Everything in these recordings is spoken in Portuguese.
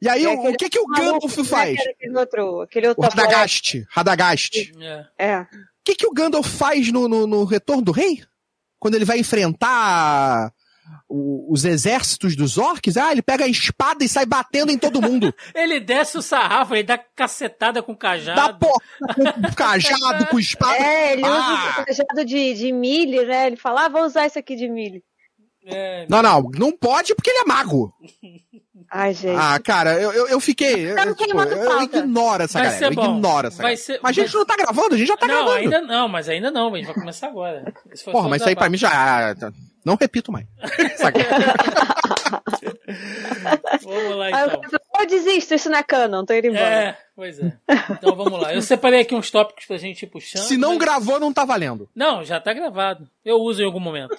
E aí, o, o que que o Gandalf faz? Né, aquele outro, aquele outro O Radagast. Radagast. É. É. O que que o Gandalf faz no, no, no Retorno do Rei? Quando ele vai enfrentar o- os exércitos dos orcs? Ah, ele pega a espada e sai batendo em todo mundo. Ele desce o sarrafo, ele dá cacetada com cajado. Dá porra com cajado, com espada. É, ele usa Ah! o cajado de, de milho, né? Ele fala, ah, vou usar isso aqui de milho. É, Não, não, não pode porque ele é mago. Ai, gente. Ah, cara, eu, eu, eu fiquei. Tá Eu, tipo, eu ignoro essa Vai galera. Eu ignoro essa Vai galera. ser- Mas a gente vai- não tá gravando, a gente já tá não, gravando. ainda não, mas ainda não, a gente vai começar agora. Porra, mas isso aí pra mim já. ah, Não repito mais. Vamos lá eu, então. falo, eu desisto, isso não é canon, tô indo embora. É, pois é. Então vamos lá. Eu separei aqui uns tópicos pra gente ir puxando. Se não mas- gravou, não tá valendo. Não, já tá gravado. Eu uso em algum momento.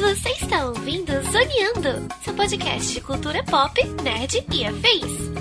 Você está ouvindo Zoneando, seu podcast de cultura pop, nerd e afins.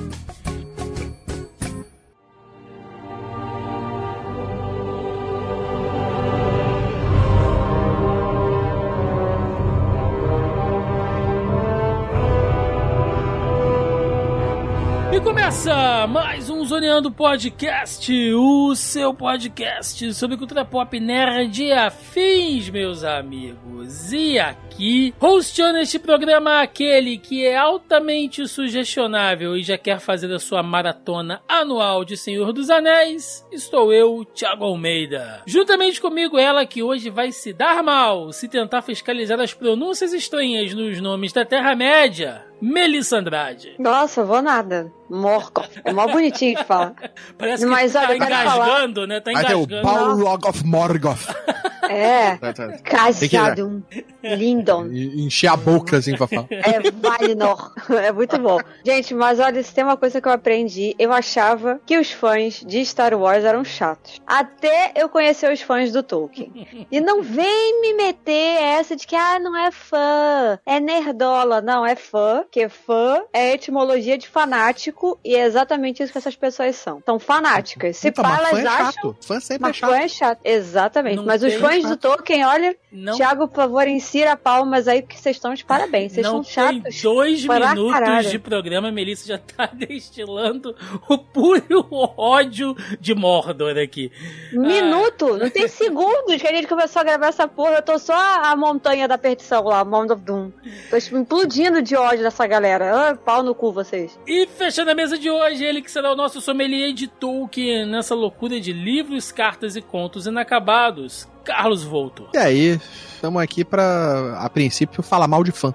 Começa mais um Zoneando Podcast, o seu podcast sobre cultura pop nerd e afins, meus amigos. E aqui, hosteando este programa, aquele que é altamente sugestionável e já quer fazer a sua maratona anual de Senhor dos Anéis, estou eu, Thiago Almeida. Juntamente comigo, ela que hoje vai se dar mal se tentar fiscalizar as pronúncias estranhas nos nomes da Terra-média, Melissa Andrade. Nossa, vou nada. Morco. É mó bonitinho que fala. Parece que Mas tá olha, engasgando, né? Tá Vai ter o engasgando. Of Morgoth. É. Tá, tá. Cajado. Lindon. Encher a boca assim pra falar. É Valinor. É muito bom. Gente, mas olha, se tem uma coisa que eu aprendi, eu achava que os fãs de Star Wars eram chatos. Até eu conhecer os fãs do Tolkien. E não vem me meter essa de que, ah, não é fã, é nerdola. Não, é fã, que fã é etimologia de fanático e é exatamente isso que essas pessoas são. São fanáticas. Se Então, pá, mas fã elas é acham. Fã sempre é Mas chato. fã é chato. Exatamente. Não mas os tem fãs do Tolkien, olha, Não, Thiago, por favor, insira palmas aí, porque vocês estão de parabéns. Vocês não são tem chatos. dois minutos caralho. de programa, a Melissa já tá destilando o puro ódio de Mordor aqui. Minuto, não tem segundos que a gente começou a gravar essa porra. Eu tô só a montanha da perdição lá, Mount of Doom. Tô implodindo de ódio dessa galera. Ah, pau no cu vocês. E fechando a mesa de hoje, ele que será o nosso sommelier de Tolkien nessa loucura de livros, cartas e contos inacabados, Carlos Volto. E aí, estamos aqui pra, a princípio, falar mal de fã.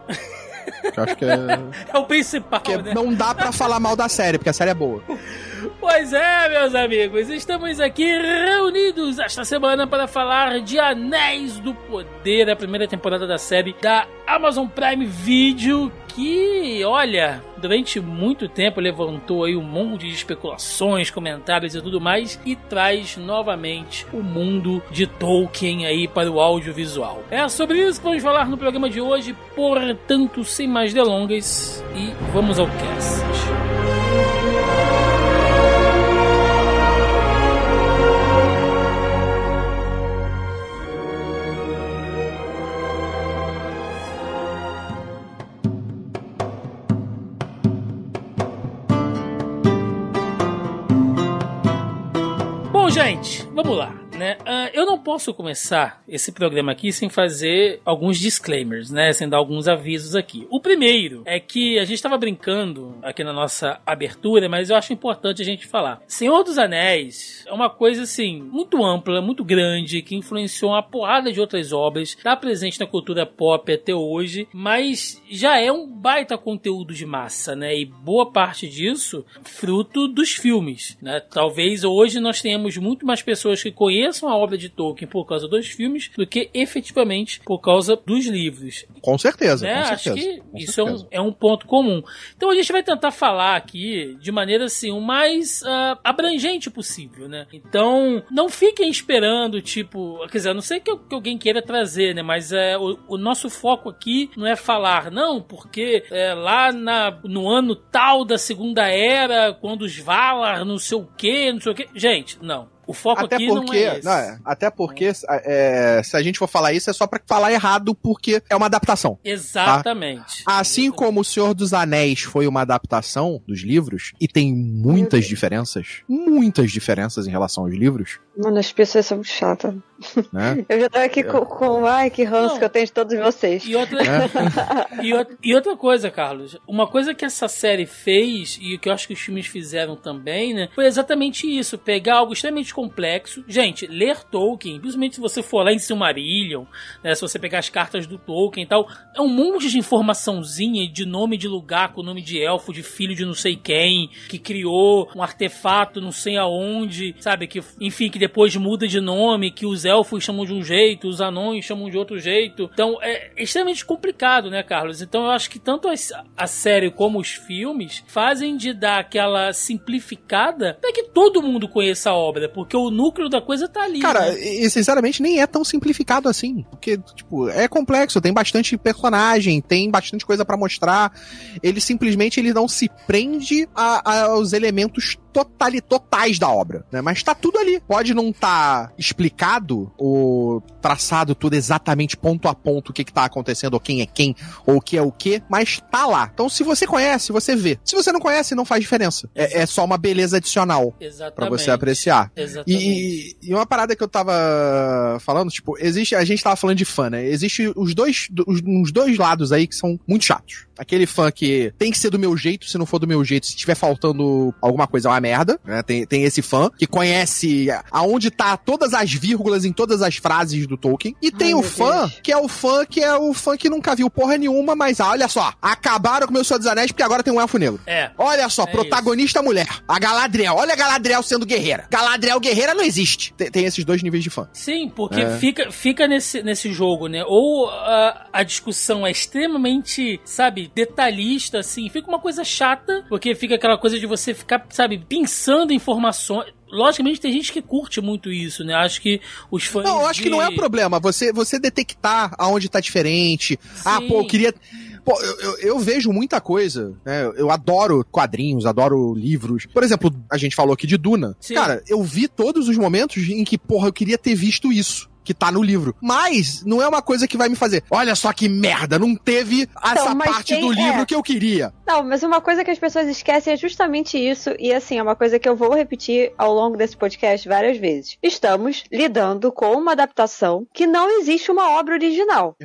Eu acho que, é, É o principal, que né? não dá pra falar mal da série, porque a série é boa. Pois é, meus amigos, estamos aqui reunidos esta semana para falar de Anéis do Poder, a primeira temporada da série da Amazon Prime Video, que, olha, durante muito tempo levantou aí um monte de especulações, comentários e tudo mais, e traz novamente o mundo de Tolkien aí para o audiovisual. É sobre isso que vamos falar no programa de hoje, portanto, sem mais delongas, e vamos ao cast. Vamos lá. Posso começar esse programa aqui sem fazer alguns disclaimers, né? Sem dar alguns avisos aqui. O primeiro é que a gente estava brincando aqui na nossa abertura, mas eu acho importante a gente falar. Senhor dos Anéis é uma coisa assim muito ampla, muito grande, que influenciou uma porrada de outras obras, está presente na cultura pop até hoje, mas já é um baita conteúdo de massa, né? E boa parte disso fruto dos filmes, né? Talvez hoje nós tenhamos muito mais pessoas que conheçam a obra de Tolkien por causa dos filmes do que efetivamente por causa dos livros. Com certeza, Né? com Acho certeza. que isso é um, certeza. é um ponto comum. Então a gente vai tentar falar aqui de maneira assim, o mais ah, abrangente possível, né? Então não fiquem esperando, tipo, quer dizer, não sei que, que alguém queira trazer, né? Mas é, o, o nosso foco aqui não é falar, não, porque é, lá na, no ano tal da Segunda Era, quando os Valar, não sei o que, não sei o que. Gente, não. O foco Até aqui porque, não é esse. não, é, até porque é, se a gente for falar isso é só pra falar errado porque é uma adaptação. Exatamente. Assim como O Senhor dos Anéis foi uma adaptação dos livros e tem muitas diferenças, muitas diferenças em relação aos livros, Mano, as pessoas são chatas. né? Eu já tô aqui com, com. Ai, que ranço Não. que eu tenho de todos vocês. E outra, É. e, outra, e outra coisa, Carlos, uma coisa que essa série fez, e que eu acho que os filmes fizeram também, né? Foi exatamente isso: pegar algo extremamente complexo. Gente, ler Tolkien, principalmente se você for lá em Silmarillion, né? Se você pegar as cartas do Tolkien e tal, é um monte de informaçãozinha de nome de lugar, com nome de elfo, de filho de não sei quem, que criou um artefato não sei aonde, sabe? Que, enfim, que depois muda de nome, que os elfos chamam de um jeito, os anões chamam de outro jeito. Então é extremamente complicado, né, Carlos? Então eu acho que tanto a, série como os filmes fazem de dar aquela simplificada para que todo mundo conheça a obra, porque o núcleo da coisa tá ali. Cara, né? e, sinceramente nem é tão simplificado assim, porque tipo, é complexo, tem bastante personagem, tem bastante coisa pra mostrar. Ele simplesmente ele não se prende a- a- aos elementos totali, totais da obra, né? Mas tá tudo ali. Pode não tá explicado ou traçado tudo exatamente ponto a ponto o que que tá acontecendo, ou quem é quem, ou o que é o que, mas tá lá. Então se você conhece, você vê. Se você não conhece, não faz diferença. É, é só uma beleza adicional pra você apreciar. Exatamente. E, e uma parada que eu tava falando, tipo, existe. A gente tava falando de fã, né? Existe os dois, os, uns dois lados aí que são muito chatos. Aquele fã que tem que ser do meu jeito, se não for do meu jeito, se tiver faltando alguma coisa, é uma merda. Né? Tem, tem esse fã que conhece aonde tá todas as vírgulas em todas as frases do Tolkien. E tem Ai, o fã, Deus. que é o fã que é o fã que nunca viu porra nenhuma, mas ah, olha só, acabaram com o meu Senhor dos Anéis porque agora tem um elfo negro. É. Olha só, É protagonista mulher. A Galadriel. Olha a Galadriel sendo guerreira. Galadriel guerreira não existe. Tem, tem esses dois níveis de fã. Sim, porque É. fica, fica nesse, nesse jogo, né? Ou a, a discussão é extremamente, sabe, detalhista, assim, fica uma coisa chata, porque fica aquela coisa de você ficar, sabe, pensando informações. Logicamente tem gente que curte muito isso, né? Acho que os fãs. Não, eu acho que não é de- problema. Você, você detectar aonde tá diferente. Ah, Sim. pô, eu queria. Pô, eu, eu, eu vejo muita coisa, né? Eu adoro quadrinhos, adoro livros. Por exemplo, a gente falou aqui de Duna. Sim. Cara, eu vi todos os momentos em que, porra, eu queria ter visto isso. Que tá no livro. Mas não é uma coisa que vai me fazer. Olha só que merda, não teve essa Então, mas parte tem- do livro é. que eu queria. Não, mas uma coisa que as pessoas esquecem é justamente isso, e assim, é uma coisa que eu vou repetir ao longo desse podcast várias vezes. Estamos lidando com uma adaptação que não existe uma obra original.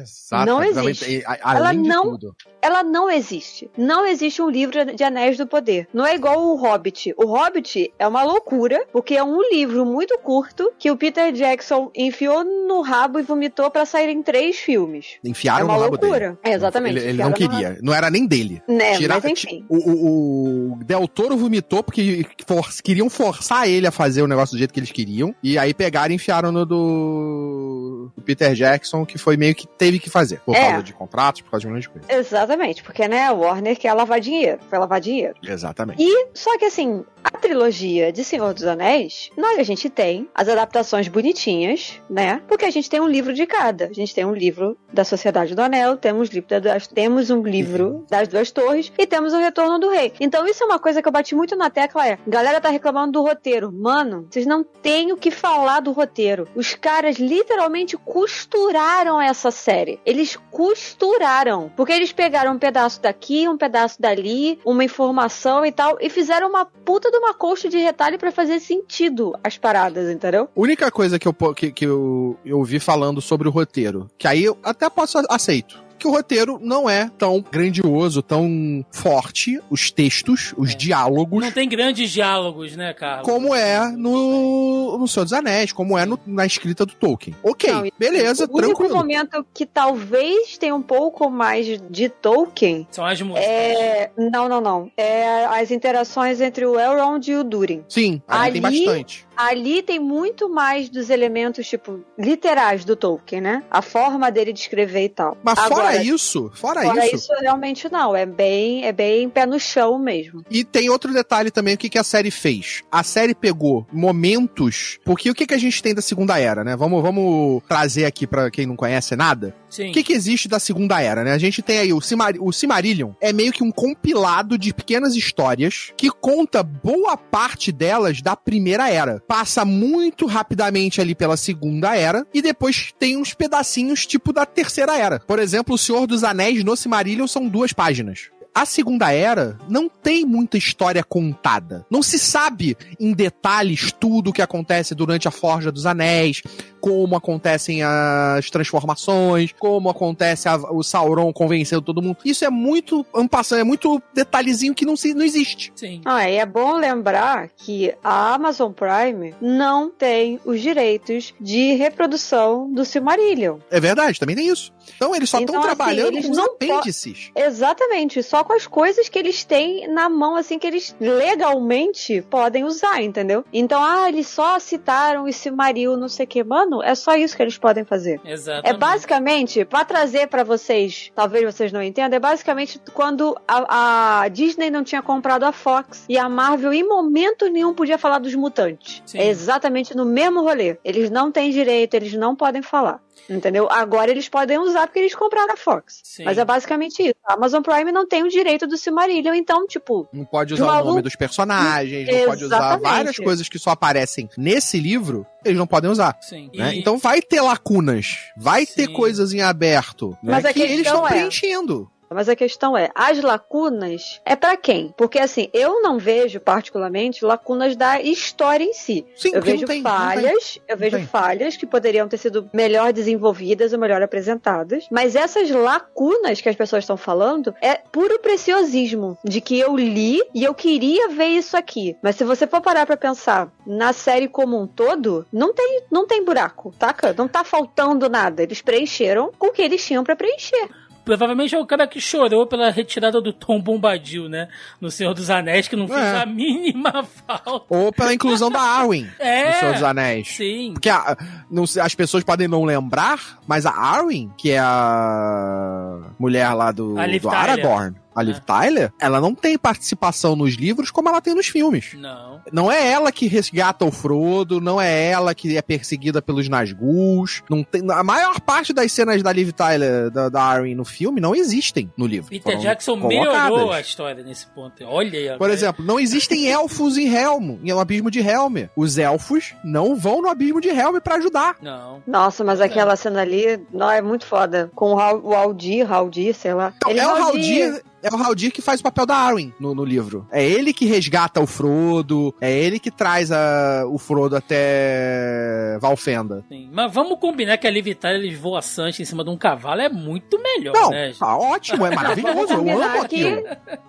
Não existe. Ela não- tudo. Ela não existe. Não existe um livro de Anéis do Poder. Não é igual o Hobbit. O Hobbit é uma loucura, porque é um livro muito curto que o Peter Jackson enfiou no rabo e vomitou pra sair em três filmes. Enfiaram é uma no rabo loucura. dele. É, exatamente. Ele, ele não queria. Não era nem dele. rabo. Né, mas enfim. O, o, o Del Toro vomitou porque for- queriam forçar ele a fazer o negócio do jeito que eles queriam. E aí pegaram e enfiaram no do, do Peter Jackson, que foi meio que teve que fazer. Por É. causa de contratos, por causa de um monte de coisa. Exatamente, porque né, a Warner quer lavar dinheiro. Foi lavar dinheiro. Exatamente. E, só que assim, a trilogia de Senhor dos Anéis, nós a gente tem as adaptações bonitinhas, né? Porque a gente tem um livro de cada. A gente tem um livro da Sociedade do Anel, temos, livro das, temos um livro das Duas Torres e temos o Retorno do Rei. Então isso é uma coisa que eu bati muito na tecla, é, galera tá reclamando do roteiro. Mano, vocês não têm o que falar do roteiro. Os caras literalmente costuraram essa série. Eles costuraram. Porque eles pegaram um pedaço daqui, um pedaço dali, uma informação e tal, e fizeram uma puta de uma coxa de retalho pra fazer sentido as paradas, entendeu? Única coisa que eu, que, que eu, eu ouvi falando sobre o roteiro, que aí eu até posso aceito. Que o roteiro não é tão grandioso, tão forte, os textos, os É. diálogos, Não tem grandes diálogos, né, Carlos? como é no, no Senhor dos Anéis, como é no- na escrita do Tolkien. Ok, Não, beleza, o único tranquilo. momento que talvez tenha um pouco mais de Tolkien São as músicas. é. Não, não, não. É as interações entre o Elrond e o Durin. Sim, ali, tem Ali- bastante. Ali tem muito mais dos elementos, tipo, literais do Tolkien, né? A forma dele de escrever e tal. Mas fora Agora, isso, fora, fora isso, isso, realmente não. É bem, é bem pé no chão mesmo. E tem outro detalhe também, o que, que a série fez? A série pegou momentos. Porque o que, que a gente tem da Segunda Era, né? Vamos, vamos trazer aqui pra quem não conhece nada. O que, que existe da Segunda Era, né? A gente tem aí o, Cimar o Cimarillion, é meio que um compilado de pequenas histórias que conta boa parte delas da Primeira Era. Passa muito rapidamente ali pela Segunda Era e depois tem uns pedacinhos tipo da Terceira Era. Por exemplo, o Senhor dos Anéis no Cimarillion são duas páginas a Segunda Era não tem muita história contada. Não se sabe em detalhes tudo o que acontece durante a Forja dos Anéis, como acontecem as transformações, como acontece a, o Sauron convencendo todo mundo. Isso é muito ampassando, é muito detalhezinho que não, se, não existe. Sim. Ah, e é bom lembrar que a Amazon Prime não tem os direitos de reprodução do Silmarillion. É verdade, também tem isso. Então eles só estão Então, assim, trabalhando eles com os apêndices. Exatamente, só com as coisas que eles têm na mão, assim, que eles legalmente podem usar, entendeu? Então, ah, eles só citaram esse Silmaril, não sei o que. Mano, é só isso que eles podem fazer. Exatamente. É basicamente, pra trazer pra vocês, talvez vocês não entendam, é basicamente quando a, a Disney não tinha comprado a Fox e a Marvel em momento nenhum podia falar dos mutantes. Sim. É exatamente no mesmo rolê. Eles não têm direito, eles não podem falar. Entendeu? Agora eles podem usar porque eles compraram a Fox. Sim. Mas é basicamente isso. A Amazon Prime não tem o direito do Silmarillion, então, tipo, Não pode De usar o nome dos personagens, não pode usar Exatamente. várias coisas que só aparecem nesse livro, eles não podem usar. Sim. né? E- Então vai ter lacunas, vai ter Sim. coisas em aberto, né? Mas que eles estão é- preenchendo. Mas a questão é, as lacunas é pra quem? Porque assim, eu não vejo particularmente lacunas da história em si. Sim, Eu vejo tem, falhas, eu vejo tem. falhas que poderiam ter sido melhor desenvolvidas ou melhor apresentadas, mas essas lacunas que as pessoas estão falando é puro preciosismo, de que eu li e eu queria ver isso aqui. Mas se você for parar pra pensar na série como um todo, não tem, não tem buraco, taca? Não tá faltando nada. Eles preencheram com o que eles tinham pra preencher. Provavelmente é o cara que chorou pela retirada do Tom Bombadil, né? No Senhor dos Anéis, que não fez É. a mínima falta. Ou pela inclusão da Arwen É. no Senhor dos Anéis. Sim. Porque a- não as pessoas podem não lembrar, mas a Arwen, que é a mulher lá do, do. Aragorn, a Liv É. Tyler, ela não tem participação nos livros como ela tem nos filmes. Não. Não é ela que resgata o Frodo, não é ela que é perseguida pelos Nazgûls. Não tem, a maior parte das cenas da Liv Tyler, da, da Arwen no filme, não existem no livro. Peter Foram Jackson colocadas. melhorou a história nesse ponto. Olha aí. Por agora. exemplo, não existem elfos em Helm, em um abismo de Helm. Os elfos não vão no abismo de Helm pra ajudar. Não. Nossa, mas aquela cena ali, não, é muito foda. Com o, Aldir, Haldir, sei lá. Então, Ele é o Haldir, é o Haldir que faz o papel da Arwen no, no livro. É ele que resgata o Frodo, é ele que traz a- o Frodo até Valfenda. Sim. Mas vamos combinar que a Liv Tyler ele voa Sanche em cima de um cavalo é muito melhor, Não, né? tá ótimo, é maravilhoso, eu amo aquilo.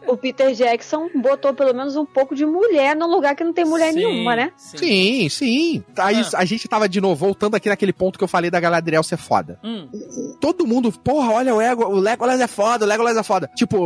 o Peter Jackson botou pelo menos um pouco de mulher num lugar que não tem mulher Sim, nenhuma, né? Sim. Sim, sim. Aí Ah. a gente tava de novo voltando aqui naquele ponto que eu falei da Galadriel ser foda. Hum, Todo mundo, porra, olha o, Ego, o Legolas é foda, o Legolas é foda. Tipo,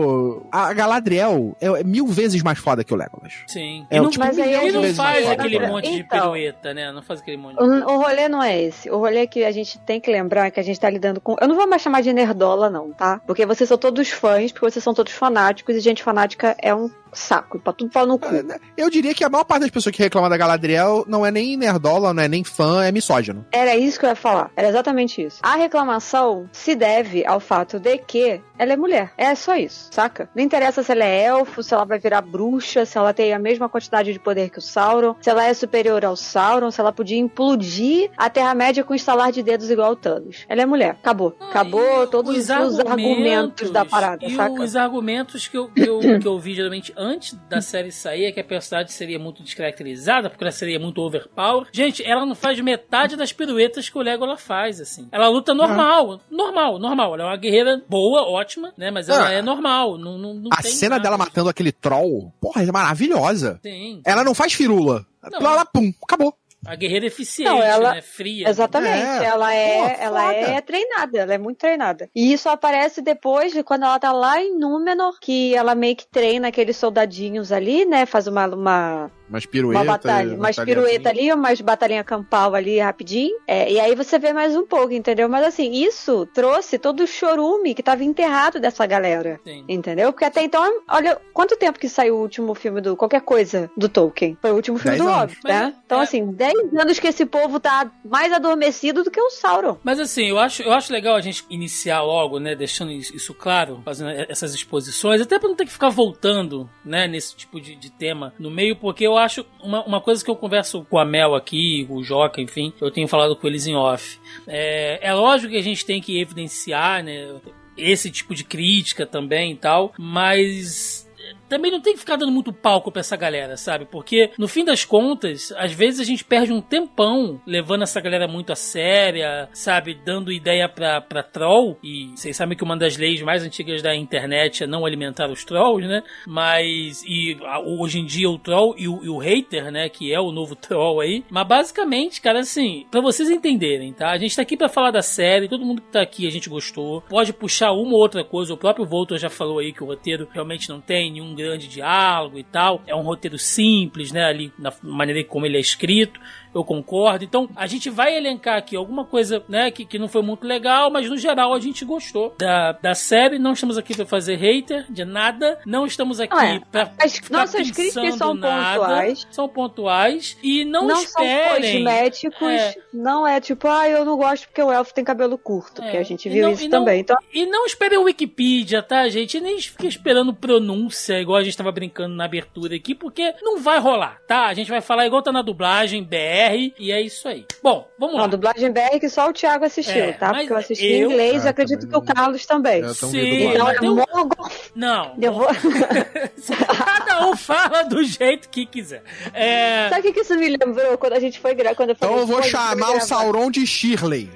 a Galadriel é, é mil vezes mais foda que o Legolas. sim. É, e não, tipo, Mas aí e eu não faz aquele monte de Então. pirueta, né? Não faz aquele monte de O, o rolê não é esse. O rolê é que a gente tem que lembrar que a gente tá lidando com. Eu não vou mais chamar de nerdola, não, tá? Porque vocês são todos fãs, porque vocês são todos fanáticos, e gente fanática é um saco. Pra tudo pau no cu. Eu diria que a maior parte das pessoas que reclamam da Galadriel não é nem nerdola, não é nem fã, é misógino. Era isso que eu ia falar. Era exatamente isso. A reclamação se deve ao fato de que ela é mulher. É só isso, saca? Não interessa se ela é elfo, se ela vai virar bruxa, se ela tem a mesma quantidade de poder que o Sauron, se ela é superior ao Sauron, se ela podia implodir a Terra-média com um estalar de dedos igual o Thanos. Ela é mulher. Acabou. Acabou E todos os argumentos da parada, e saca? os argumentos que eu, que, eu, que eu vi geralmente antes da série sair é que a personagem seria muito descaracterizada, porque ela seria muito overpower. Gente, ela não faz metade das piruetas que o Legolas faz, assim. Ela luta normal, normal, normal. Ela é uma guerreira boa, ótima, né? Mas ela Ah. é normal. Não, não, não A cena nada. dela matando aquele troll, porra, é maravilhosa. Sim. Ela não faz firula. Não. Lá, lá, pum, acabou. A guerreira eficiente, Não, ela- né? Fria. Exatamente, É. ela é, Pô, ela é treinada, ela é muito treinada. E isso aparece depois de quando ela tá lá em Númenor, que ela meio que treina aqueles soldadinhos ali, né? Faz uma, uma Umas pirueta. Uma batalha, umas pirueta ali, umas batalhinha campal ali rapidinho. É, e aí você vê mais um pouco, entendeu? Mas assim, isso trouxe todo o chorume que tava enterrado dessa galera. Sim. Entendeu? Porque até então, olha, quanto tempo que saiu o último filme do qualquer coisa do Tolkien? Foi o último filme Dez do. Hobbit, né? É- Então, é- assim, 10 anos que esse povo tá mais adormecido do que o Sauron. Mas assim, eu acho, eu acho legal a gente iniciar logo, né? Deixando isso isso claro, fazendo essas exposições, até pra não ter que ficar voltando, né? Nesse tipo de, de tema no meio, porque eu acho uma, uma coisa que eu converso com a Mel aqui, o Joca, enfim, eu tenho falado com eles em off. É, é lógico que a gente tem que evidenciar, né? Esse tipo de crítica também e tal, mas também não tem que ficar dando muito palco pra essa galera, sabe? Porque, no fim das contas, às vezes a gente perde um tempão levando essa galera muito a séria, sabe? Dando ideia pra, pra troll. E vocês sabem que uma das leis mais antigas da internet é não alimentar os trolls, né? Mas, e hoje em dia o troll e o, e o hater, né? Que é o novo troll aí. Mas basicamente, cara, assim, pra vocês entenderem, tá? A gente tá aqui pra falar da série, todo mundo que tá aqui a gente gostou. Pode puxar uma ou outra coisa, o próprio Voltor já falou aí que o roteiro realmente não tem nenhum grande diálogo e tal. É um roteiro simples, né? Ali, na maneira como ele é escrito. Eu concordo. Então, a gente vai elencar aqui alguma coisa, né, que, que não foi muito legal, mas no geral a gente gostou da, da série. Não estamos aqui pra fazer hater de nada. Não estamos aqui é. pra. As nossas críticas são nada. pontuais. São pontuais. E não, Não, são esperem. cosméticos, É. não é tipo, ah, eu não gosto porque o elfo tem cabelo curto, É, que a gente viu não- isso e não- também. Então, E não esperem o Wikipedia, tá, gente? E nem fiquem esperando pronúncia, igual a gente tava brincando na abertura aqui, porque não vai rolar, tá? A gente vai falar igual tá na dublagem BR, e é isso aí. Bom, vamos Não, lá. a dublagem BR que só o Thiago assistiu, É, tá? Porque eu assisti eu- em inglês e Ah, acredito que o não. Carlos também. Eu também Sim. Então é um-. Não. Eu vou... Cada um fala do jeito que quiser. É... Sabe o que que isso me lembrou quando a gente foi gravar? Quando eu falei, Então eu vou "Pô, a gente vai chamar o gravar." Sauron de Shirley.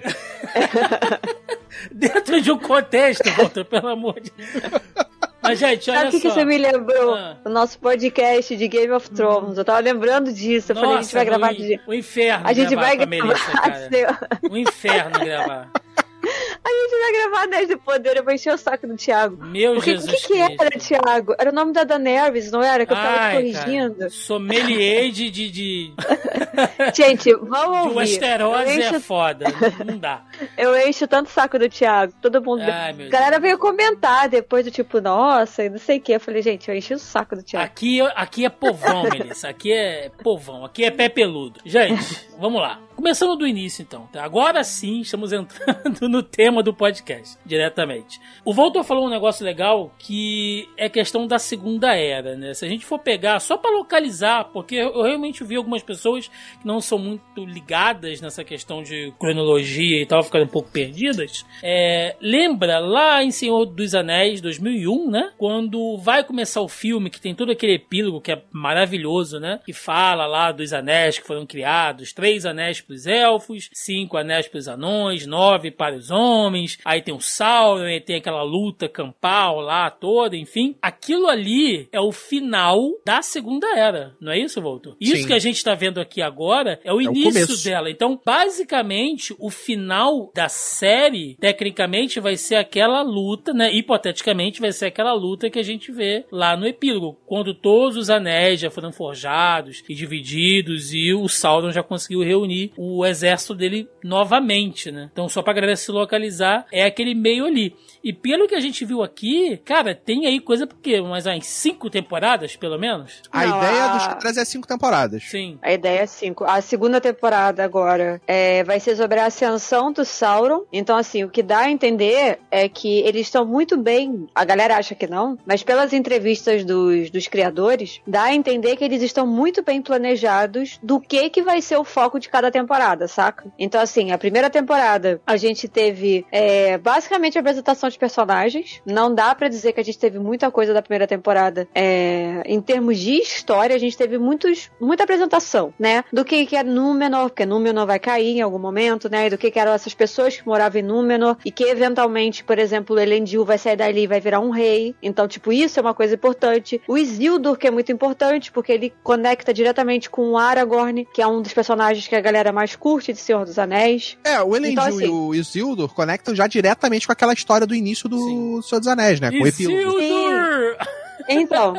Dentro de um contexto, Walter, pelo amor de Deus. Mas, gente, olha Sabe o que, isso me lembrou? Ah. O nosso podcast de Game of Thrones. Eu tava lembrando disso. Eu falei, a gente vai gravar o, de. o inferno A gente vai Melissa, gravar. cara. O inferno gravar. A gente vai gravar Anéis do Poder. Eu vou encher o saco do Thiago. Meu O que, Jesus o que, que era, Thiago? Era o nome da Daenerys, não era? Que eu tava te Ai, corrigindo. cara, sommelier de, de, de, Gente, vamos ouvir. Eu asterose é foda. Não dá. Eu encho tanto o saco do Thiago. Todo mundo. Ai, meu a galera veio comentar depois do tipo, nossa, e não sei o que. Eu falei, gente, eu enchi o saco do Thiago. Aqui, aqui é povão, Melissa. Aqui é povão. Aqui é pé peludo. Gente, vamos lá. Começando do início, então. Agora sim, estamos entrando no tema do podcast, diretamente. O Voltor falou um negócio legal que é questão da Segunda Era, né? Se a gente for pegar, só para localizar, porque eu realmente vi algumas pessoas que não são muito ligadas nessa questão de cronologia e tal, ficaram um pouco perdidas. É, lembra lá em Senhor dos Anéis 2001, né? Quando vai começar o filme, que tem todo aquele epílogo que é maravilhoso, né? Que fala lá dos anéis que foram criados, três anéis para os elfos, cinco anéis para os anões, nove para os homens. Aí tem o Sauron, aí tem aquela luta campal lá toda, enfim. Aquilo ali é o final da Segunda Era, não é isso, Voltor? Isso Sim. que a gente tá vendo aqui agora é o É o início começo. dela. Então, basicamente, o final da série, tecnicamente, vai ser aquela luta, né? Hipoteticamente, vai ser aquela luta que a gente vê lá no epílogo, quando todos os anéis já foram forjados e divididos e o Sauron já conseguiu reunir o exército dele novamente, né? Então, só pra galera se localizar, é aquele meio ali. E pelo que a gente viu aqui, cara, tem aí coisa porque umas umas cinco temporadas, pelo menos? A Não, ideia a- dos caras é cinco temporadas. Sim. A ideia é cinco. A segunda temporada agora é, vai ser sobre a ascensão do Sauron. Então, assim, o que dá a entender é que eles estão muito bem. A galera acha que não, mas pelas entrevistas dos, dos criadores, dá a entender que eles estão muito bem planejados do que que vai ser o foco de cada temporada, saca? Então, assim, a primeira temporada a gente teve é, basicamente a apresentação de personagens. Não dá pra dizer que a gente teve muita coisa da primeira temporada é, em termos de história. A gente teve muitos, muita apresentação, né? Do que, que é Númenor, porque Númenor vai cair em algum momento, né? E do que, que eram essas pessoas que moravam em Númenor e que eventualmente, por exemplo, o Elendil vai sair dali e vai virar um rei. Então, tipo, isso é uma coisa importante. O Isildur, que é muito importante, porque ele conecta diretamente com o Aragorn, que é um dos personagens que a galera mais curte de Senhor dos Anéis. É, o Elendil Então, assim- e o Isildur conectam já diretamente com aquela história do início do Sim. Senhor dos Anéis, né? Com o epílogo. Isildur! Então,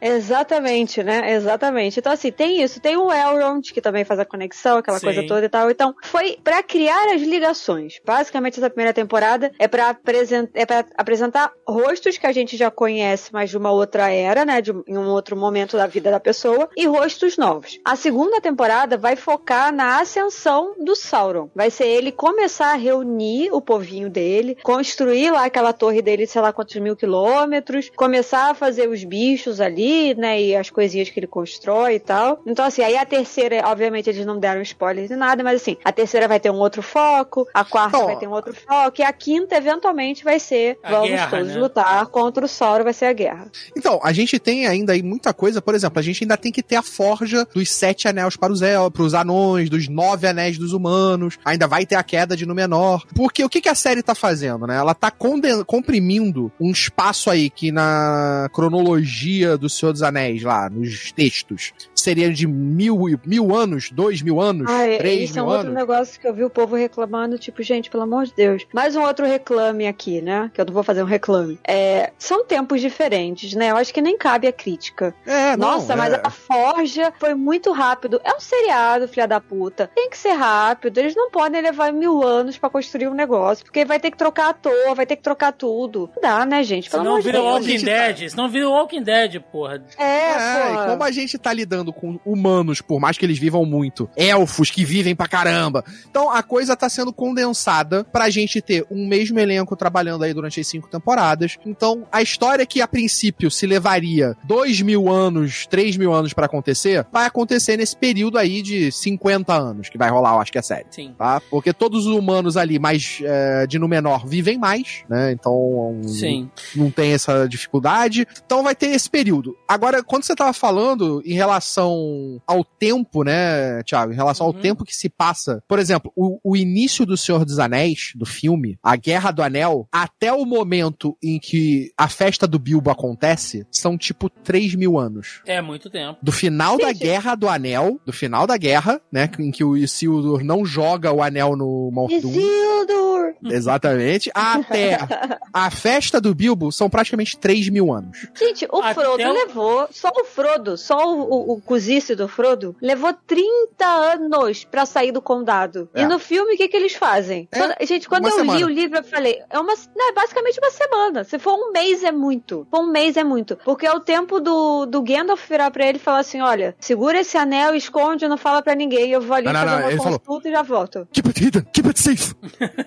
Exatamente, né? Exatamente. Então, assim, tem isso. Tem o Elrond, que também faz a conexão, aquela Sim. coisa toda e tal. Então, foi pra criar as ligações. Basicamente, essa primeira temporada é pra, apresen é apresentar rostos que a gente já conhece, mas de uma outra era, né? De, em um outro momento da vida da pessoa, e rostos novos. A segunda temporada vai focar na ascensão do Sauron. Vai ser ele começar a reunir o povinho dele, construir lá aquela torre dele, sei lá quantos mil quilômetros, começar a fazer os bichos ali, né? E as coisinhas que ele constrói e tal. Então, assim, aí a terceira, obviamente, eles não deram spoilers de nada, mas assim, a terceira vai ter um outro foco, a quarta Então, vai ter um outro foco, e a quinta, eventualmente, vai ser A vamos guerra, todos né? lutar contra o Sauron, vai ser a guerra. Então, a gente tem ainda aí muita coisa, por exemplo, a gente ainda tem que ter a forja dos sete anéis para os, el para os anões, dos nove anéis dos humanos, ainda vai ter a queda de Númenor. Porque o que, que a série tá fazendo, né? Ela tá comprimindo um espaço aí que na cronologia do Senhor dos Anéis, lá, nos textos, seria de mil, e- mil anos, dois mil anos, Ah, é- três esse é mil um outro anos. negócio que eu vi o povo reclamando, tipo, gente, pelo amor de Deus. Mais um outro reclame aqui, né? Que eu não vou fazer um reclame. É, são tempos diferentes, né? Eu acho que nem cabe a crítica. É, não, Nossa, mas é- a Forja foi muito rápido. É um seriado, filha da puta. Tem que ser rápido. Eles não podem levar mil anos pra construir um negócio. Porque vai ter que trocar ator, vai ter que trocar tudo. Não dá, né, gente? Pelo Senão amor de vira Deus. Walking gente tá- Dead. Senão vira Walking Dead, porra. É, É, e como a gente tá lidando com humanos, por mais que eles vivam muito, elfos que vivem pra caramba. Então a coisa tá sendo condensada pra gente ter um mesmo elenco trabalhando aí durante as cinco temporadas. Então a história que a princípio se levaria dois mil anos, três mil anos pra acontecer, vai acontecer nesse período aí de 50 anos que vai rolar, eu acho que é série. Sim. Tá? Porque todos os humanos ali, mais é, de Númenor, vivem mais, né? Então Sim. não tem essa dificuldade. Então vai ter esse período. Agora, quando você tava falando em relação ao tempo, né, Thiago? Em relação Uhum. ao tempo que se passa. Por exemplo, o, o início do Senhor dos Anéis, do filme, a Guerra do Anel, até o momento em que a festa do Bilbo acontece, são tipo 3 mil anos. É muito tempo. Do final da Gente. Guerra do Anel, do final da guerra, né, em que o Isildur não joga o anel no Mount Doom. Isildur! Exatamente. Até a festa do Bilbo são praticamente 3 mil anos. Gente, o Até Frodo o- levou, só o Frodo, só o, o, o cozice do Frodo, levou 30 anos pra sair do condado. É. E no filme, o que que eles fazem? É, Quando- gente, quando uma eu li semana. o livro, eu falei, é uma, não, é basicamente uma semana. Se for um mês, é muito. For um mês, é muito. Porque é o tempo do, do Gandalf virar pra ele e falar assim, olha, segura esse anel, esconde, não fala pra ninguém, eu vou ali Não, não, fazer não, uma ele falou- consulta e já volto. Keep it hidden, keep it safe.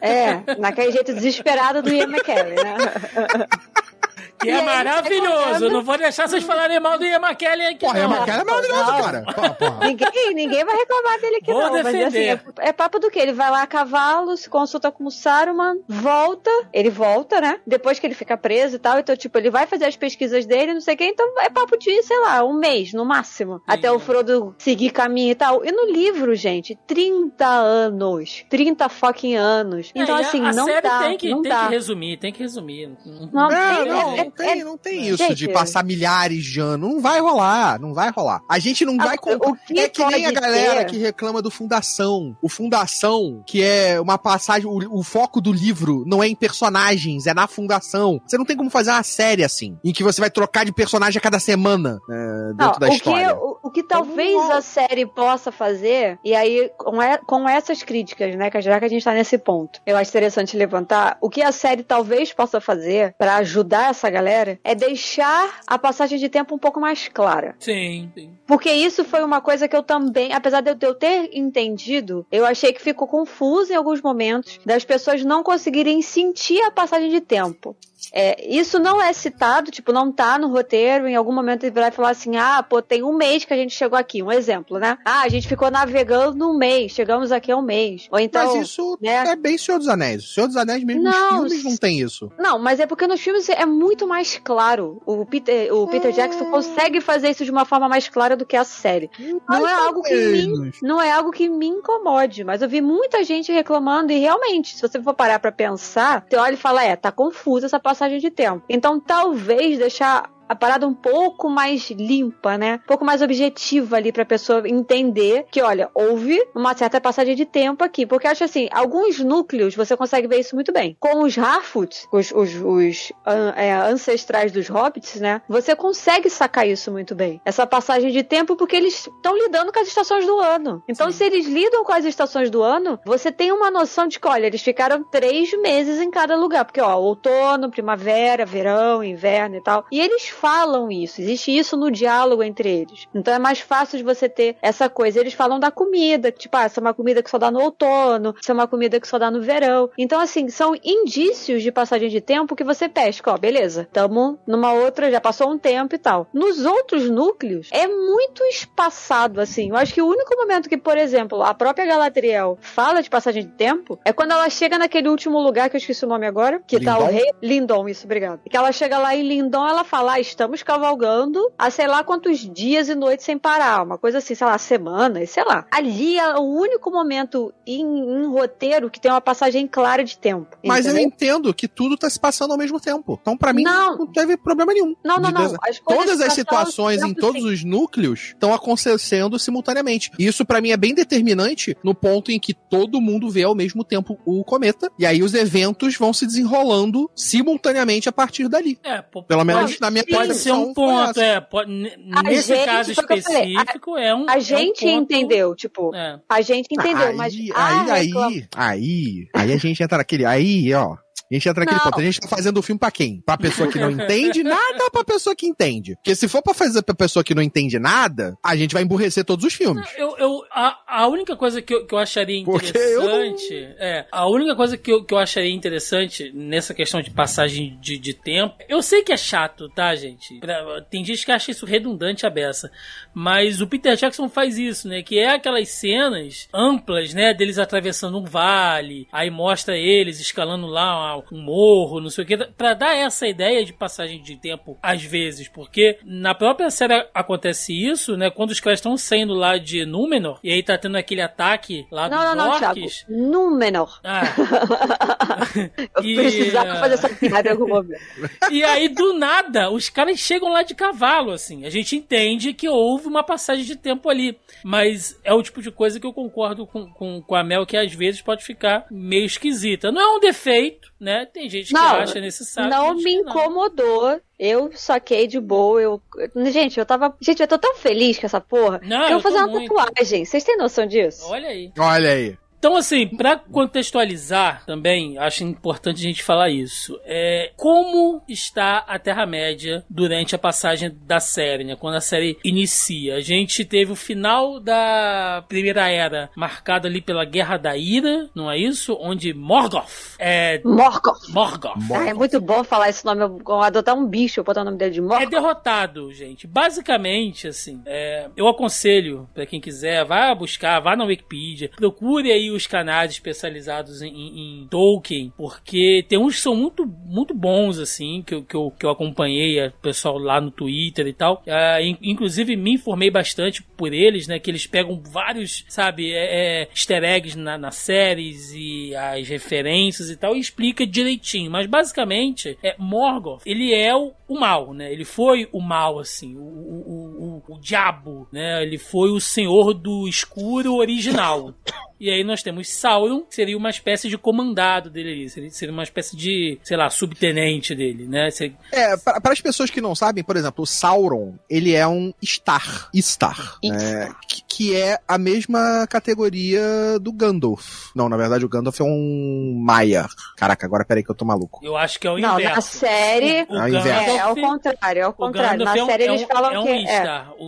É, naquele jeito desesperado do Ian McKellen, né? Que E é maravilhoso. tá Eu não vou deixar vocês falarem mal do Ian McKellen aqui, Porra, não. é McKellen é maravilhoso, Não. cara. Porra, porra. Ninguém, ninguém vai reclamar dele aqui, Vou não. Mas assim, defender. é, é papo do que? Ele vai lá a cavalo, se consulta com o Saruman, volta. Ele volta, né? Depois que ele fica preso e tal. Então, tipo, ele vai fazer as pesquisas dele, não sei o que. Então, é papo de, sei lá, um mês, no máximo. Até o Frodo seguir caminho e tal. E no livro, gente, 30 anos. 30 fucking anos. Então, É, a- assim, a não série dá. tem que, não tem dá. que resumir, tem que resumir. Não, É, tem, não, é- não tem, é- não tem isso Gente, de passar milhares de anos. Não vai rolar, não vai rolar. A gente não vai Ah, comprar. o que É que nem a galera ter- que reclama do Fundação. O Fundação, que é uma passagem. O, o foco do livro não é em personagens, é na Fundação. Você não tem como fazer uma série assim, em que você vai trocar de personagem a cada semana é, dentro Não, da o história. Que, o, o que talvez a série possa fazer, e aí com, e- com essas críticas, né, que já que a gente tá nesse ponto, eu acho interessante levantar, o que a série talvez possa fazer pra ajudar essa galera é deixar a passagem de tempo um pouco mais clara. Sim, sim. Porque isso foi uma coisa que eu também, apesar de eu- de eu ter entendido, eu achei que ficou confuso em alguns momentos das pessoas não conseguirem sentir a passagem de tempo. É, isso não é citado, tipo, não tá no roteiro, em algum momento ele vai falar assim, ah, pô, tem um mês que a gente chegou aqui, um exemplo, né? Ah, a gente ficou navegando um mês, chegamos aqui há um mês. Ou então... Mas isso né? é bem Senhor dos Anéis. O Senhor dos Anéis, mesmo Não, nos filmes, não tem isso. Não, mas é porque nos filmes é muito mais claro. O Peter, o Peter Jackson consegue fazer isso de uma forma mais clara do que a série. Não é algo que me, não é algo que me incomode, mas eu vi muita gente reclamando e realmente, se você for parar pra pensar, você olha e fala, é, tá confusa essa passagem de tempo. Então, talvez deixar a parada um pouco mais limpa, né? Um pouco mais objetiva ali pra pessoa entender que, olha, houve uma certa passagem de tempo aqui. Porque eu acho assim, alguns núcleos você consegue ver isso muito bem. Com os Harfoots, os, os, os an- é, ancestrais dos hobbits, né? Você consegue sacar isso muito bem. Essa passagem de tempo porque eles estão lidando com as estações do ano. Então, Sim. se eles lidam com as estações do ano, você tem uma noção de que, olha, eles ficaram três meses em cada lugar. Porque, ó, outono, primavera, verão, inverno e tal. E eles falam isso. Existe isso no diálogo entre eles. Então é mais fácil de você ter essa coisa. Eles falam da comida, tipo, ah, essa é uma comida que só dá no outono, isso é uma comida que só dá no verão. Então, assim, são indícios de passagem de tempo que você pesca, ó, beleza. Tamo numa outra, já passou um tempo e tal. Nos outros núcleos, é muito espaçado, assim. Eu acho que o único momento que, por exemplo, a própria Galadriel fala de passagem de tempo é quando ela chega naquele último lugar que eu esqueci o nome agora, que tá o Lindon? rei. Lindon, isso, obrigado. Que ela chega lá em Lindon, ela fala, ah, estamos cavalgando há sei lá quantos dias e noites sem parar. Uma coisa assim, sei lá, semanas, sei lá. Ali é o único momento em, em roteiro que tem uma passagem clara de tempo. Mas eu entendeu? entendo que tudo tá se passando ao mesmo tempo. Então, pra mim, Não. não, teve problema nenhum. Não, não, de não. As Todas as situações em todos sim. os núcleos estão acontecendo simultaneamente. E isso pra mim é bem determinante no ponto em que todo mundo vê ao mesmo tempo o cometa e aí os eventos vão se desenrolando simultaneamente a partir dali. É, pô, Pelo menos na minha pode ser um ponto, é. Pode, nesse gente, caso foi o que eu falei, a- específico, é um. A é um gente ponto- entendeu, tipo, É. a gente entendeu, aí, mas aí, aí, reclama- aí, aí, a gente entra naquele, aí, ó. A gente entra naquele Não. ponto. A gente tá fazendo o filme pra quem? Pra pessoa que não entende nada ou pra pessoa que entende? Porque se for pra fazer pra pessoa que não entende nada, a gente vai emburrecer todos os filmes. Eu, eu, a, a única coisa que eu, que eu acharia Porque eu não- interessante. É, a única coisa que eu, que eu acharia interessante nessa questão de passagem de, de tempo. Eu sei que é chato, tá, gente? Pra- tem gente que acha isso redundante a beça. Mas o Peter Jackson faz isso, né? Que é aquelas cenas amplas, né? Deles atravessando um vale, aí mostra eles escalando lá um morro, não sei o que, pra dar essa ideia de passagem de tempo às vezes, porque na própria série acontece isso, né? Quando os caras estão saindo lá de Númenor, e aí tá tendo aquele ataque lá Não, dos não, não, Thiago. orcs. Númenor. Ah, Eu E, precisava ah, fazer essa piada em algum momento. e aí, do nada, os caras chegam lá de cavalo, assim. A gente entende que houve uma passagem de tempo ali. Mas é o tipo de coisa que eu concordo com, com, com a Mel, que às vezes pode ficar meio esquisita. Não é um defeito, né? Tem gente que Não, acha necessário. não me que não. incomodou. Eu saquei de boa. Eu... Gente, eu tava. Gente, eu tô tão feliz com essa porra. Não, que eu vou fazer uma muito. tatuagem. Vocês têm noção disso? Olha aí. Olha aí. Então, assim, pra contextualizar também, acho importante a gente falar isso. É como está a Terra-média durante a passagem da série, né? Quando a série inicia. A gente teve o final da Primeira Era, marcado ali pela Guerra da Ira, não é isso? Onde Morgoth é. Morgoth. Morgoth. Ah, é muito bom falar esse nome. Eu vou adotar um bicho, eu botar o nome dele de É Morgoth. derrotado, gente. Basicamente, assim, é, eu aconselho pra quem quiser, vá buscar, vá na Wikipedia, procure aí os canais especializados em, em- em Tolkien, porque tem uns que são muito, muito bons, assim, que, que, eu, que eu acompanhei, o pessoal lá no Twitter e tal. In- inclusive, me informei bastante por eles, né, que eles pegam vários, sabe, é, é, easter eggs na, nas séries e as referências e tal, e explica direitinho. Mas, basicamente, é, Morgoth, ele é o, o mal, né? Ele foi o mal, assim, o, o, o, o diabo, né? Ele foi o senhor do escuro original. E aí nós temos Sauron, que seria uma espécie de comandado dele ali. Seria, seria uma espécie de, sei lá, subtenente dele, né? Seria- É, para as pessoas que não sabem, por exemplo, o Sauron, ele é um Star. Star. né, que, que é a mesma categoria do Gandalf. Não, na verdade o Gandalf é um Maia. Caraca, agora peraí que eu tô maluco. eu acho que é o Não, inverso. na série. O, o É o inverso. É, é ao contrário, é ao o contrário. Gandalf Na é um- série é eles um, falam é um que é. O,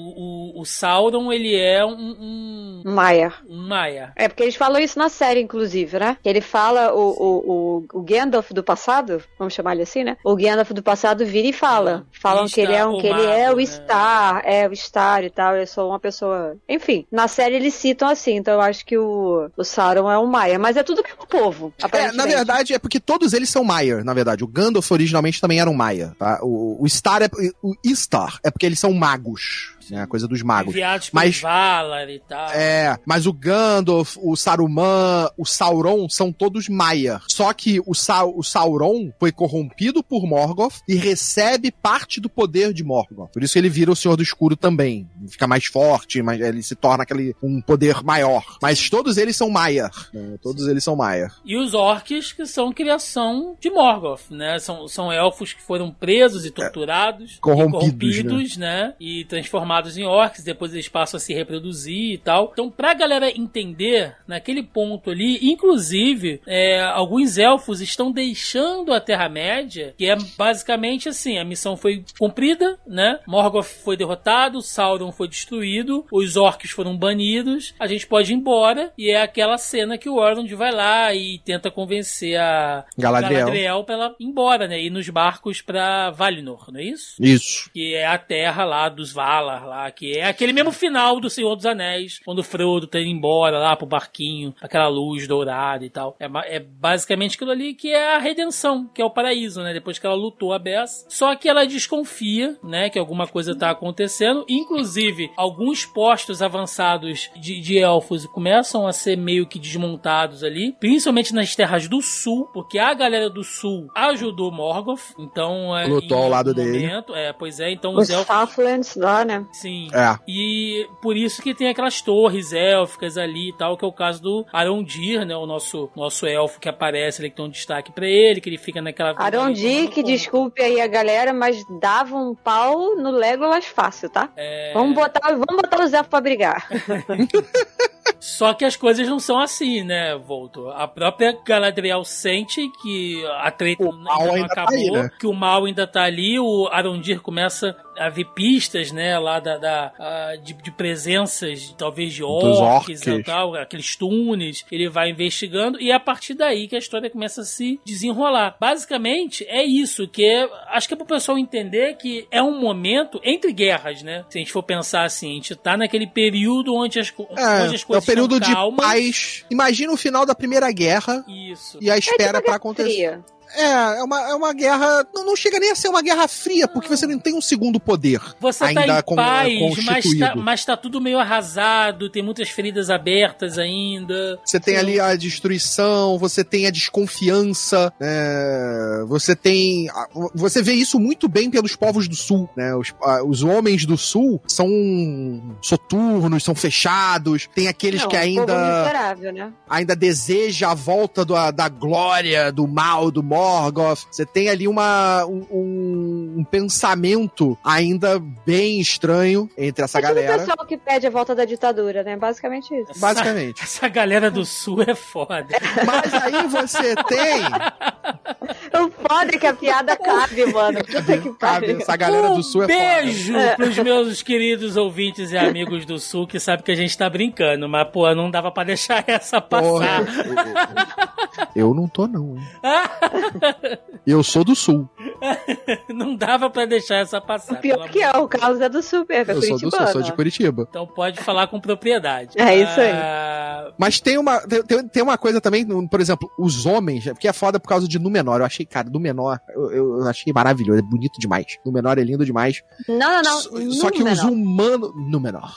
o, o Sauron, ele é um, um, Maia. um Maia. É, porque eles falam isso na série, inclusive, né? Que ele fala, o, o, o, o Gandalf do passado, vamos chamar ele assim, né? O Gandalf do passado vira e fala. Falam que ele é um, Star, que o ele é mago, o né? Star, é o Star e tal, eu sou uma pessoa. Enfim, na série eles citam assim, então eu acho que o, o Sauron é um Maia, mas é tudo o povo. É, na verdade, é porque todos eles são Maia, na verdade. O Gandalf originalmente também era um Maia, tá? O, o Star é, o Star é porque eles são magos. Né? A coisa dos magos. Enviados por Mas- Valar e tal. É, mas o Gandalf, o Saruman, o Sauron são todos Maiar. Só que o, Sa o Sauron foi corrompido por Morgoth e recebe parte do poder de Morgoth. Por isso ele vira o Senhor do Escuro também. Fica mais forte, mas ele se torna aquele um poder maior. Mas todos eles são Maiar. né? Todos eles são Maiar. E os orcs, que são criação de Morgoth, né? São, são elfos que foram presos e torturados. É. Corrompidos, e corrompidos, né? E transformados em orcs. Depois eles passam a se reproduzir e tal. Então, pra galera entender, naquele ponto ali, inclusive, é, alguns elfos estão deixando a Terra-média, que é basicamente assim, a missão foi cumprida, né? Morgoth foi derrotado, Sauron foi destruído, os orcs foram banidos, a gente pode ir embora, e é aquela cena que o Orlando vai lá e tenta convencer a Galadriel. Galadriel pra ela ir embora, né? Ir nos barcos pra Valinor, não é isso? Isso. Que é a terra lá dos Valar, lá, que é aquele mesmo final do Senhor dos Anéis, quando o Frodo tá indo embora lá pro barquinho, aquela luz dourada e tal. É, é basicamente aquilo ali que é a redenção, que é o paraíso, né? Depois que ela lutou a Bess. Só que ela desconfia, né, que alguma coisa tá acontecendo. Inclusive, alguns postos avançados de, de elfos começam a ser meio que desmontados ali, principalmente nas terras do sul, porque a galera do sul ajudou Morgoth, então é, Lutou ao lado algum dele. momento, é, pois é, então Os os elfos Southlands lá, né? Sim. É. E por isso que tem aquelas torres élficas ali e tal, que é o caso do Arondir, né? O nosso, nosso elfo que aparece ali, que tem um destaque pra ele, que ele fica naquela. Arondi, que desculpe aí a galera, mas dava um pau no Legolas fácil, tá? É, Vamos botar, vamos botar os elfos pra brigar. Só que as coisas não são assim, né, Volto? A própria Galadriel sente que a treta O mal ainda não ainda tá acabou, aí, né? que o mal ainda tá ali, o Arondir começa a ver pistas, né, lá da, da- ah, de, de presenças, talvez de Dos orcs, e orcs. tal, aqueles túneis, ele vai investigando e é a partir daí que a história começa a se desenrolar. Basicamente, é isso, que é, acho que é pro pessoal entender que é um momento entre guerras, né? Se a gente for pensar assim, a gente tá naquele período onde as, co- onde as É, é o coisas período de calmas. paz. Imagina o final da Primeira Guerra Isso. e a espera tipo pra Guerra acontecer. É, é uma, é uma guerra. Não, não chega nem a ser uma guerra fria, porque você não tem um segundo poder. Você ainda tá em con- paz, mas tá, constituído. mas tá tudo meio arrasado, tem muitas feridas abertas ainda. Você tem ali a destruição, você tem a desconfiança, é, você tem. Você vê isso muito bem pelos povos do sul, né? Os, os homens do sul são soturnos, são fechados, tem aqueles Não, que povo ainda. miserável, né? ainda deseja a volta do- da glória, do mal, do Morgoth. Você tem ali uma, um, um- um pensamento ainda bem estranho entre essa É tipo o galera. pessoal que pede a volta da ditadura, né? Basicamente isso. Basicamente. Essa galera do sul é foda. Mas aí você tem. O foda é que a piada cabe, mano. Puta que Sabe, pariu. essa galera do sul é foda. beijo pros meus queridos ouvintes e amigos do sul que sabem que a gente tá brincando, mas pô, não dava pra deixar essa Porra. passar. Eu não tô, não. hein? Eu sou do sul. não dava pra deixar essa O passar. pior pelo que é, o Carlos é do super, é Eu sou do sul, sou de Curitiba. Então pode falar com propriedade. É isso aí. Ah, Mas tem uma, tem, tem uma coisa também, por exemplo, os homens, porque é foda por causa de Númenor. Eu achei, cara, Númenor, eu, eu achei maravilhoso, é bonito demais. Númenor é lindo demais. Não, não, não. Só, só que os humanos. Númenor.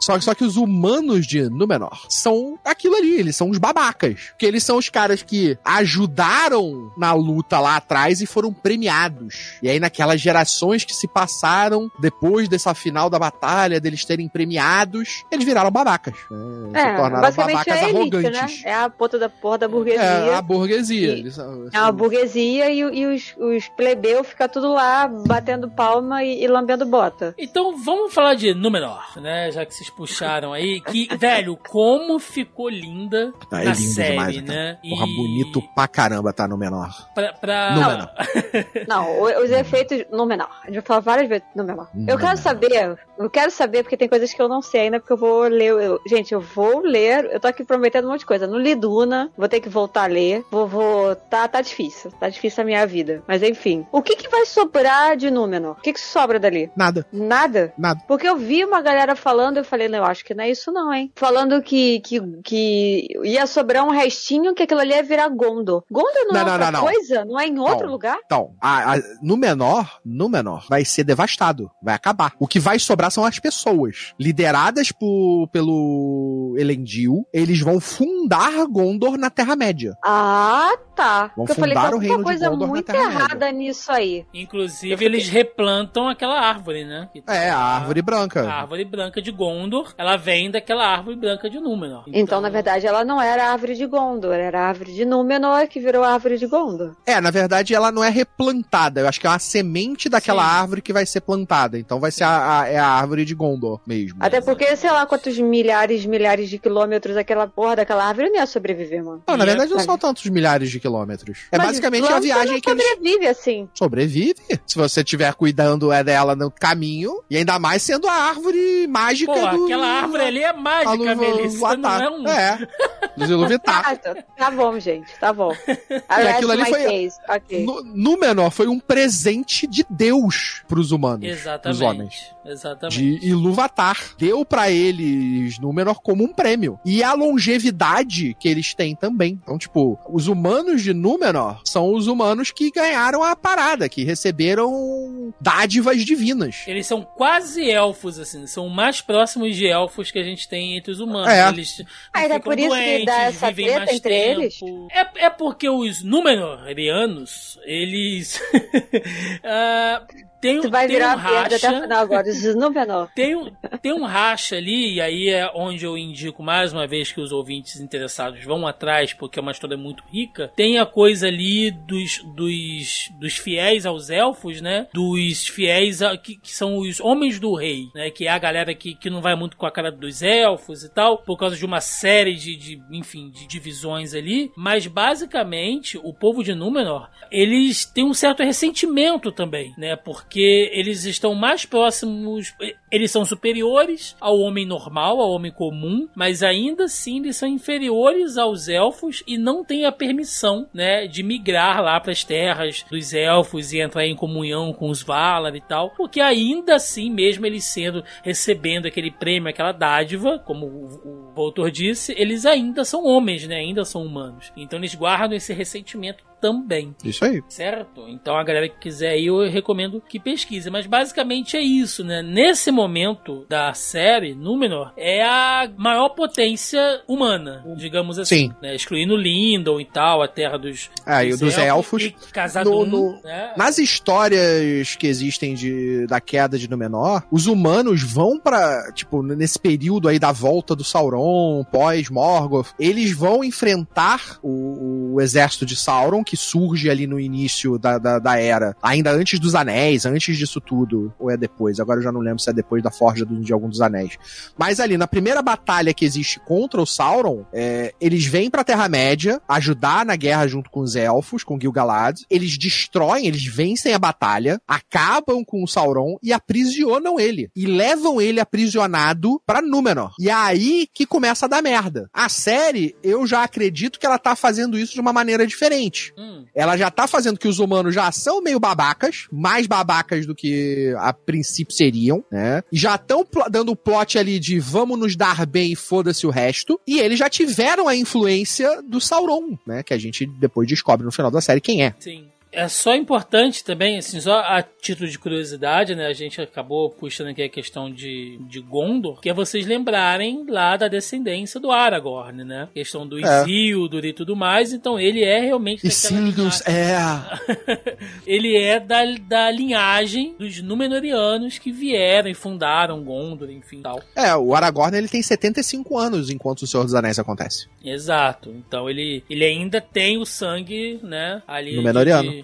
só, só que os humanos de Númenor são aquilo ali, eles são os babacas. Porque eles são os caras que ajudaram na luta lá atrás e foram premiados. E aí, naquelas gerações que se passaram depois dessa final da batalha, deles terem premiados, eles viraram babacas. né? Se É, tornaram basicamente babacas é a elite, né? arrogantes. É a ponta da porra da burguesia. É, a burguesia. E- Eles são- É uma burguesia e, e os, os plebeus ficam tudo lá batendo palma e, e lambendo bota. Então vamos falar de Númenor, né? Já que vocês puxaram aí. Que, velho, como ficou linda Ah, é lindo série, demais, né? Porra, bonito pra caramba tá no menor. Pra, pra- Númenor. Não, o- os efeitos no menor. A gente vai falar várias vezes no menor. Eu Númenor. quero saber, eu quero saber, porque tem coisas que eu não sei ainda, porque eu vou ler. eu- gente, eu vou ler. Eu tô aqui prometendo um monte de coisa. Não li Duna, vou ter que voltar a ler. Vou, vou. Tá, tá difícil. Tá difícil a minha vida. Mas enfim. O que que vai sobrar de Númenor? O que que sobra dali? Nada, Nada? nada. Porque eu vi uma galera falando, eu falei, não, eu acho que não é isso não, hein? Falando que, que, que ia sobrar um restinho que aquilo ali ia virar Gondor. Gondor não, Não, é não, outra não, coisa? Não é em outro lugar? Então, a, a- no menor, no menor, vai ser devastado, vai acabar. O que vai sobrar são as pessoas, lideradas por, pelo Elendil, eles vão fundar Gondor na Terra-média. Ah, tá. Vão Porque eu falei, fundar tem o reino alguma de coisa Gondor na muito Terra-média. errada nisso aí. Inclusive, eles replantam aquela árvore, né? Tá É, a árvore branca. A árvore branca de Gondor, ela vem daquela árvore branca de Númenor. Então, na verdade, ela não era a árvore de Gondor, era a árvore de Númenor que virou a árvore de Gondor. É, na verdade, ela não é replantada. Eu acho que é uma semente daquela Sim. árvore que vai ser plantada. Então vai ser a, a- é a árvore de Gondor mesmo. Até porque, sei lá, quantos milhares, milhares de quilômetros aquela porra daquela árvore não ia sobreviver, mano. Não, na verdade, não são tantos milhares de quilômetros. É Mas basicamente a viagem que eles sobrevive assim. sobrevive. Se você estiver cuidando é dela no caminho. E ainda mais sendo a árvore mágica Pô, do... aquela árvore ali é a mágica, Luva- Melissa. Não é um. É, do. Ah, tá, tá bom, gente, tá bom. E aquilo ali foi- case. Ok. No, Númenor foi um presente de Deus pros humanos. Exatamente. Pros homens. Exatamente. de Ilúvatar. Deu pra eles Númenor como um prêmio. E a longevidade que eles têm também. Então, tipo, os humanos de Númenor são os humanos que ganharam a parada, que receberam dádivas divinas. Eles são quase elfos, assim, são mais próximos de elfos que a gente tem entre os humanos. É. Eles então é ficam por isso que dá essa vivem treta mais entre tempo. eles? É, é porque os Númenorianos, eles. Ah, tem, Tu vai tem virar um verde até o racha. final agora. Tem um, tem um racha ali, e aí é onde eu indico mais uma vez que os ouvintes interessados vão atrás, porque é uma história muito rica. Tem a coisa ali dos, dos, dos fiéis aos elfos, né? Dos fiéis a- que, que são os homens do rei, né? Que é a galera que, que não vai muito com a cara dos elfos e tal, por causa de uma série de, de enfim, de divisões ali. Mas basicamente, o povo de Númenor, eles têm um certo ressentimento também, né? Porque eles estão mais próximos, eles são superiores ao homem normal, ao homem comum, mas ainda assim eles são inferiores aos elfos e não têm a permissão, né, de migrar lá para as terras dos elfos e entrar em comunhão com os Valar e tal, porque ainda assim, mesmo eles sendo recebendo aquele prêmio, aquela dádiva, como o, o autor disse, eles ainda são homens, né, ainda são humanos. Então eles guardam esse ressentimento também. Isso aí. Certo? Então a galera que quiser aí, eu recomendo que pesquise. Mas basicamente é isso, né? Nesse momento da série, Númenor é a maior potência humana, digamos assim. Sim. Né? Excluindo Lindon e tal, a terra dos, É, e o dos elfos. E Casadum, No- no- né? Nas histórias que existem de, da queda de Númenor, os humanos vão pra, tipo, nesse período aí da volta do Sauron, pós-Morgoth, eles vão enfrentar o, o exército de Sauron, que surge ali no início da, da, da era, ainda antes dos anéis, antes disso tudo, ou é depois, agora eu já não lembro se é depois da forja do- de algum dos anéis. Mas ali, na primeira batalha que existe contra o Sauron, é, eles vêm pra Terra-média ajudar na guerra junto com os elfos, com Gil-galad. Eles destroem, eles vencem a batalha, acabam com o Sauron e aprisionam ele. E levam ele aprisionado pra Númenor. E é aí que começa a dar merda. A série, eu já acredito que ela tá fazendo isso de uma maneira diferente. Hum, Ela já tá fazendo que os humanos já são meio babacas, mais babacas do que a princípio seriam, né? Já estão dando o plot ali de vamos nos dar bem e foda-se o resto. E eles já tiveram a influência do Sauron, né? Que a gente depois descobre no final da série quem é. sim. É só importante também, assim, só a título de curiosidade, né? A gente acabou puxando aqui a questão de, de Gondor, que é vocês lembrarem lá da descendência do Aragorn, né? questão do É. Isildur e tudo mais. Então ele é realmente linhagem- é. ele é da, da linhagem dos Númenóreanos que vieram e fundaram Gondor, enfim, tal. É, o Aragorn ele tem 75 anos enquanto o Senhor dos Anéis acontece. Exato. Então ele, ele ainda tem o sangue, né? Ali Númenóreano. de,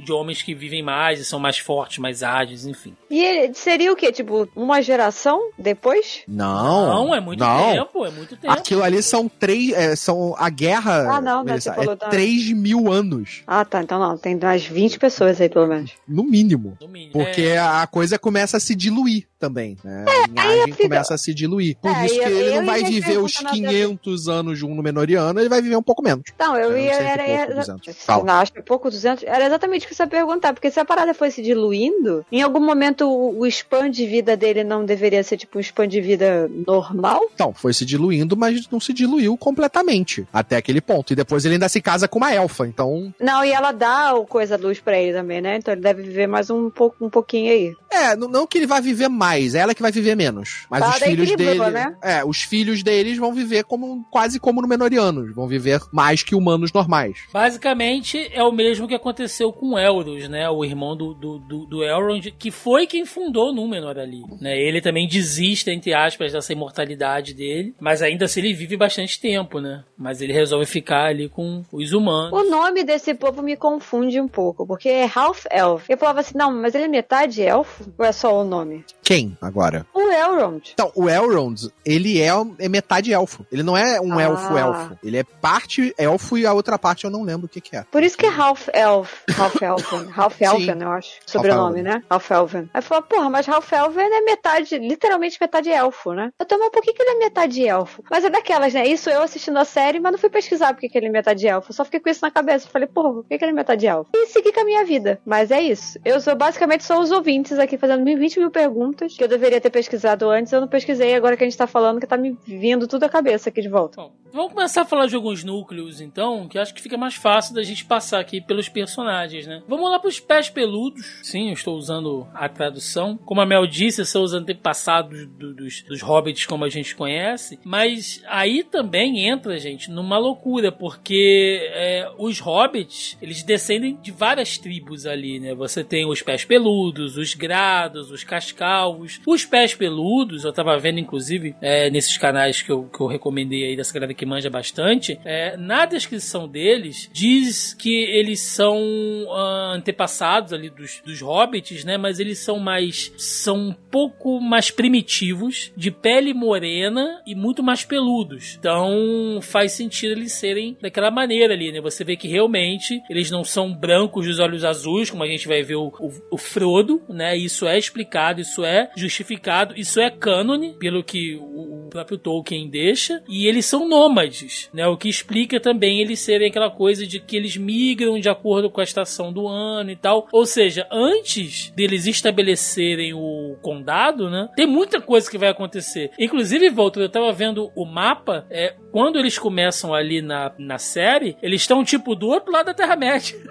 de homens que vivem mais e são mais fortes, mais ágeis, enfim. E ele seria o quê? Tipo, uma geração depois? Não. Não, é muito não. tempo, é muito tempo. Aquilo ali são três. é, são a guerra. Ah, não, Melissa, você falou é 3 mil anos. Ah, tá. Então não, tem mais 20 pessoas aí, pelo menos. No mínimo. No mínimo. Porque É, a coisa começa a se diluir também, né? a linhagem começa a se diluir. Por É, isso que ele não vai viver os perguntar na 500 anos de um Númenoriano, ele vai viver um pouco menos. Não, eu ia. Era, pouco, era, 200. era, Fala. não, acho que é pouco 200. Era exatamente você ia perguntar, porque se a parada foi se diluindo, em algum momento o, o spam de vida dele não deveria ser tipo um spam de vida normal? Então, foi se diluindo, mas não se diluiu completamente até aquele ponto. E depois ele ainda se casa com uma elfa, então. Não, e ela dá o coisa luz pra ele também, né? Então ele deve viver mais um, pouco, um pouquinho aí. É, não, não que ele vai viver mais, é ela que vai viver menos. Mas os daí filhos dele. né? É, os filhos deles vão viver como quase como Númenóreanos. Vão viver mais que humanos normais. Basicamente é o mesmo que aconteceu com Elros, né? O irmão do, do, do, do Elrond, que foi quem fundou Númenor ali. Né? Ele também desiste, entre aspas, dessa imortalidade dele. Mas ainda assim ele vive bastante tempo, né? Mas ele resolve ficar ali com os humanos. O nome desse povo me confunde um pouco, porque é Half Elf. Eu falava assim, não, mas ele é metade elfo? Ou é só o nome? Quem agora? O Elrond. Então, o Elrond, ele é, é metade elfo. Ele não é um Ah. elfo-elfo. Ele é parte elfo e a outra parte eu não lembro o que, que é. Por isso que é Half Elf. Half Elfen. Half Elfen, eu acho. Sobrenome, né? Half Elven. Aí eu falava, porra, mas Half Elven é metade, literalmente metade elfo, né? Eu tô, mas por que, que ele é metade elfo? Mas é daquelas, né? Isso eu assistindo a série, mas não fui pesquisar por que, que ele é metade elfo. Só fiquei com isso na cabeça. Falei, porra, por que, que ele é metade elfo? E segui com a minha vida. Mas é isso. Eu sou basicamente sou os ouvintes aqui fazendo 20 mil perguntas que eu deveria ter pesquisado antes. Eu não pesquisei, agora que a gente tá falando que tá me vindo tudo a cabeça aqui de volta. Bom, vamos começar a falar de alguns núcleos, então, que acho que fica mais fácil da gente passar aqui pelos personagens, né? Vamos lá pros pés peludos. Sim, eu estou usando a tradução. Como a Mel disse, são os antepassados do- dos, dos hobbits como a gente conhece. Mas aí também entra, gente, numa loucura, porque é, os hobbits, eles descendem de várias tribos ali, né? Você tem os pés peludos, os grados, os cascalvos. Os pés peludos, eu tava vendo, inclusive, é, nesses canais que eu, que eu recomendei aí dessa galera que manja bastante, é, na descrição deles, diz que eles são ah, antepassados ali dos, dos hobbits, né? Mas eles são mais. são um pouco mais primitivos, de pele morena e muito mais peludos. Então faz sentido eles serem daquela maneira ali, né? Você vê que realmente eles não são brancos dos olhos azuis, como a gente vai ver o, o, o Frodo, né? Isso é explicado, isso justificado, isso é cânone, pelo que o, próprio Tolkien deixa. E eles são nômades, né? O que explica também eles serem aquela coisa de que eles migram de acordo com a estação do ano e tal. Ou seja, antes deles estabelecerem o condado, né? Tem muita coisa que vai acontecer. Inclusive, Voltor, eu tava vendo o mapa, é, quando eles começam ali na, na série, eles estão tipo do outro lado da Terra-média.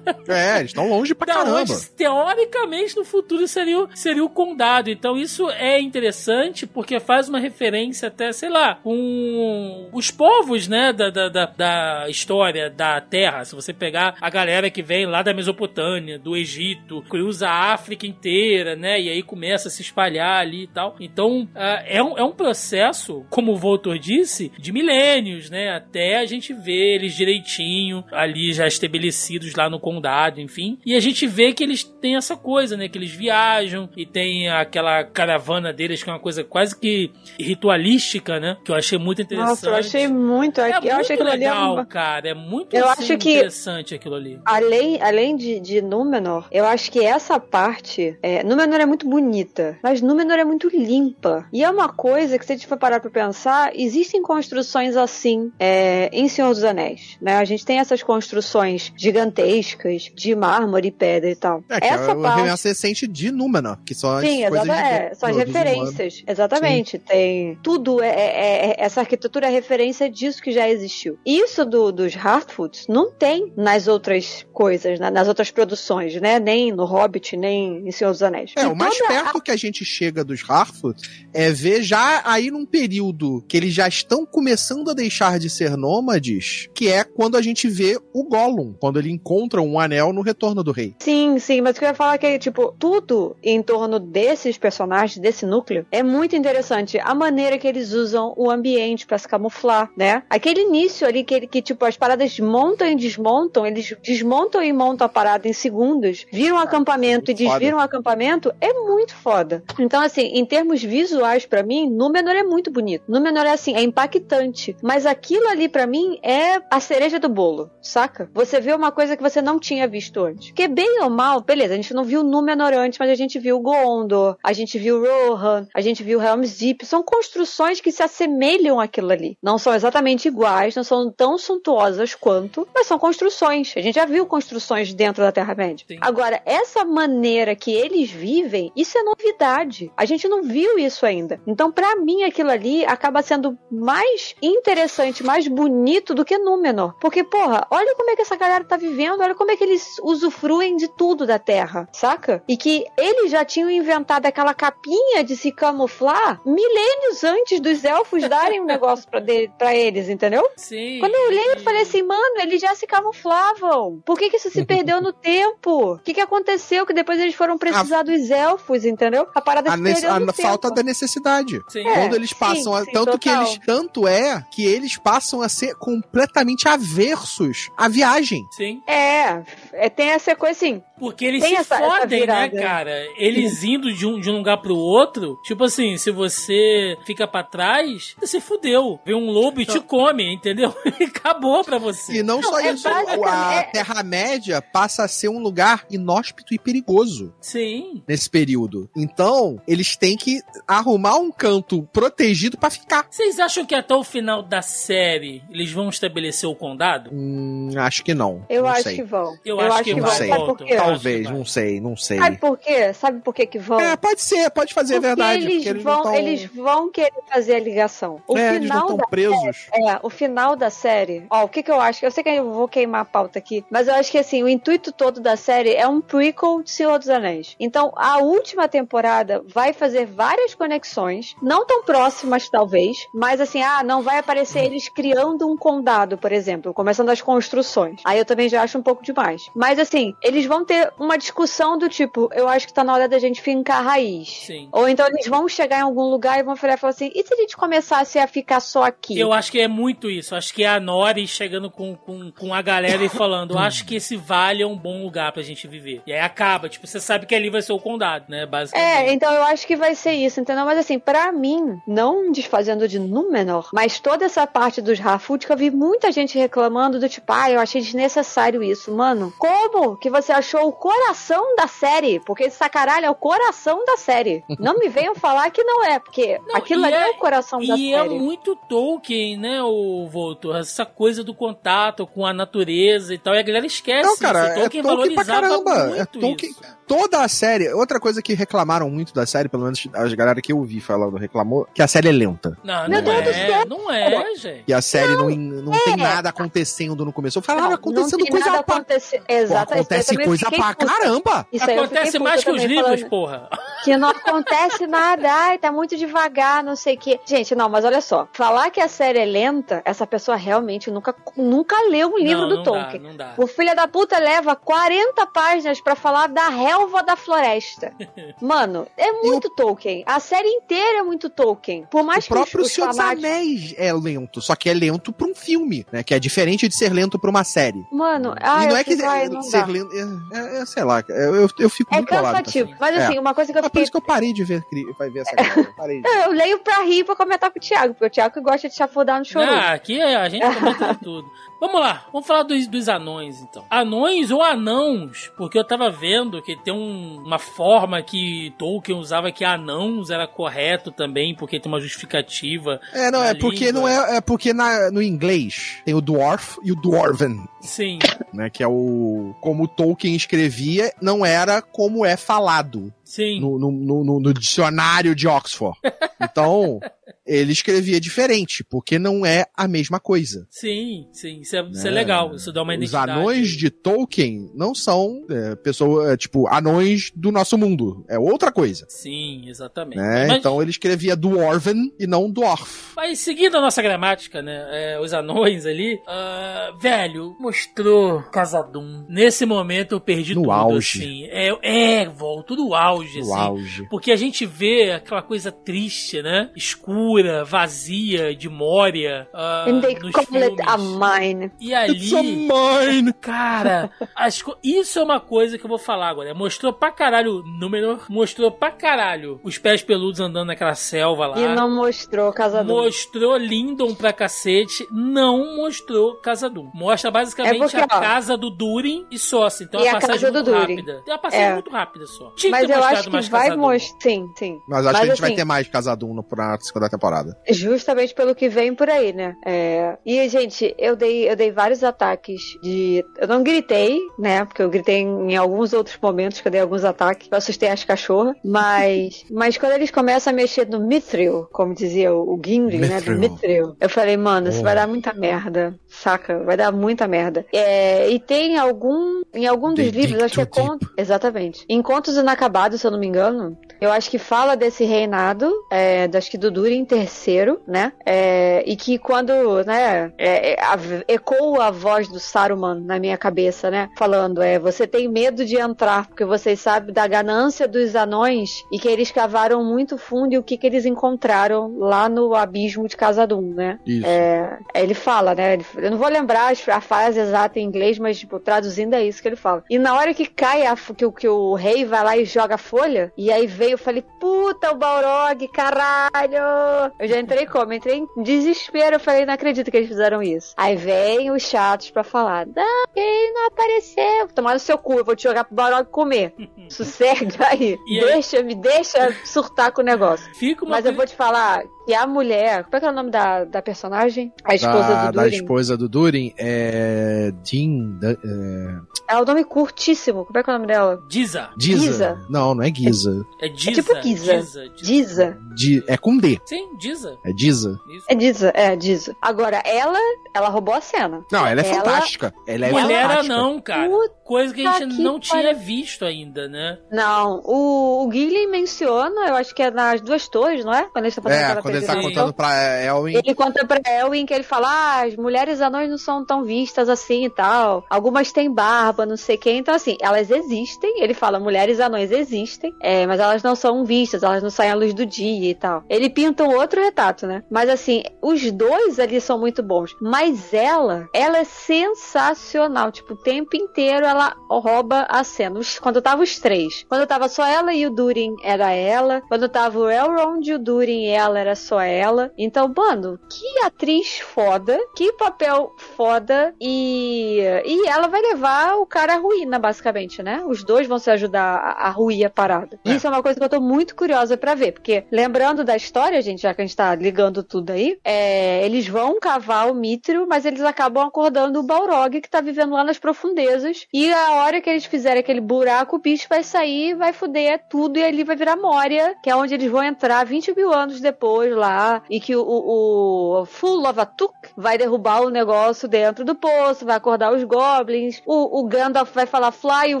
É, eles estão longe pra Da caramba. onde, teoricamente, no futuro seria, o- seria o condado. Então, isso é interessante porque faz uma referência até, sei lá, com os povos, né, da, da, da, da história da Terra. Se você pegar a galera que vem lá da Mesopotâmia, do Egito, cruza a África inteira, né, e aí começa a se espalhar ali e tal. Então, ah, é, um, é um processo, como o Voltor disse, de milênios, né, até a gente ver eles direitinho ali já estabelecidos lá no condado, enfim. E a gente vê que eles têm essa coisa, né? Que eles viajam e tem aquela caravana deles que é uma coisa quase que ritualística, né? Que eu achei muito interessante. Nossa, eu achei muito. É eu muito ali legal, uma- cara. É muito Eu assim, acho que- interessante aquilo ali. Além, além de, de Númenor, eu acho que essa parte. É, Númenor é muito bonita, mas Númenor é muito limpa. E é uma coisa que, se a gente for parar pra pensar, existem construções assim é, em Senhor dos Anéis. Né? A gente tem essas construções gigantescas de mármore e pedra e tal. É, que essa é o parte. remanescente de Númenor, que são as Sim, coisas exata, de- é, são as do- dos humanos. referências. Exatamente. Tem tudo. É, é- é- essa arquitetura é referência disso que já existiu. Isso do, dos Harfoots não tem nas outras coisas, né, nas outras produções, né? Nem no Hobbit, nem em Senhor dos Anéis. É, E o mais toda a- perto que a gente chega dos Harfoot é ver já aí num período que eles já estão começando a deixar de ser nômades, que é quando a gente vê o Gollum, quando ele encontra um anel no Retorno do Rei. Sim, sim, mas o que eu ia falar é que, tipo, tudo em torno desses personagens, desse núcleo, é muito interessante. A maneira que eles usam o ambiente pra se camuflar, né? Aquele início ali que, ele- que tipo, as paradas montam e desmontam, eles desmontam e montam a parada em segundos, viram um acampamento e muito foda. desviram o acampamento, é muito foda. Então, assim, em termos visuais, pra mim, Númenor é muito bonito. Númenor é, assim, é impactante. Mas aquilo ali pra mim é a cereja do bolo, saca? Você vê uma coisa que você não tinha visto antes. Que bem ou mal, beleza, a gente não viu Númenor antes, mas a gente viu Gondor, a gente viu Rohan, a gente viu Helm's Deep. São construções que se assemelham àquilo ali. Não são exatamente iguais, não são tão suntuosas quanto, mas são construções. A gente já viu construções dentro da Terra-média. Agora, essa maneira que eles vivem, isso é novidade. A gente não viu isso ainda. Então, pra mim, aquilo ali acaba sendo mais interessante, mais bonito do que Númenor. Porque, porra, olha como é que essa galera tá vivendo, olha como é que eles usufruem de tudo da Terra, saca? E que eles já tinham inventado aquela capinha de se camuflar milênios antes dos elfos darem um negócio pra, de- pra eles, entendeu? Sim. Quando eu olhei, eu falei assim, mano, eles já se camuflavam. Por que, que isso se perdeu no tempo? O que, que aconteceu que depois eles foram precisar dos elfos, entendeu? A parada A, se perdeu a no falta tempo. da necessidade. Sim. É, Quando eles sim, passam a, sim, tanto que total. eles tanto é que eles passam a ser completamente aversos à viagem. Sim. É, é, tem essa coisa assim. Porque eles Tem se essa- essa fodem, né, virada. cara? Eles indo de um, de um lugar pro outro, tipo assim, se você fica pra trás, você se fudeu. Vem um lobo e te come, entendeu? E acabou pra você. E não, Não, só é isso, a é- Terra-média passa a ser um lugar inóspito e perigoso Sim. nesse período. Então, eles têm que arrumar um canto protegido pra ficar. Vocês acham que até o final da série eles vão estabelecer o condado? Hum, acho que não. Eu não acho sei. que vão. Eu acho que vão. vai, Sabe por quê? Tal- Talvez, não sei, não sei. Sabe por quê? Sabe por que que vão? É, pode ser, pode fazer, é Porque verdade. eles, porque eles vão, não tão... eles vão querer fazer a ligação. O é, eles não final estão da presos. É, o final da série. Ó, o que que eu acho? Eu sei que eu vou queimar a pauta aqui, mas eu acho que assim, o intuito todo da série é um prequel de Senhor dos Anéis. Então, a última temporada vai fazer várias conexões, não tão próximas talvez, mas assim, ah, não vai aparecer eles criando um condado, por exemplo, começando as construções. Aí eu também já acho um pouco demais. Mas assim, eles vão ter uma discussão do tipo, eu acho que tá na hora da gente fincar a raiz. Sim. Ou então eles vão chegar em algum lugar e vão falar assim: e se a gente começasse a ficar só aqui? Eu acho que é muito isso. Acho que é a Nori chegando com, com, com a galera e falando: "Eu acho que esse vale é um bom lugar pra gente viver. E aí acaba, tipo, você sabe que ali vai ser o condado, né? É, Basicamente. então eu acho que vai ser isso, entendeu? Mas assim, pra mim, não desfazendo de Númenor, mas toda essa parte dos Harfoot que eu vi muita gente reclamando do tipo, ah, eu achei desnecessário isso. Mano, como que você achou o coração da série? Porque esse sacaralho é o coração da série. Não me venham falar que não é, porque Não, aquilo ali é, é- o coração da E é série. muito Tolkien, né, o Voltor? Essa coisa do contato com a natureza e tal. E a galera esquece. Não, cara, isso. é Tolkien Tolkien pra caramba. É muito Tolkien. isso. Toda a série. Outra coisa que reclamaram muito da série, pelo menos as galera que eu vi falando reclamou, que a série é lenta. Não, não Deus do é, não é, gente. E a série não, não, tem nada acontecendo no começo. Eu falava, Não, acontecendo não tem coisa nada pra. acontecer. Pô, Exato, eu acontece coisa fiquei pra puta. caramba. Isso Acontece mais que os livros, falando porra. Que não acontece nada, ai, tá muito devagar, não sei o quê. Gente, não, mas olha só. Falar que a série é lenta, essa pessoa realmente nunca, nunca leu um livro não, do não Tolkien. Dá, não dá. O filho da puta leva 40 páginas pra falar da relva da floresta. Mano, é muito Tolkien. A série inteira é muito Tolkien. Por mais O próprio que os, os Senhor dos. Anéis é lento, só que é lento pra um filme, né? Que é diferente de ser lento pra uma série. Mano, ai, e não eu é que fico, ai, não ser dá. lento. É, é- é, sei lá, eu, eu, eu fico É muito bolado com cansativo. essa- Mas É. assim, uma coisa que eu É por fiquei isso que eu parei de ver, cri- vai ver essa galera. Eu Parei de... Eu leio pra rir e pra comentar com o Thiago, porque o Thiago gosta de chafurdar no choro. Ah, aqui é- a gente comenta tudo. Vamos lá, vamos falar dos, dos anões então. Anões ou anãos? Porque eu tava vendo que tem um- uma forma que Tolkien usava que anãos era correto também, porque tem uma justificativa. É, não, é porque não é, é porque na, no inglês tem o dwarf e o dwarven, Sim, né? Que é o como Tolkien escrevia, não era como é falado sim. no, no, no- no- dicionário de Oxford. Então, ele escrevia diferente, porque não é a mesma coisa. Sim, sim, isso é, isso é né? legal, isso dá uma Os identidade. anões de Tolkien não são é, pessoas, é, tipo, anões do nosso mundo. É outra coisa. Sim, exatamente. Né? Mas, Então ele escrevia Dwarven e não Dwarf. mas seguindo a nossa gramática, né, é, os anões ali, ah, velho, mostrou Casadum. Nesse momento eu perdi No tudo, auge. assim. É, é, volto do auge, No assim. auge. Porque a gente vê aquela coisa triste, né? Escura vazia, de Moria. Uh, And they nos call it filmes. a mine. E ali. It's a mine! Cara, as co- isso é uma coisa que eu vou falar agora. Mostrou pra caralho Númenor, mostrou pra caralho os pés peludos andando naquela selva lá. E não mostrou Casador. Mostrou Lindon pra cacete, não mostrou Casadum. Mostra basicamente É porque, a ó, casa do Durin e só, assim. Tem E a passagem muito rápida. Tem uma passagem É. muito rápida só. Tinha Mas que ter eu acho que vai mostrar. Sim, sim. Mas acho que a gente vai assim, ter mais Casadum no, na segunda temporada. Justamente pelo que vem por aí, né? É, E, gente, eu dei, eu dei vários ataques de. Eu não gritei, né? Porque eu gritei em, em alguns outros momentos que eu dei alguns ataques. Eu assustei as cachorras. Mas. mas quando eles começam a mexer no Mithril, como dizia o, o Gimli, né? Do Mithril. Eu falei, mano, isso Oh. vai dar muita merda. Saca? Vai dar muita merda. É, e tem algum. Em algum dos They livros, acho que é conto. Exatamente. Em Contos Inacabados, se eu não me engano, eu acho que fala desse reinado, é, acho que do Durin terceiro, né? É, e que quando, né, é, é, a- ecoa a voz do Saruman na minha cabeça, né? Falando, é, você tem medo de entrar, porque vocês sabem da ganância dos anões e que eles cavaram muito fundo e o que, que eles encontraram lá no abismo de Casadum, né? Isso. É, ele fala, né? ele- Eu não vou lembrar as- a frase exata em inglês, mas, tipo, traduzindo é isso que ele fala. E na hora que cai a, que, o- que o rei vai lá e joga a folha, e aí eu falei, puta, o Balrog, caralho! Eu já entrei como? Entrei em desespero, eu falei, não acredito que eles fizeram isso. Aí vem os chatos pra falar, não, ele não apareceu. Tomar no seu cu, eu vou te jogar pro Balrog comer. Sossega aí. E aí? deixa, me deixa surtar com o negócio. Mas eu vou te falar que a mulher. Como é que é o nome da, da personagem? A esposa da, do da Durin. esposa do Durin é. Jean. da- É, É o nome curtíssimo. Como é que é o nome dela? Giza. Giza. Giza. Não, não é Giza. É Giza. tipo Giza. Giza. Giza. Di- é com D. Sim, Giza. É Giza. É Giza, é Giza. Agora, ela, ela roubou a cena. Não, ela é Ela- fantástica. Ela é Mulher fantástica. não, cara. Puta Coisa que a gente que não tinha visto ainda, né? Não, o, o Gillian menciona, eu acho que é nas duas torres, não é? Quando ele está fazendo É, aquela quando ele tá contando pra Elwin. Ele conta pra Elwin que ele fala: ah, as mulheres anões não são tão vistas assim e tal. Algumas têm barba, não sei quem. Então, assim, elas existem. Ele fala: mulheres anões existem, é, mas elas não são vistas, elas não saem à luz do dia e tal. Ele pinta um outro retrato, né? Mas, assim, os dois ali são muito bons. Mas ela, ela é sensacional. Tipo, o tempo inteiro ela rouba a cena. Os- Quando tava os três. Quando tava só ela e o Durin, era ela. Quando tava o Elrond e o Durin e ela, era só ela. Então, mano, que atriz foda. Que papel foda. E, e ela vai levar o cara à ruína, basicamente, né? Os dois vão se ajudar a, a ruir a parada. É. Isso é uma coisa que eu tô muito curiosa pra ver. Porque, lembrando da história, gente, já que a gente tá ligando tudo aí, é, eles vão cavar o Mithril, mas eles acabam acordando o Balrog, que tá vivendo lá nas profundezas. E a hora que eles fizerem aquele buraco, o bicho vai sair, vai fuder tudo e ali vai virar Moria, que é onde eles vão entrar 20 mil anos depois lá. E que o, o, o Full of Atuk vai derrubar o negócio dentro do poço, vai acordar os goblins. O, o Gandalf vai falar Fly o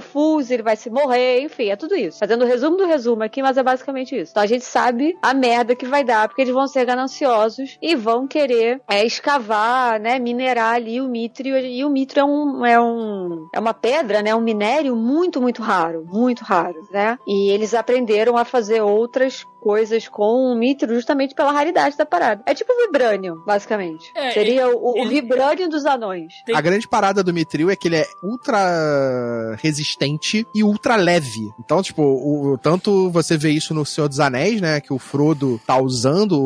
Fools, ele vai se morrer, enfim, é tudo isso. Fazendo o resumo do resumo aqui, mas é basicamente isso. Então a gente sabe a merda que vai dar, porque eles vão ser gananciosos e vão querer é, escavar, né, minerar ali o mithril. E o mithril é um, é um é uma pedra, né, um minério muito, muito raro, muito raro, né? E eles aprenderam a fazer outras coisas com o mithril justamente pela raridade da parada. É tipo vibranium, basicamente. É, Seria o, o ele- vibranium dos anões. Tem- A grande parada do Mithril é que ele é ultra resistente e ultra leve. Então, tipo, o, tanto você vê isso no Senhor dos Anéis, né? Que o Frodo tá usando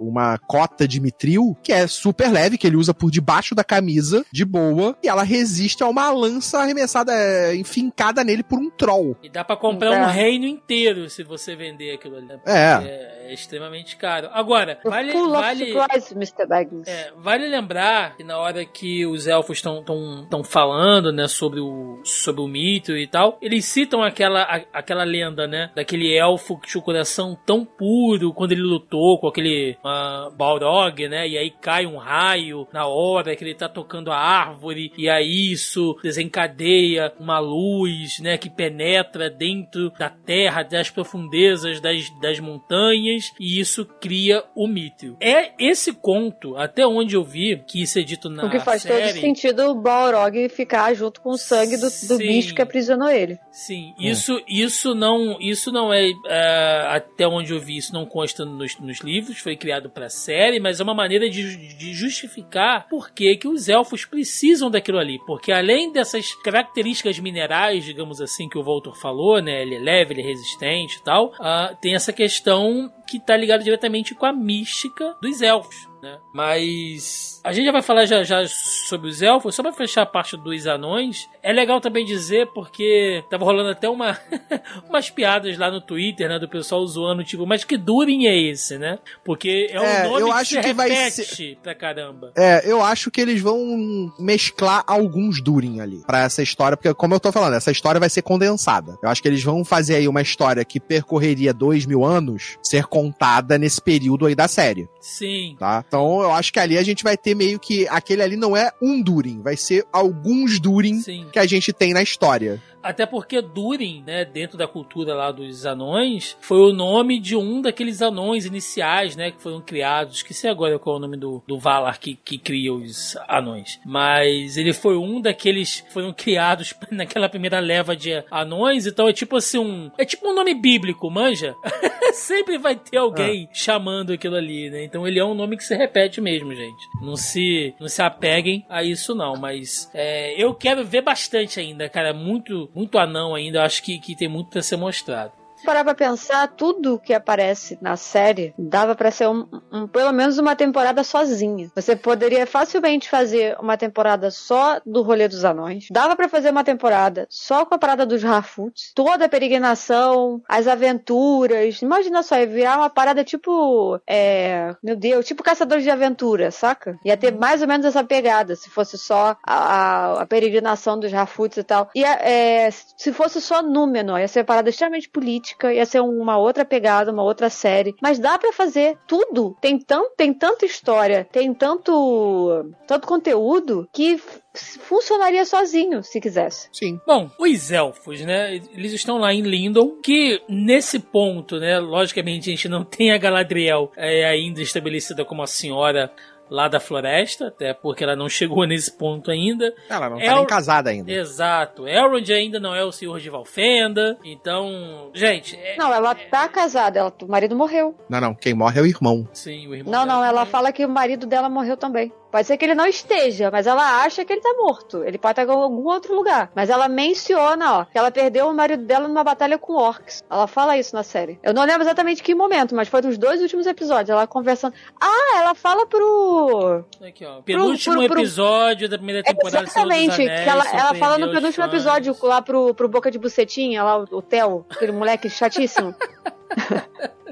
uma cota de Mithril, que é super leve, que ele usa por debaixo da camisa, de boa, e ela resiste a uma lança arremessada, é, enfincada nele por um troll. E dá pra comprar Então. um reino inteiro se você vender aquilo ali. É. É, é extremamente caro. Agora, vale, vale, surprise, Mr. Baggins. É, vale lembrar que na hora que os elfos estão tão, tão falando, né, sobre o, sobre o mito e tal, eles citam aquela, a- aquela lenda, né, daquele elfo que tinha o coração tão puro quando ele lutou com aquele ah, Balrog, né, e aí cai um raio na hora que ele tá tocando a árvore, e aí isso desencadeia uma luz, né, que penetra dentro da terra, das profundezas das, das montanhas, e isso cria o mito. É esse conto, até onde eu vi, que isso é dito na O que faz série, todo sentido o Balrog ficar junto com o sangue do, do bicho que aprisionou ele. Sim, isso, isso não, isso não é, é, até onde eu vi, isso não consta nos, nos livros, foi criado pra série, mas é uma maneira de, de justificar por que, que os elfos precisam daquilo ali, porque além dessas características minerais, digamos assim, que o Voltor falou, né, ele é leve, ele é resistente e tal, ah, tem essa questão que tá ligada diretamente com a mística dos elfos. Né? Mas a gente já vai falar já, já sobre os elfos, só pra fechar a parte dos anões. É legal também dizer, porque tava rolando até uma umas piadas lá no Twitter, né? Do pessoal zoando, tipo, mas que Durin é esse, né? Porque é um É, nome eu que acho se que vai repete pra caramba. É, eu acho que eles vão mesclar alguns Durin ali pra essa história, porque como eu tô falando, essa história vai ser condensada. Eu acho que eles vão fazer aí uma história que percorreria dois mil anos ser contada nesse período aí da série, Sim. tá? Então eu acho que ali a gente vai ter meio que aquele ali não é um Durin, vai ser alguns Durin Sim. que a gente tem na história. Até porque Durin, né, dentro da cultura lá dos anões, foi o nome de um daqueles anões iniciais, né, que foram criados. Esqueci agora qual é o nome do, do Valar que, que cria os anões. Mas ele foi um daqueles que foram criados naquela primeira leva de anões. Então é tipo assim um. É tipo um nome bíblico, manja? Sempre vai ter alguém chamando aquilo ali, né? Então ele é um nome que se repete mesmo, gente. Não se, não se apeguem a isso, não. Mas é, eu quero ver bastante ainda, cara. Muito, muito anão ainda. Acho que, que tem muito pra ser mostrado. Parar pra pensar, tudo que aparece na série dava pra ser um, um- pelo menos uma temporada sozinha. Você poderia facilmente fazer uma temporada só do rolê dos anões. Dava pra fazer uma temporada só com a parada dos Harfoots. Toda a peregrinação, as aventuras. Imagina só, ia virar uma parada tipo. É, meu Deus, tipo Caçadores de Aventura, saca? Ia ter mais ou menos essa pegada, se fosse só a, a- a peregrinação dos Harfoots e tal. E é, se fosse só Númenor, ia ser uma parada extremamente política, ia ser uma outra pegada, uma outra série. Mas dá pra fazer tudo. Tem, tão, tem tanta história, tem tanto, tanto conteúdo que funcionaria sozinho, se quisesse. Sim. Bom, os elfos, né? Eles estão lá em Lindon, que nesse ponto, né? Logicamente a gente não tem a Galadriel é, ainda estabelecida como a senhora lá da floresta, até porque ela não chegou nesse ponto ainda. Ela não tá É nem casada ainda. Exato. Elrond ainda não é o senhor de Valfenda. Então, gente, é, Não, ela tá casada, ela, o marido morreu. Não, não, quem morre é o irmão. sim, o irmão Não, não, ela também. fala que o marido dela morreu também. Pode ser que ele não esteja, mas ela acha que ele tá morto. Ele pode estar em algum outro lugar. Mas ela menciona, ó, que ela perdeu o marido dela numa batalha com orcs. Ela fala isso na série. Eu não lembro exatamente que momento, mas foi nos dois últimos episódios. Ela conversando. Ah, ela fala pro. Aqui, ó. Penúltimo pro- pro- episódio da primeira temporada Exatamente. Anéis, Que ela, ela fala no penúltimo episódio lá pro, pro Boca de Bucetinha, lá o, o Theo, aquele moleque chatíssimo.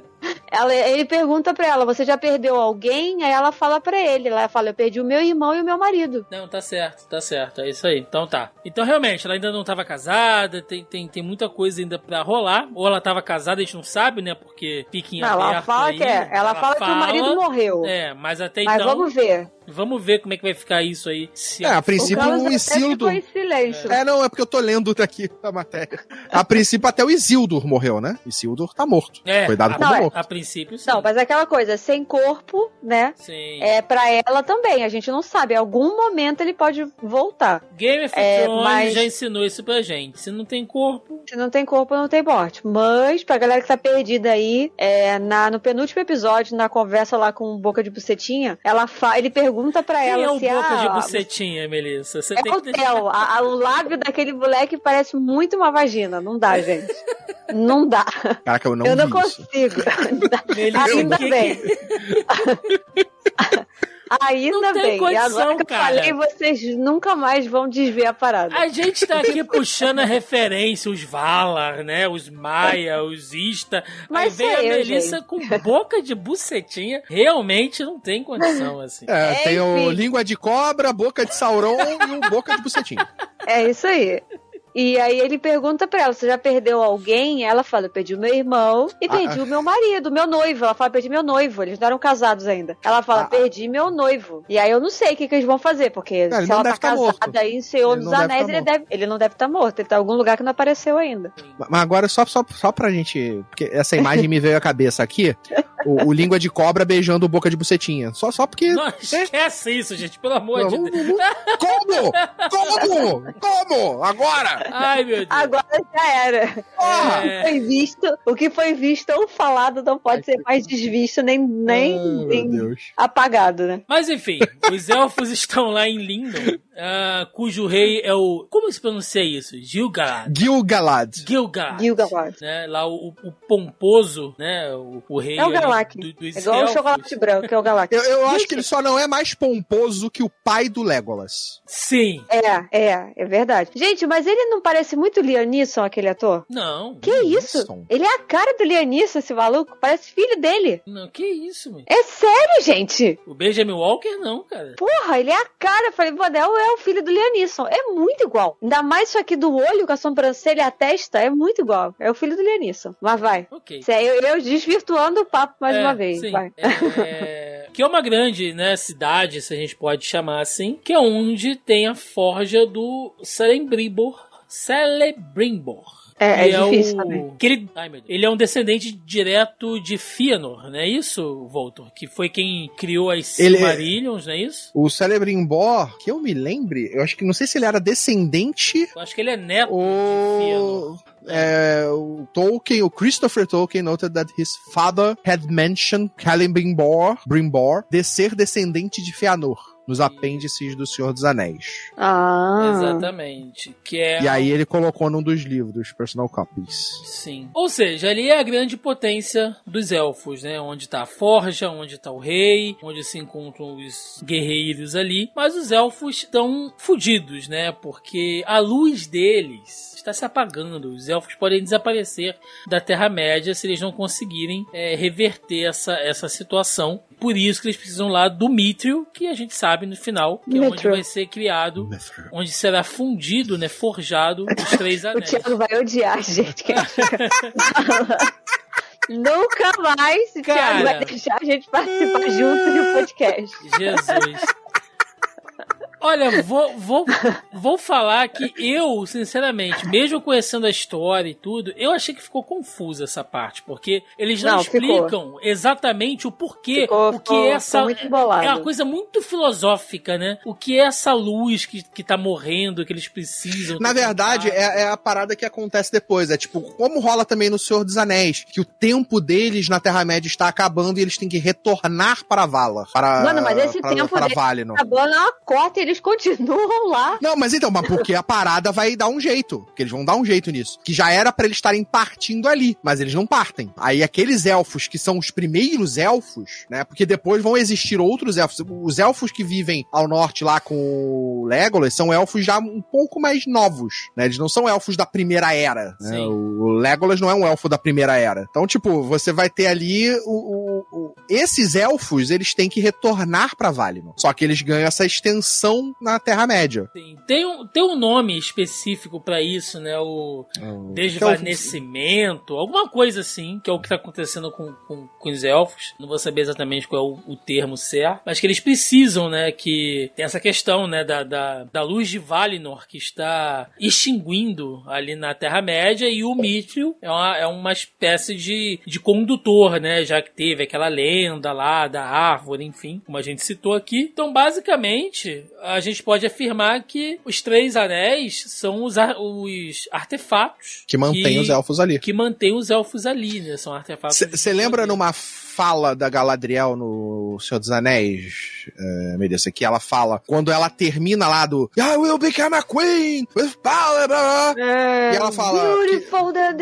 Ela, ele pergunta pra ela, você já perdeu alguém? Aí ela fala pra ele, ela fala, eu perdi o meu irmão e o meu marido. Não, tá certo, tá certo, é isso aí. Então tá. Então realmente, ela ainda não tava casada, tem, tem, tem muita coisa ainda pra rolar. Ou ela tava casada, a gente não sabe, né? Porque em Não, aberto ela fala aí. que é, ela, fala, que o marido morreu. É, mas até Mas então. vamos ver. Vamos ver como é que vai ficar isso aí. Se É, a princípio o o até Isildur. ficou em silêncio. É, não, é porque eu tô lendo daqui a matéria. A princípio até o Isildur morreu, né? Isildur tá morto. É, Foi dado a, como Não, é. morto. a princípio sim. Não, mas é aquela coisa, sem corpo, né? Sim. É pra ela também, a gente não sabe. Em algum momento ele pode voltar. Game of É, Thrones mas- já ensinou isso pra gente. Se não tem corpo. Se não tem corpo, não tem morte. Mas, pra galera que tá perdida aí, é, na, no penúltimo episódio, na conversa lá com o Boca de Bucetinha, ela fa ele pergunta pra Quem ela é o se boca ah, de bucetinha, Melissa? Você É tem o que. A- a- o lábio daquele moleque parece muito uma vagina. Não dá, gente. Não dá. Caraca, eu não eu não isso. consigo. Melissa, Ainda que- bem. Ainda Não tem bem. e condição, agora que eu cara. falei, vocês nunca mais vão desver a parada. A gente tá aqui puxando a referência, os Valar, né? Os Maia, os Ista. Mas Aí vem a eu, Melissa gente. com boca de bucetinha. Realmente não tem condição, assim. É, É, tem o língua de cobra, boca de Sauron e o boca de bucetinho. É isso aí. E aí ele pergunta pra ela: Você já perdeu alguém? Ela fala: Eu perdi o meu irmão e Ah, perdi o meu marido, meu noivo. Ela fala: Perdi meu noivo. Eles não eram casados ainda. Ela fala: Ah, Perdi meu noivo. E aí eu não sei o que, que eles vão fazer, porque se ela tá tá casada aí em Senhor dos não deve Anéis, tá ele, deve, ele não deve estar morto. Ele tá em algum lugar que não apareceu ainda. Mas agora, só, só, só pra gente. Porque essa imagem me veio à cabeça aqui. O, o língua de cobra beijando boca de bucetinha. Só, só porque. Não, esquece isso, gente, pelo amor Não, de Deus. Como? Como? Como? Agora? Ai, meu Deus. Agora já era. Porra! É. Foi visto, o que foi visto ou falado não pode ser mais desvisto, nem, nem, Ai, nem apagado, né? Mas enfim, os elfos estão lá em Lindon, ah, cujo rei é o. Como se pronuncia isso? Gilgalad. Gil-galad. Gilgalad. Gil-galad. Né, lá o, o pomposo, né? O, o rei É o Galak. do- dos É igual o chocolate branco, que é o Galactus. Eu, eu acho que ele só não é mais pomposo que o pai do Legolas. Sim. É, é, é verdade. Gente, mas ele não parece muito Liam Neeson, aquele ator? Não. Que isso? Neeson? Ele é a cara do Liam Neeson, esse maluco. Parece filho dele. Não, que isso, meu? É sério, gente. O Benjamin Walker, não, cara. Porra, ele é a cara. Eu falei, pô, é o- é o filho do Liam Neeson. É muito igual. Ainda mais isso aqui do olho, com a sobrancelha e a testa. É muito igual. É o filho do Liam Neeson. Mas vai. Ok. Isso é eu, eu desvirtuando o papo mais É, uma vez. sim. Vai. É, que é uma grande né, cidade, se a gente pode chamar assim, que é onde tem a forja do Celebrimbor. Celebrimbor. É, é que difícil o... também. que ele... Ai, meu Deus. ele é um descendente direto de Fëanor, não é isso, Voltor? Que foi quem criou as é- Silmarillions, não é isso? O Celebrimbor, que eu me lembre, eu acho que não sei se ele era descendente Eu acho que ele é neto de Fëanor. É, o Tolkien, o Christopher Tolkien noted that his father had mentioned Celebrimbor, Brimbor, de ser descendente de Fëanor, nos apêndices do Senhor dos Anéis. Ah. Exatamente. Que é E aí ele colocou num dos livros, Personal Copies. Sim. Ou seja, ali é a grande potência dos elfos, né? Onde tá a forja, onde tá o rei, onde se encontram os guerreiros ali. Mas os elfos estão fudidos, né? Porque a luz deles está se apagando. Os elfos podem desaparecer da Terra-média se eles não conseguirem é, reverter essa, essa situação. Por isso que eles precisam lá do Mithril, que a gente sabe no final, que é onde Mithril. vai ser criado, onde será fundido, né? Forjado os três O anéis. Thiago vai odiar a gente. Que. Nunca mais o Thiago vai deixar a gente participar junto de um podcast. Jesus. Olha, vou, vou, vou falar que eu, sinceramente, mesmo conhecendo a história e tudo, eu achei que ficou confusa essa parte, porque eles não, Não, ficou. explicam exatamente o porquê, Ficou, o que ficou- é essa. ficou. É uma coisa muito filosófica, né? O que é essa luz que, que tá morrendo, que eles precisam. Na ter verdade, é, é a parada que acontece depois. É tipo, como rola também no Senhor dos Anéis, que o tempo deles na Terra-média está acabando e eles têm que retornar para Vala. Para, Mano, mas esse para, tempo para deles Valinor. Acabou na cota e eles continuam lá. Não, mas então, mas porque a parada vai dar um jeito. Porque eles vão dar um jeito nisso. Que já era pra eles estarem partindo ali, mas eles não partem. Aí aqueles elfos que são os primeiros elfos, né? Porque depois vão existir outros elfos. Os elfos que vivem ao norte lá com o Legolas são elfos já um pouco mais novos, né? Eles não são elfos da primeira era. Né? O Legolas não é um elfo da primeira era. Então, tipo, você vai ter ali o, o- o- esses elfos, eles têm que retornar pra Valinor. Só que eles ganham essa extensão na Terra-média. Tem, um, tem um nome específico pra isso, né? O desvanecimento, alguma coisa assim, que é o que tá acontecendo com, com, com os elfos. Não vou saber exatamente qual é o, o termo certo, mas que eles precisam, né? Que tem essa questão, né? Da, da, da luz de Valinor que está extinguindo ali na Terra-média e o Mithril é uma, é uma espécie de, de condutor, né? Já que teve aquela lenda lá da árvore, enfim, como a gente citou aqui. Então, basicamente, a gente pode afirmar que os três anéis são os, ar- os artefatos Que mantém os elfos ali. que mantêm os elfos ali, né? São artefatos. Você lembra numa fala da Galadriel no Senhor dos Anéis, é, Melissa, que ela fala, quando ela termina lá do I will become a queen with power, blá, blá, É, E ela fala Beautiful blá."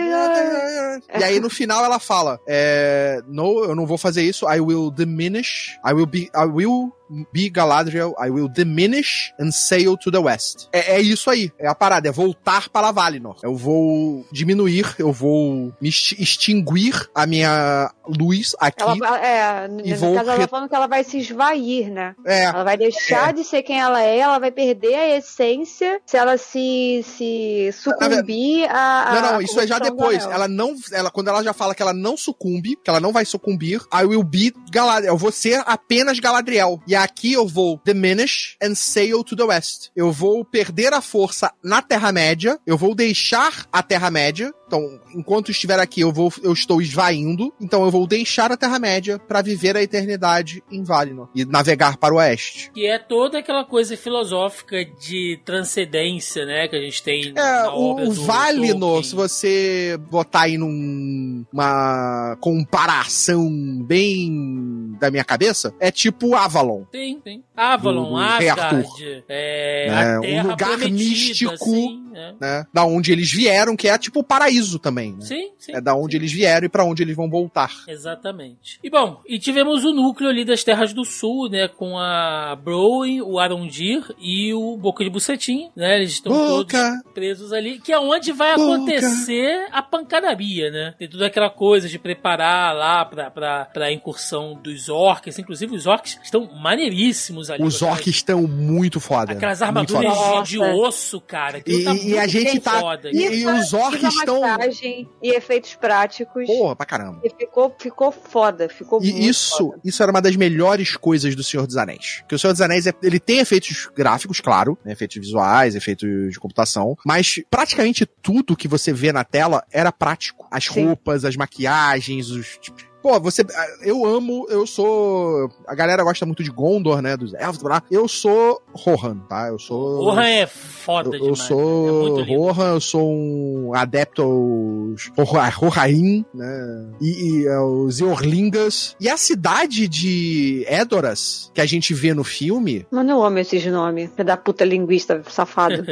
E aí no final ela fala, é, no, eu não vou fazer isso, I will diminish, I will be, I will be Galadriel, I will diminish and sail to the west. É, é isso aí, é a parada, é voltar para Valinor. Eu vou diminuir, eu vou me exti- extinguir a minha luz aqui Ela, é, no vou caso, ela tá falando que ela vai se esvair, né? É, Ela vai deixar de ser quem ela é, ela vai perder a essência se ela se, se sucumbir a, a. Não, não, isso é já depois. Ela não. Ela, quando ela já fala que ela não sucumbe, que ela não vai sucumbir, I will be Galadriel. Eu vou ser apenas Galadriel. E aqui eu vou diminish and sail to the west. Eu vou perder a força na Terra-média. Eu vou deixar a Terra-média. Então, enquanto estiver aqui, eu vou, eu estou esvaindo. Então, eu vou deixar a Terra-média para viver a eternidade em Valinor e navegar para o oeste. Que é toda aquela coisa filosófica de transcendência, né? Que a gente tem É, o, o Valinor, se você botar aí numa comparação bem da minha cabeça, é tipo Avalon. Tem, tem. Avalon, Do- do Asgard, é, É, a um lugar místico. assim, né? Né? Da onde eles vieram, que é tipo o paraíso também. Né? Sim, sim. É da onde eles vieram e pra onde eles vão voltar. Exatamente. E bom, e tivemos o núcleo ali das Terras do Sul, né? Com a Browen, o Arondir e o Boca de Bucetim, né? Eles estão todos presos ali, que é onde vai Boca. acontecer a pancadaria, né? Tem toda aquela coisa de preparar lá pra, pra, pra incursão dos orcs, inclusive os orcs estão maneiríssimo ali. Os orcs estão muito foda. Aquelas muito armaduras foda. de, de osso, cara. E, tá e a muito gente tá. foda. E, e os orcs Fiz a estão. Maquiagem e efeitos práticos. Porra, pra caramba. E ficou, ficou foda, ficou E isso, foda. isso era uma das melhores coisas do Senhor dos Anéis. Porque o Senhor dos Anéis, é- ele tem efeitos gráficos, claro, né, efeitos visuais, efeitos de computação, mas praticamente tudo que você vê na tela era prático. As Sim. roupas, as maquiagens, os... tipo, Pô, você. Eu amo, eu sou. A galera gosta muito de Gondor, né? Dos elfos, blá. Eu sou Rohan, tá? Eu sou. Rohan é foda Eu, demais. eu né? É sou muito lindo. Rohan, eu sou um adepto aos Roha- Rohain, né? E, e aos Eorlingas. E a cidade de Edoras, que a gente vê no filme, Mas eu amo esses nomes. Filho da puta linguista safado.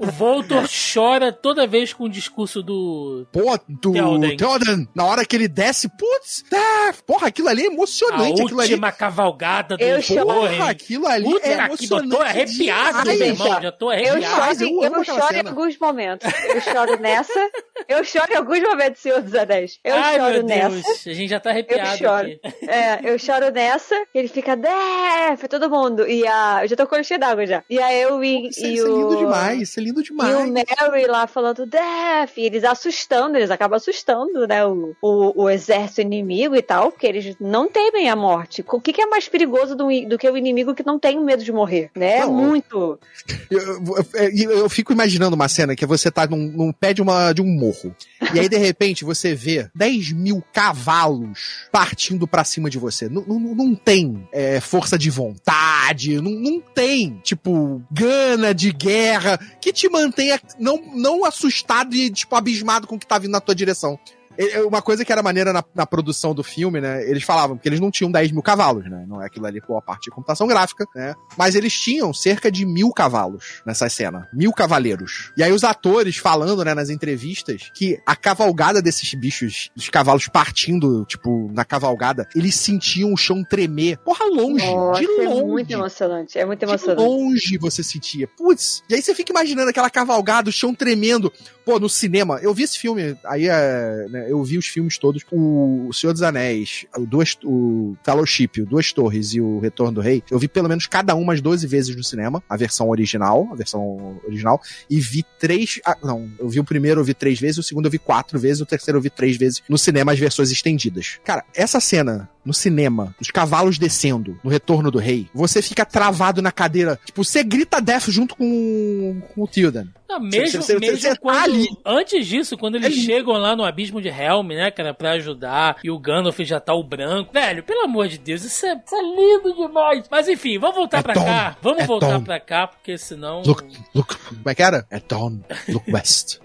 O Voltor chora toda vez com o discurso do. pô, do Theoden. Theoden, na hora que ele desce, putz, tá, porra, aquilo ali é A emocionante, aquilo ali. última cavalgada do Eu choro. Porra, aquilo ali Puta, é aqui, eu emocionante. tô arrepiado, meu irmão. Já tô Eu arrepiado. Demais, choro, eu eu, aquela choro em alguns momentos. Eu choro nessa. Eu choro em alguns momentos, Senhor dos Anéis. Eu Ai, choro meu nessa. Deus. A gente já tá arrepiado choro. aqui. É, eu choro nessa, e ele fica, Def, todo mundo. E a. Eu já tô com cheio d'água já. E a eu e, Isso, e isso é o. lindo demais, isso é lindo E demais. o Mary lá falando Def, e eles assustando, eles acabam assustando, né, o, o, o exército inimigo e tal, porque eles não temem a morte. O que, que é mais perigoso do, do que o inimigo que não tem medo de morrer, né? É Não. muito. Eu, eu- eu- eu fico imaginando uma cena que você tá num, num pé de, uma, de um morro. E aí, de repente, você vê 10 mil cavalos partindo pra cima de você. Não, não, não tem é, força de vontade, não, não tem, tipo, gana de guerra que te mantenha não, não assustado e, tipo, abismado com o que tá vindo na tua direção. É- é Uma coisa que era maneira na, na produção do filme, né? Eles falavam que eles não tinham 10 mil cavalos, né? Não é aquilo ali com a parte de computação gráfica, né? Mas eles tinham cerca de mil cavalos nessa cena. Mil cavaleiros. E aí os atores falando, né, nas entrevistas, que a cavalgada desses bichos, os cavalos partindo, tipo, na cavalgada, eles sentiam o chão tremer. Porra, longe. Nossa, de é longe. muito emocionante. É muito De emocionante. longe você sentia. Putz. E aí você fica imaginando aquela cavalgada, o chão tremendo. Pô, no cinema. Eu vi esse filme. Aí é, né, eu vi os filmes todos. O, Senhor dos Anéis, o, duas, o Fellowship, o Duas Torres e o Retorno do Rei. Eu vi pelo menos cada uma umas 12 vezes no cinema. A versão original. A versão original. E vi três. ah, não, eu vi o primeiro, eu vi três vezes. O segundo eu vi quatro vezes. O terceiro eu vi três vezes no cinema, as versões estendidas. Cara, essa cena no cinema, os cavalos descendo no Retorno do Rei, você fica travado na cadeira. Tipo, você grita death junto com, com o Tilden. Não, mesmo Você- você- mesmo você tá quando. ali. Antes disso, quando eles Ali. chegam lá no abismo de Helm, né, cara, pra ajudar, e o Gandalf já tá o branco. Velho, pelo amor de Deus, isso é, isso é lindo demais. Mas enfim, vamos voltar É pra Tom, cá. Vamos é voltar Tom. pra cá, porque senão. Look, look, como é que era? É Dawn, look west.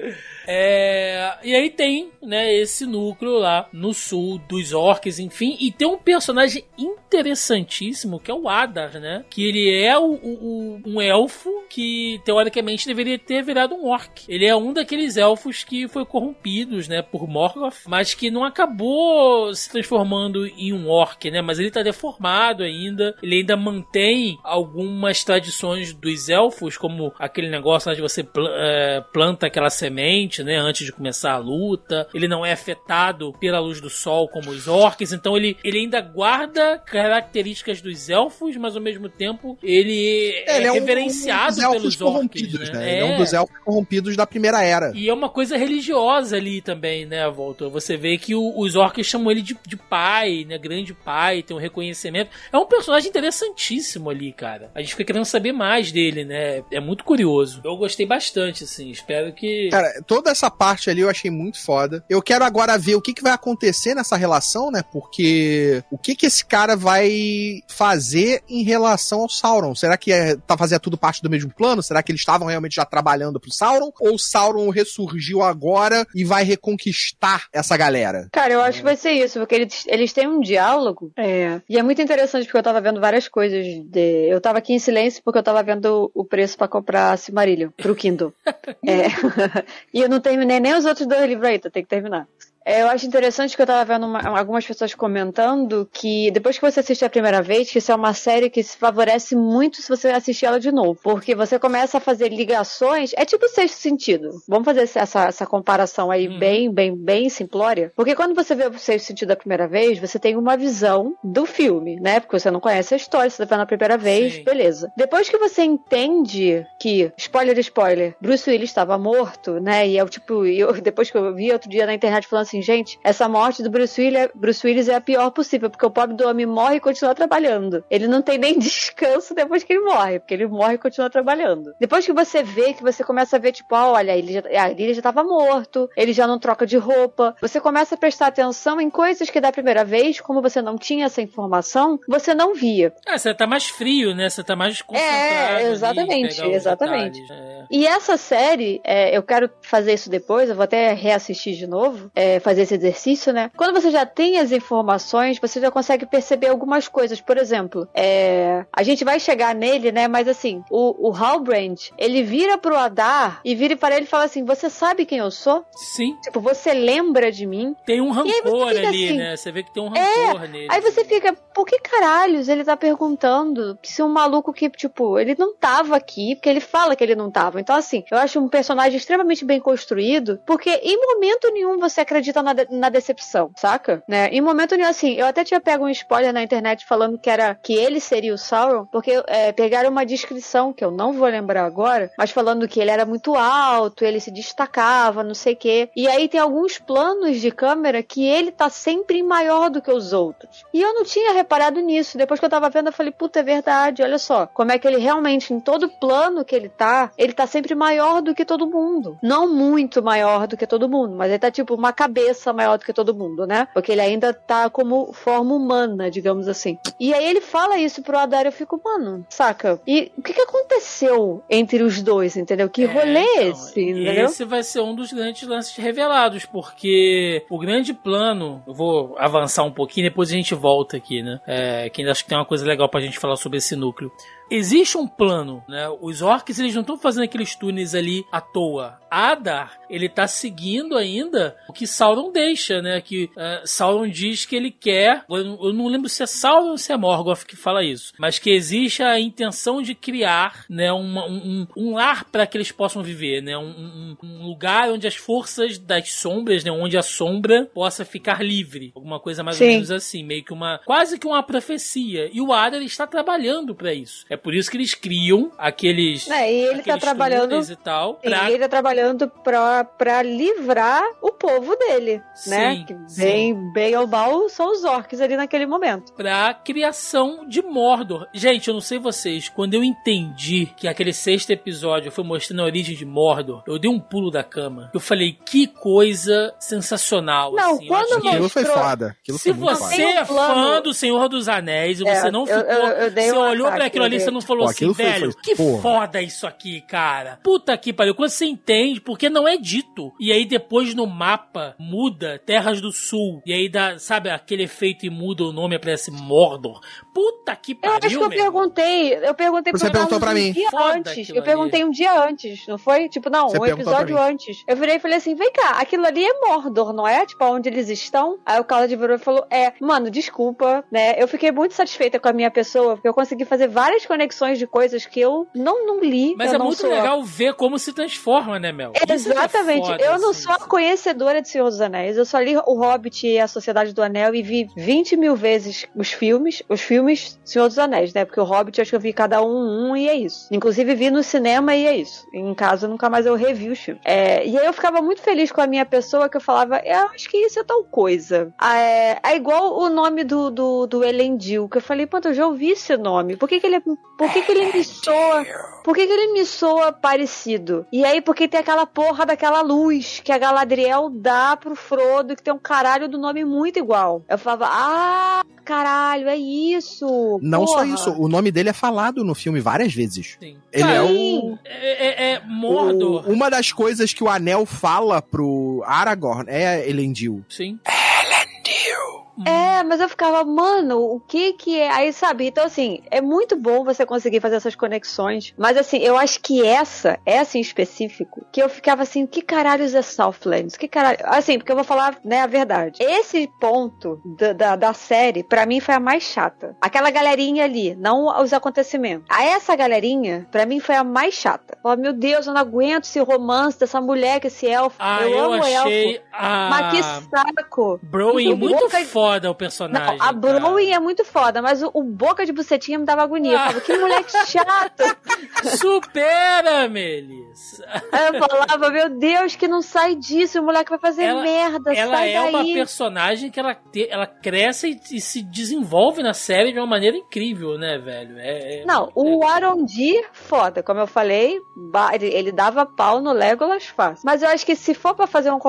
É, e aí tem, né, esse núcleo lá no sul dos orcs, enfim, e tem um personagem interessantíssimo que é o Adar, né? Que ele é o, o- o- um elfo, que teoricamente deveria ter virado um orc. Ele é um daqueles elfos que foi corrompidos, né, por Morgoth, mas que não acabou se transformando em um orc, né? Mas ele tá deformado ainda. Ele ainda mantém algumas tradições dos elfos, como aquele negócio de você é, planta aquela semente, né, antes de começar a luta. Ele não é afetado pela luz do sol como os orcs, então ele, ele ainda guarda características dos elfos, mas ao mesmo tempo ele, é, ele é, reverenciado um pelos corrompidos, né? né? É. Ele é um dos elfos corrompidos da primeira era. E é uma coisa religiosa ali também, né, Volta? Você vê que o, os orcs chamam ele de, de pai, né? Grande pai, tem um reconhecimento. É um personagem interessantíssimo ali, cara. A gente fica querendo saber mais dele, né? É muito curioso. Eu gostei bastante, assim. Espero que. Cara, toda essa parte ali eu achei muito foda. Eu quero agora ver o que, que vai acontecer nessa relação, né? Porque o que que esse cara vai fazer em relação ao Sauron? Será que é, tá fazendo tudo parte do mesmo plano? Será que eles estavam realmente já trabalhando pro Sauron? Ou Sauron ressurgiu agora e vai reconquistar essa galera? Cara, eu acho que vai ser isso, porque eles, eles têm um diálogo. É, e é muito interessante porque eu tava vendo várias coisas. De, eu tava aqui em silêncio porque eu tava vendo o preço para comprar Silmarillion pro Kindle. é, e eu não terminei nem os outros dois livros aí, tem que terminar. É, eu acho interessante que eu tava vendo uma, algumas pessoas comentando que depois que você assiste a primeira vez, que isso é uma série que se favorece muito se você assistir ela de novo. Porque você começa a fazer ligações. É tipo o sexto sentido. Vamos fazer essa, essa comparação aí uhum. bem, bem, bem simplória. Porque quando você vê o sexto sentido a primeira vez, você tem uma visão do filme, né? Porque você não conhece a história, você tá vendo a primeira vez, Sim. beleza. Depois que você entende que, spoiler, spoiler, Bruce Willis estava morto, né? E é o tipo, eu, depois que eu vi outro dia na internet falando assim, assim, gente, essa morte do Bruce Willis, Bruce Willis é a pior possível, porque o pobre do homem morre e continua trabalhando. Ele não tem nem descanso depois que ele morre, porque ele morre e continua trabalhando. Depois que você vê, que você começa a ver, tipo, ah, olha, ele já, ele já tava morto, ele já não troca de roupa. Você começa a prestar atenção em coisas que da primeira vez, como você não tinha essa informação, você não via. É, você tá mais frio, né? Você tá mais concentrado. É, exatamente, exatamente. É. E essa série, é, eu quero fazer isso depois, eu vou até reassistir de novo, é, fazer esse exercício, né? Quando você já tem as informações, você já consegue perceber algumas coisas. Por exemplo, é... a gente vai chegar nele, né? Mas assim, o, o Halbrand, ele vira pro Adar e vira para ele e fala assim: Você sabe quem eu sou? Sim. Tipo, você lembra de mim? Tem um rancor ali, assim, né? Você vê que tem um rancor é, nele. Aí você fica, por que caralhos ele tá perguntando que se um maluco que, tipo, ele não tava aqui, porque ele fala que ele não tava. Então, assim, eu acho um personagem extremamente bem construído, porque em momento nenhum você acredita na, na decepção, saca? Né? Em momento nenhum, assim, eu até tinha pego um spoiler na internet falando que era que ele seria o Sauron, porque é, pegaram uma descrição, que eu não vou lembrar agora, mas falando que ele era muito alto, ele se destacava, não sei o quê. E aí tem alguns planos de câmera que ele tá sempre maior do que os outros. E eu não tinha reparado nisso. Depois que eu tava vendo, eu falei, puta, é verdade, olha só. Como é que ele realmente, em todo plano que ele tá, ele tá sempre maior do que todo mundo. Não muito maior do que todo mundo, mas ele tá tipo uma cabeça maior do que todo mundo, né? Porque ele ainda tá como forma humana, digamos assim. E aí ele fala isso pro Adar e eu fico, mano, saca? E o que que aconteceu entre os dois, entendeu? Que é, rolê é então, esse, entendeu? Esse vai ser um dos grandes lances revelados, porque o grande plano, eu vou avançar um pouquinho, depois a gente volta aqui, né? É, que ainda acho que tem uma coisa legal pra gente falar sobre esse núcleo existe um plano, né? Os orcs eles não estão fazendo aqueles túneis ali à toa. Adar, ele tá seguindo ainda o que Sauron deixa, né? Que uh, Sauron diz que ele quer. Eu não lembro se é Sauron ou se é Morgoth que fala isso, mas que existe a intenção de criar, né? Uma, um, um lar para que eles possam viver, né? Um, um, um, lugar onde as forças das sombras, né? Onde a sombra possa ficar livre, alguma coisa mais Sim. ou menos assim, meio que uma quase que uma profecia. E o Adar está trabalhando para isso. É por isso que eles criam aqueles. É, e ele tá trabalhando. E tal. Pra... E ele tá trabalhando pra, pra livrar o povo dele, sim, né? Que bem, bem ao mal são os orcs ali naquele momento. Pra criação de Mordor. Gente, eu não sei vocês, quando eu entendi que aquele sexto episódio foi mostrando a origem de Mordor, eu dei um pulo da cama. Eu falei, que coisa sensacional. Não, assim, quando mostrou... Aquilo foi foda. Aquilo Se foi você é fã do Senhor dos Anéis e é, você não ficou. Eu, eu, eu você olhou para aquilo ali, você não falou Pô, assim, velho, foi, que porra. foda isso aqui, cara. Puta que pariu. Quando você entende, porque não é dito. E aí depois no mapa muda Terras do Sul. E aí dá, sabe, aquele efeito e muda o nome, aparece Mordor. Puta que Eu pariu, acho que eu meu. perguntei, eu perguntei Você pro perguntou pra um mim. dia Foda antes. Eu perguntei um dia antes, não foi? Tipo, não, Você um episódio pra antes. Eu virei e falei assim: vem cá, aquilo ali é Mordor, não é? Tipo, onde eles estão? Aí o Khaled virou e falou: é, mano, desculpa, né? Eu fiquei muito satisfeita com a minha pessoa, porque eu consegui fazer várias conexões de coisas que eu não, não li. Mas eu é não muito sou- legal ver como se transforma, né, Mel? É Exatamente. foda, eu não assim. sou a conhecedora de Senhor dos Anéis. Eu só li O Hobbit e a Sociedade do Anel e vi 20 mil vezes os filmes. Os filmes Senhor dos Anéis, né? Porque o Hobbit acho que eu vi cada um um e é isso. Inclusive vi no cinema e é isso. Em casa nunca mais eu revi os filmes. É, e aí eu ficava muito feliz com a minha pessoa que eu falava, eu acho que isso é tal coisa. Ah, É, é igual o nome do, do, do Elendil, que eu falei, pô, eu já ouvi esse nome. Por que, que ele, por que, que ele me soa por que, que ele me soa parecido? E aí, porque tem aquela porra daquela luz que a Galadriel dá pro Frodo, que tem um caralho do nome muito igual. Eu falava, ah, caralho, é isso. Não só porra. isso, o nome dele é falado no filme várias vezes. Sim. Ele é o. É, é, é Mordor. o- uma das coisas que o anel fala pro Aragorn é Elendil. Sim. É, mas eu ficava, mano, o que que é? Aí, sabe? Então, assim, é muito bom você conseguir fazer essas conexões. Mas, assim, eu acho que essa, essa em específico, que eu ficava assim, que caralhos é Southlands? Que caralho. Assim, porque eu vou falar, né, a verdade. Esse ponto da, da, da série, pra mim, foi a mais chata. Aquela galerinha ali, não os acontecimentos. A essa galerinha, pra mim, foi a mais chata. Falei, meu Deus, eu não aguento esse romance dessa mulher com esse elfo. Ah, eu, eu, amo achei elfo. a Mas que saco. Browning O muito Boca- foda o personagem. Não, a Browning é muito foda, mas o, o boca de bucetinha me dava agonia. Eu falava, que moleque chato. Supera, Melis. Eu falava, meu Deus, que não sai disso, o moleque vai fazer Ela- merda, Ela é uma daí. personagem que ela, te- ela cresce e, e se desenvolve na série de uma maneira incrível, né, velho? É, é- Não, o Arondir, foda, como eu falei, ele, ele dava pau no Legolas fácil. Mas eu acho que se for pra fazer um.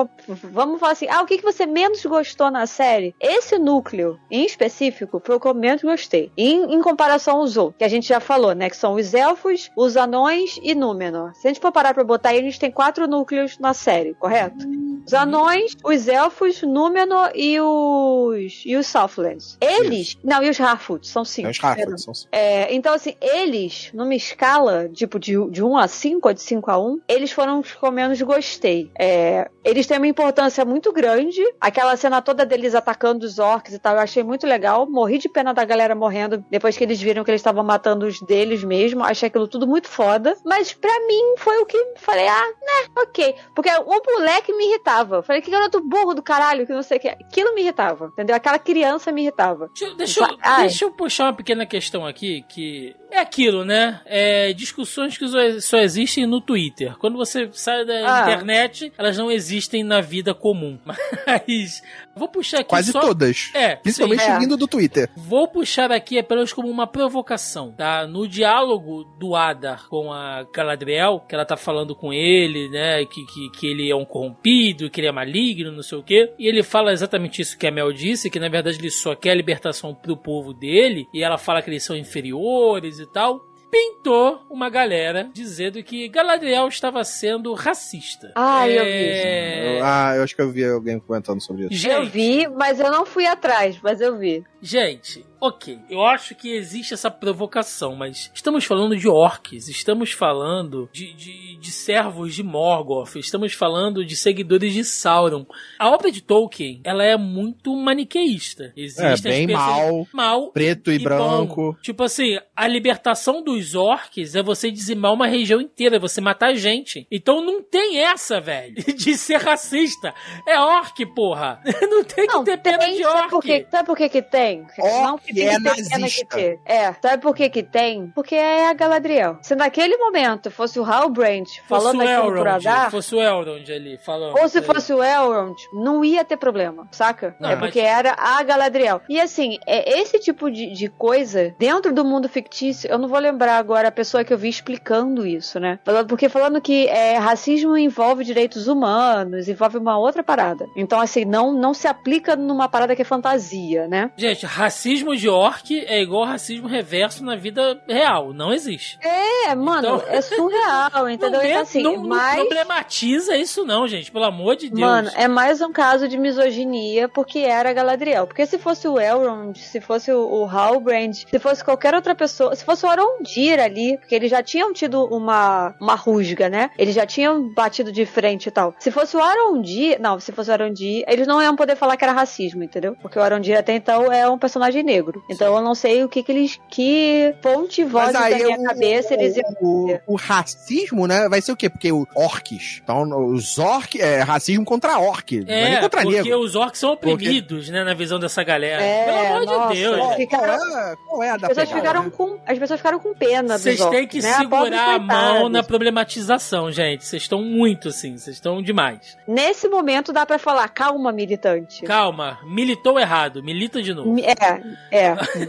Vamos falar assim, ah, o que, que você menos gostou na série? Esse núcleo, em específico, foi o que eu menos gostei. Em, em comparação aos outros, que a gente já falou, né? Que são os elfos, os anões e Númenor. Se a gente for parar pra botar aí, a gente tem quatro núcleos na série, correto? Os anões, os elfos, Númenor e os. e os Southlands. Eles. Não, e os Harfoot, são cinco. É os Harfoot, são- É, então, assim, eles, numa escala, tipo, de, de 1 a 5 ou de 5 a 1, eles foram os que eu menos gostei. É, eles têm uma importância muito grande. Aquela cena toda deles atacando os orcs e tal, eu achei muito legal. Morri de pena da galera morrendo depois que eles viram que eles estavam matando os deles mesmo. Achei aquilo tudo muito foda. Mas pra mim foi o que falei, ah, né, ok. Porque o moleque me irritava. Falei, que garoto burro do caralho, que não sei o que. Aquilo me irritava, entendeu? Aquela criança me irritava. Deixa, eu- deixa, eu- deixa eu puxar uma pequena questão aqui, que é aquilo, né? É discussões que só- existem no Twitter. Quando você sai da Ah. internet, elas não existem na vida comum. Mas vou puxar aqui Quase só... todas. É, Principalmente sim. É. vindo do Twitter. Vou puxar aqui apenas como uma provocação, tá? No diálogo do Adar com a Galadriel, que ela tá falando com ele, né? Que, que, que ele é um corrompido, que ele é maligno, não sei o quê. E ele fala exatamente isso que a Mel disse, que na verdade ele só quer a libertação pro povo dele. E ela fala que eles são inferiores e tal. Pintou uma galera dizendo que Galadriel estava sendo racista. Ah, eu vi. É... Eu- ah, eu acho que eu vi alguém comentando sobre isso. Gente, Eu vi, mas eu não fui atrás, mas eu vi. Gente, ok, eu acho que existe essa provocação, mas estamos falando de orcs, estamos falando de, de, de servos de Morgoth, estamos falando de seguidores de Sauron. A obra de Tolkien, ela é muito maniqueísta. É, Existem bem as pessoas- mal, mal preto e, e branco. bom. Tipo assim, a libertação dos orcs é você dizimar uma região inteira, é você matar gente. Então não tem essa, velho, de ser racista. É orc, porra. Não tem que Não, ter pena tem, de sabe orc. por quê? Sabe por que que tem? não que é nazista. que. É, sabe por que que tem? Porque é a Galadriel. Se naquele momento fosse o Halbrand falando aquilo Elrond, Adar, fosse o Elrond ali falando. ou se aí. fosse o Elrond, não ia ter problema, saca? Não, é mas- porque era a Galadriel. E assim, é esse tipo de, de coisa, dentro do mundo fictício, eu não vou lembrar agora a pessoa que eu vi explicando isso, né? Falando- Porque falando que é, racismo envolve direitos humanos, envolve uma outra parada. Então, assim, não, não se aplica numa parada que é fantasia, né? Gente, racismo de orc é igual racismo reverso na vida real. Não existe. É, mano, Então- é surreal, entendeu? não, Então, assim, não- não mas... problematiza isso não, gente. Pelo amor de Deus. Mano, é mais um caso de misoginia porque era Galadriel. Porque se fosse o Elrond, se fosse o, o Halbrand, se fosse qualquer outra pessoa, se fosse o Arondir ali, porque eles já tinham tido uma, uma rusga, né? Eles já tinham batido de frente e tal. Se fosse o Arondir, não, se fosse o Arondir, eles não iam poder falar que era racismo, entendeu? Porque o Arondir até então é um personagem negro. Então eu não sei o que que eles, que fonte voz da minha o- cabeça eles iam o, o racismo, né, vai ser o quê? Porque o orcs. Então, os orcs é racismo contra orc, não é nem É, contra porque negro. os orcs são oprimidos, né, na visão dessa galera. É, Pelo amor nossa, de Deus. é. ficaram- Qual é, qual é a As da pessoas, pegada, ficaram né? com, as pessoas ficaram com pena Vocês têm orcs, que né? Segurar a mão coitados. na problematização, gente. Vocês estão muito assim, vocês estão demais. Nesse momento dá pra falar, calma, militante. Calma, militou errado, milita de novo. É, é.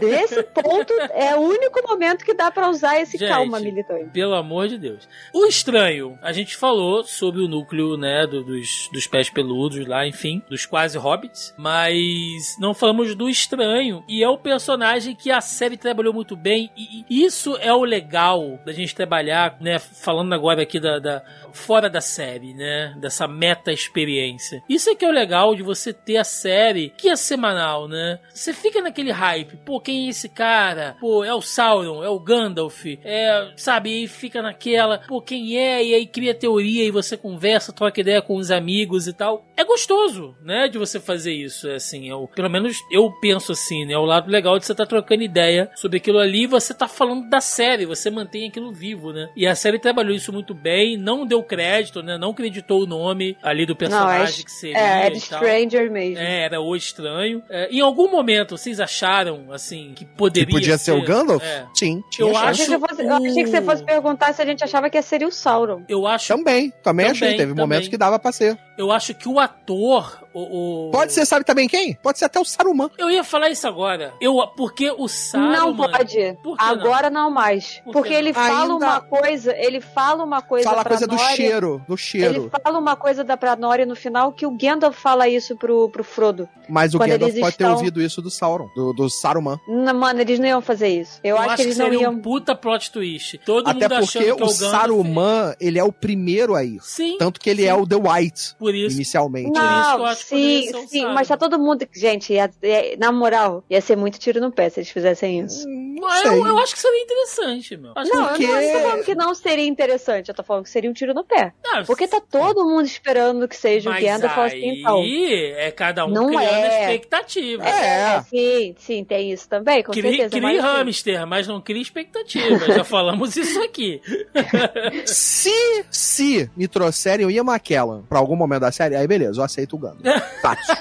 Nesse ponto é o único momento que dá pra usar esse Gente, calma, militante. Pelo amor de Deus. O estranho, a gente falou sobre o núcleo, né, do- dos, dos pés peludos lá, enfim, dos quase hobbits, mas não falamos do estranho, e é o personagem que a série trabalhou muito bem, e, e isso é o legal da gente trabalhar, né, falando agora aqui da, da- fora da série, né, dessa meta experiência. Isso é que é o legal de você ter a série que é semanal, né? Você fica naquele hype, pô, quem é esse cara? Pô, é o Sauron, é o Gandalf, é, sabe, e aí fica naquela, pô, quem é? E aí cria teoria e você conversa, troca ideia com os amigos e tal. É gostoso, né, de você fazer isso, é assim, eu, pelo menos eu penso assim, né, é o lado legal de você estar trocando ideia sobre aquilo ali e você tá falando da série, você mantém aquilo vivo, né? E a série trabalhou isso muito bem, não deu crédito, né, não creditou o nome ali do personagem Não, é, que seria é, é e tal. Stranger mesmo. É, era o estranho. É, em algum momento, vocês acharam, assim, que poderia Que podia ser o Gandalf? É. Sim, tinha Eu achei, que fosse- eu achei que você fosse perguntar se a gente achava que seria o Sauron. Eu acho, Também, também, achei. Também, Teve também. momentos que dava pra ser. eu acho que o ator, o, o- Pode ser, sabe também quem? Pode ser até o Saruman. Eu ia falar isso agora. Eu, porque o Saruman... não pode. Por que não? Agora não, mais. Por que Porque não? ele fala Ainda- uma coisa, ele fala uma coisa Fala a coisa do Nori, cheiro, do Ele cheiro. fala uma coisa da pra Nori no final que o Gandalf fala isso pro, pro Frodo. Mas o Gandalf pode ter estão- ouvido isso do Sauron, do, do Saruman. Não, mano, eles não iam fazer isso. Eu, acho, que eles não seria iam. um puta plot twist. Todo Até mundo porque achando que é o o Gandalf. Saruman, ele é o primeiro a ir. Sim, Tanto que ele sim. é o The White, por isso. inicialmente. isso que eu Não, acho que poderia sim, sim, mas tá todo mundo. Gente, ia- ia- na moral, ia ser muito tiro no pé se eles fizessem isso. Não sei. eu, eu acho que seria interessante, meu. Acho Não, porque- eu não tô falando que não seria interessante, eu tô falando que seria um tiro no pé. que... Ah, Porque tá todo mundo esperando que seja o Mas Gandalf aí assim, então. é cada um Não criando é. expectativa. É. Sim, sim, tem isso também, com Crie, certeza. crie mas, assim, hamster, mas não crie expectativa. Já falamos isso aqui. Se, se me trouxerem o Ian McKellen pra algum momento da série, aí beleza, eu aceito o Gandalf. Fácil.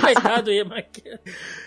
Coitado aí, mas...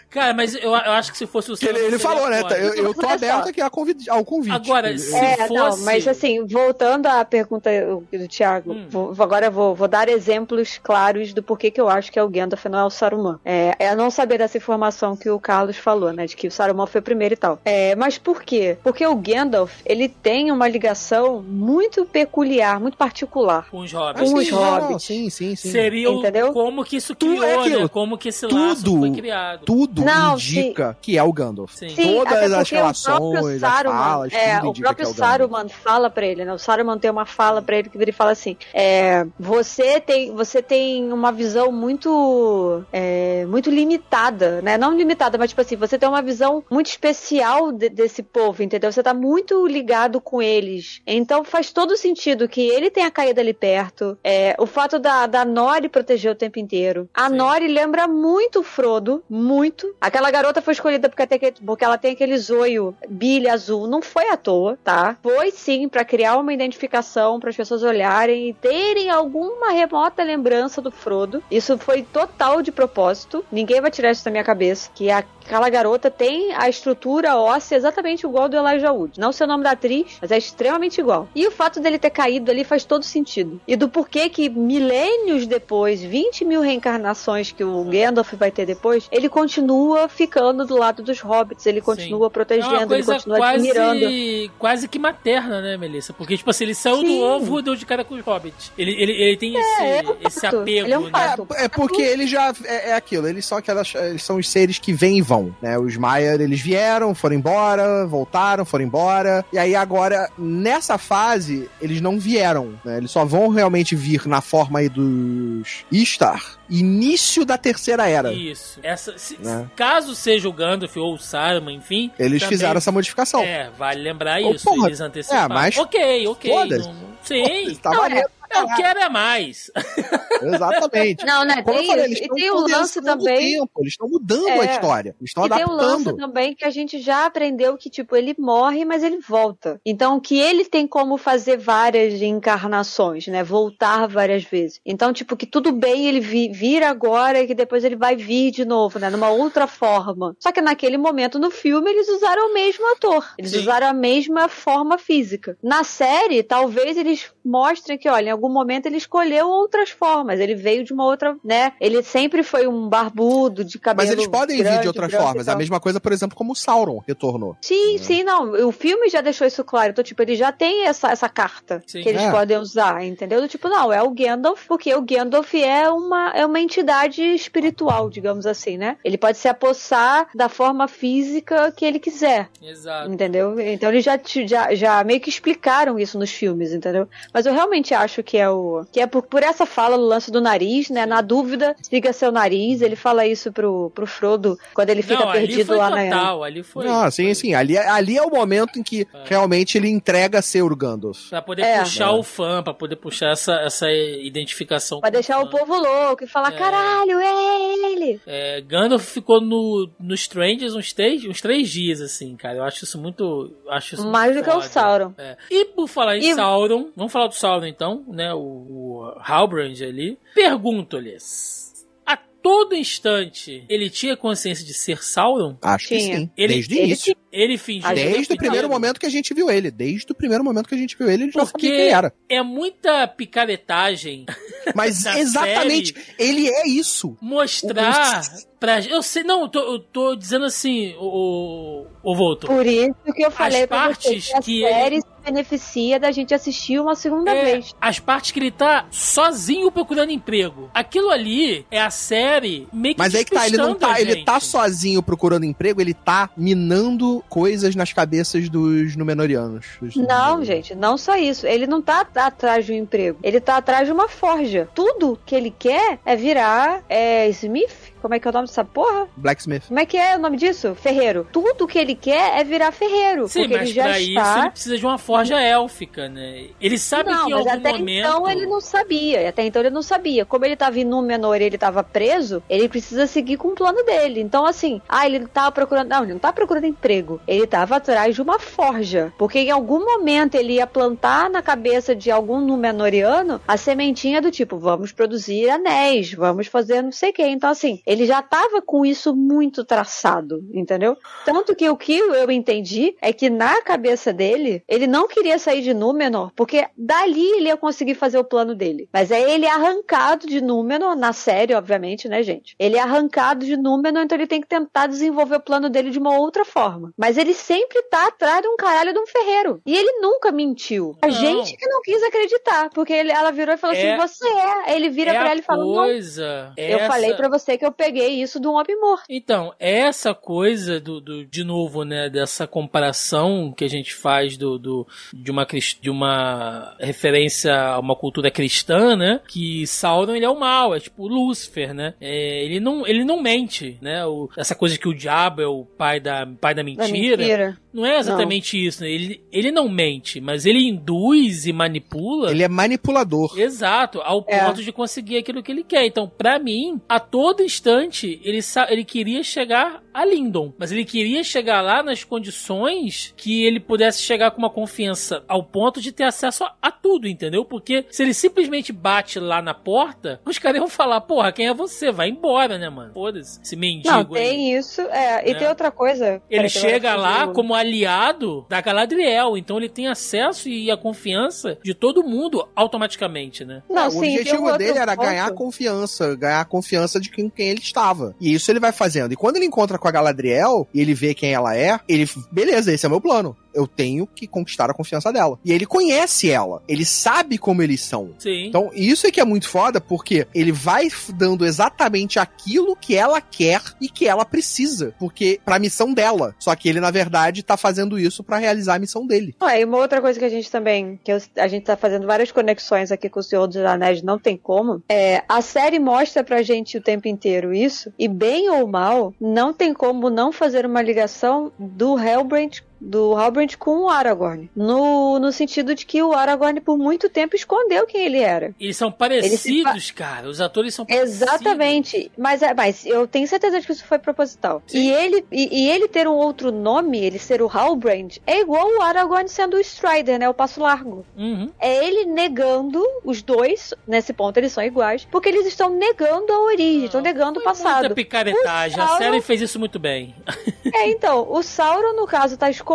Cara, mas eu, eu acho que se fosse o Porque ele, ele falou, né? Eu, eu tô aberto aqui ao convite. Ao convite. Agora, se É, fosse... não, mas assim, voltando à pergunta do Thiago, Hum. vou- agora eu vou, vou dar exemplos claros do porquê que eu acho que é o Gandalf e não é o Saruman. É, é não saber dessa informação que o Carlos falou, né, de que o Saruman foi o primeiro e tal. É, mas por quê? Porque o Gandalf, ele tem uma ligação muito peculiar, muito particular. Com os hobbits. com sim, os não, hobbits. Sim, sim, sim. Seria Entendeu? como que isso Tudo criou, é né? Como que esse laço Tudo. foi criado. Tudo Não, indica que é o Gandalf. Sim. Sim, Todas as relações, o próprio as Saruman, falas, é, tudo o indica próprio que é o Gandalf. Saruman fala pra ele, né? O Saruman tem uma fala pra ele que ele fala assim: é, você tem, você tem uma visão muito, é, muito limitada, né? Não limitada, mas tipo assim, você tem uma visão muito especial de- desse povo, entendeu? Você tá muito ligado com eles. Então faz todo sentido que ele tenha caído ali perto. É, o fato da, da Nori proteger o tempo inteiro. A Sim. Nori lembra muito o Frodo, muito. Aquela garota foi escolhida porque, tem porque ela tem aquele zoio bilha azul. Não foi à toa, tá? Foi sim pra criar uma identificação, para as pessoas olharem e terem alguma remota lembrança do Frodo. Isso foi total de propósito. Ninguém vai tirar isso da minha cabeça. Que aquela garota tem a estrutura óssea exatamente igual do Elijah Wood. Não sei o nome da atriz, mas é extremamente igual. E o fato dele ter caído ali faz todo sentido. E do porquê que milênios depois, 20 mil reencarnações que o Gandalf vai ter depois, ele continua ficando do lado dos hobbits, ele continua É uma protegendo, ele coisa continua admirando. quase, quase que materna, né, Melissa? Porque, tipo assim, ele saiu do Sim. ovo e deu de cara com os hobbits. Ele, ele, ele tem esse, é um esse apego, Ele é um né? É, é porque ele já. É, é aquilo, eles são aquelas. Eles são os seres que vêm e vão. né? Os Maier, eles vieram, foram embora, voltaram, foram embora. E aí agora, nessa fase, eles não vieram, né? Eles só vão realmente vir na forma aí dos Istar início da Terceira Era. Isso. Essa, se- Né? Caso seja o Gandalf ou o Saruman, enfim. Eles também- fizeram essa modificação. É, vale lembrar Ô, isso. porra, eles anteciparam. é, mas- Ok, ok. Foda-se. não- Sim. Tá Não, maneiro. Eu quero é mais. Exatamente. Não, né? Como eu Tem falei, isso. eles E estão tem o lance também. tempo, eles estão mudando É. a história. Eles estão E tem o lance adaptando. também que a gente já aprendeu que, tipo, ele morre, mas ele volta. Então, que ele tem como fazer várias encarnações, né? Voltar várias vezes. Então, tipo, que tudo bem ele vi- vir agora e que depois ele vai vir de novo, né? Numa outra forma. Só que naquele momento no filme eles usaram o mesmo ator. Eles Sim. usaram a mesma forma física. Na série, talvez eles mostrem que, olha, algum momento ele escolheu outras formas. Ele veio de uma outra, né? Ele sempre foi um barbudo de cabelo Mas eles podem vir grande, de outras formas. A tal. mesma coisa, por exemplo, como o Sauron retornou. Sim, sim, não. O filme já deixou isso claro. Então, tipo, ele já tem essa, essa carta Sim. que eles É. podem usar, entendeu? Do tipo, não, é o Gandalf, porque o Gandalf é uma, é uma entidade espiritual, digamos assim, né? Ele pode se apossar da forma física que ele quiser, Exato. entendeu? Então eles já, já, já meio que explicaram isso nos filmes, entendeu? Mas eu realmente acho que é o. que é por, por essa fala do lance do nariz, né? Na dúvida, siga seu nariz. Ele fala isso pro, pro Frodo quando ele fica Não, ali perdido foi lá na. total, ali foi. Não, sim, foi- sim. Ali, ali é o momento em que realmente ele entrega ser o Gandalf. Pra poder É. puxar É. o fã, pra poder puxar essa, essa identificação. Pra deixar o fã. povo louco e falar, É. caralho, é ele! É, Gandalf ficou no, no Strangers uns três, uns três dias, assim, cara. Eu acho isso muito. Acho isso Mais do muito que o foda. Sauron. É. E por falar em E- Sauron, vamos falar do Sauron então, né? O, o Halbrand ali. Pergunto-lhes: a todo instante ele tinha consciência de ser Sauron? Acho que sim. Ele- desde o início. Ele fingiu. Desde Desde o primeiro momento que a gente viu ele. Desde o primeiro momento que a gente viu ele, ele já sabia quem ele era. é muita picaretagem Mas exatamente, ele é isso. mostrar pra Eu sei, não, eu tô, eu tô dizendo assim, o, o Volto. Por isso que eu falei pra você partes que série ele- beneficia da gente assistir uma segunda É, vez. as partes que ele tá sozinho procurando emprego. Aquilo ali é a série meio que Mas aí que tá, ele não tá, ele tá sozinho procurando emprego, ele tá minando coisas nas cabeças dos Númenóreanos. dos Não, Númenóreanos. gente, não só isso. Ele não tá atrás de um emprego. Ele tá atrás de uma forja. Tudo que ele quer é virar é, Smith? Como é que é o nome dessa porra? Blacksmith. Como é que é o nome disso? Ferreiro. Tudo que ele quer é virar ferreiro. Sim, porque mas ele já pra isso está. ele precisa de uma forja élfica, né? Ele sabe não, que em mas algum até momento. então ele não sabia. Até então ele não sabia. Como ele tava em menor e ele tava preso, ele precisa seguir com o plano dele. Então, assim, ah, ele tava procurando. Não, ele não tava procurando emprego. Ele tava atrás de uma forja. Porque em algum momento ele ia plantar na cabeça de algum Númenoriano a sementinha do tipo, vamos produzir anéis, vamos fazer não sei o quê. Então, assim, ele já tava com isso muito traçado, entendeu? Tanto que o que eu entendi é que na cabeça dele, ele não queria sair de Númenor, porque dali ele ia conseguir fazer o plano dele. Mas é ele arrancado de Númenor, na série, obviamente, né, gente? Ele é arrancado de Númenor, então ele tem que tentar desenvolver o plano dele de uma outra forma. Mas ele sempre tá atrás de um caralho de um ferreiro. E ele nunca mentiu. A Não. gente que não quis acreditar, porque ele- ela virou e falou É- assim, você é. Aí ele vira é pra ela e fala, não, coisa. eu essa- falei pra você que eu peguei isso de um homem morto. Então, essa coisa do, do- de novo, né, dessa comparação que a gente faz do, do- de, uma, de uma referência a uma cultura cristã, né, que Sauron ele é o mal, é tipo Lúcifer, né, É, ele, não, ele não mente, né, o- essa coisa que o diabo é o pai da, pai da Da mentira, mentira. Não é exatamente isso, né, ele, ele não mente, mas ele induz e manipula Ele é manipulador. Exato, ao É. ponto de conseguir aquilo que ele quer. Então, pra mim, a todo instante, ele, ele queria chegar a Lindon. Mas ele queria chegar lá nas condições que ele pudesse chegar com uma confiança ao ponto de ter acesso a, a tudo, entendeu? Porque se ele simplesmente bate lá na porta, os caras iam falar, porra, quem é você? Vai embora, né, mano? Foda-se, esse mendigo Não, aí. tem isso. É, e Né? tem outra coisa. Ele chega lá como aliado da Galadriel, então ele tem acesso e a confiança de todo mundo automaticamente, né? Não, É, o sim, objetivo dele era ponto. ganhar confiança, ganhar a confiança de quem, quem ele estava. E isso ele vai fazendo. E quando ele encontra com a Galadriel e ele vê quem ela é, ele, beleza, esse é o meu plano. Eu tenho que conquistar a confiança dela. E ele conhece ela, ele sabe como eles são. Sim. Então, isso é que é muito foda, porque ele vai dando exatamente aquilo que ela quer e que ela precisa, porque pra missão dela. Só que ele, na verdade, tá fazendo isso para realizar a missão dele. Ah, e uma outra coisa que a gente também, que eu, a gente tá fazendo várias conexões aqui com o Senhor dos Anéis, não tem como, é, a série mostra pra gente o tempo inteiro isso, e bem ou mal, não tem como não fazer uma ligação do Hellbrand do Halbrand com o Aragorn. No, no sentido de que o Aragorn, por muito tempo, escondeu quem ele era. Eles são parecidos, cara. Os atores são parecidos. Exatamente. Mas, é, mas eu tenho certeza de que isso foi proposital. E ele, e, e, ele ter um outro nome, ele ser o Halbrand, é igual o Aragorn sendo o Strider, né? O Passo Largo. Uhum. É ele negando, os dois, nesse ponto eles são iguais, porque eles estão negando a origem, estão negando o passado. Muita picaretagem. Sauron... A série fez isso muito bem. É, então, o Sauron, no caso, tá escondendo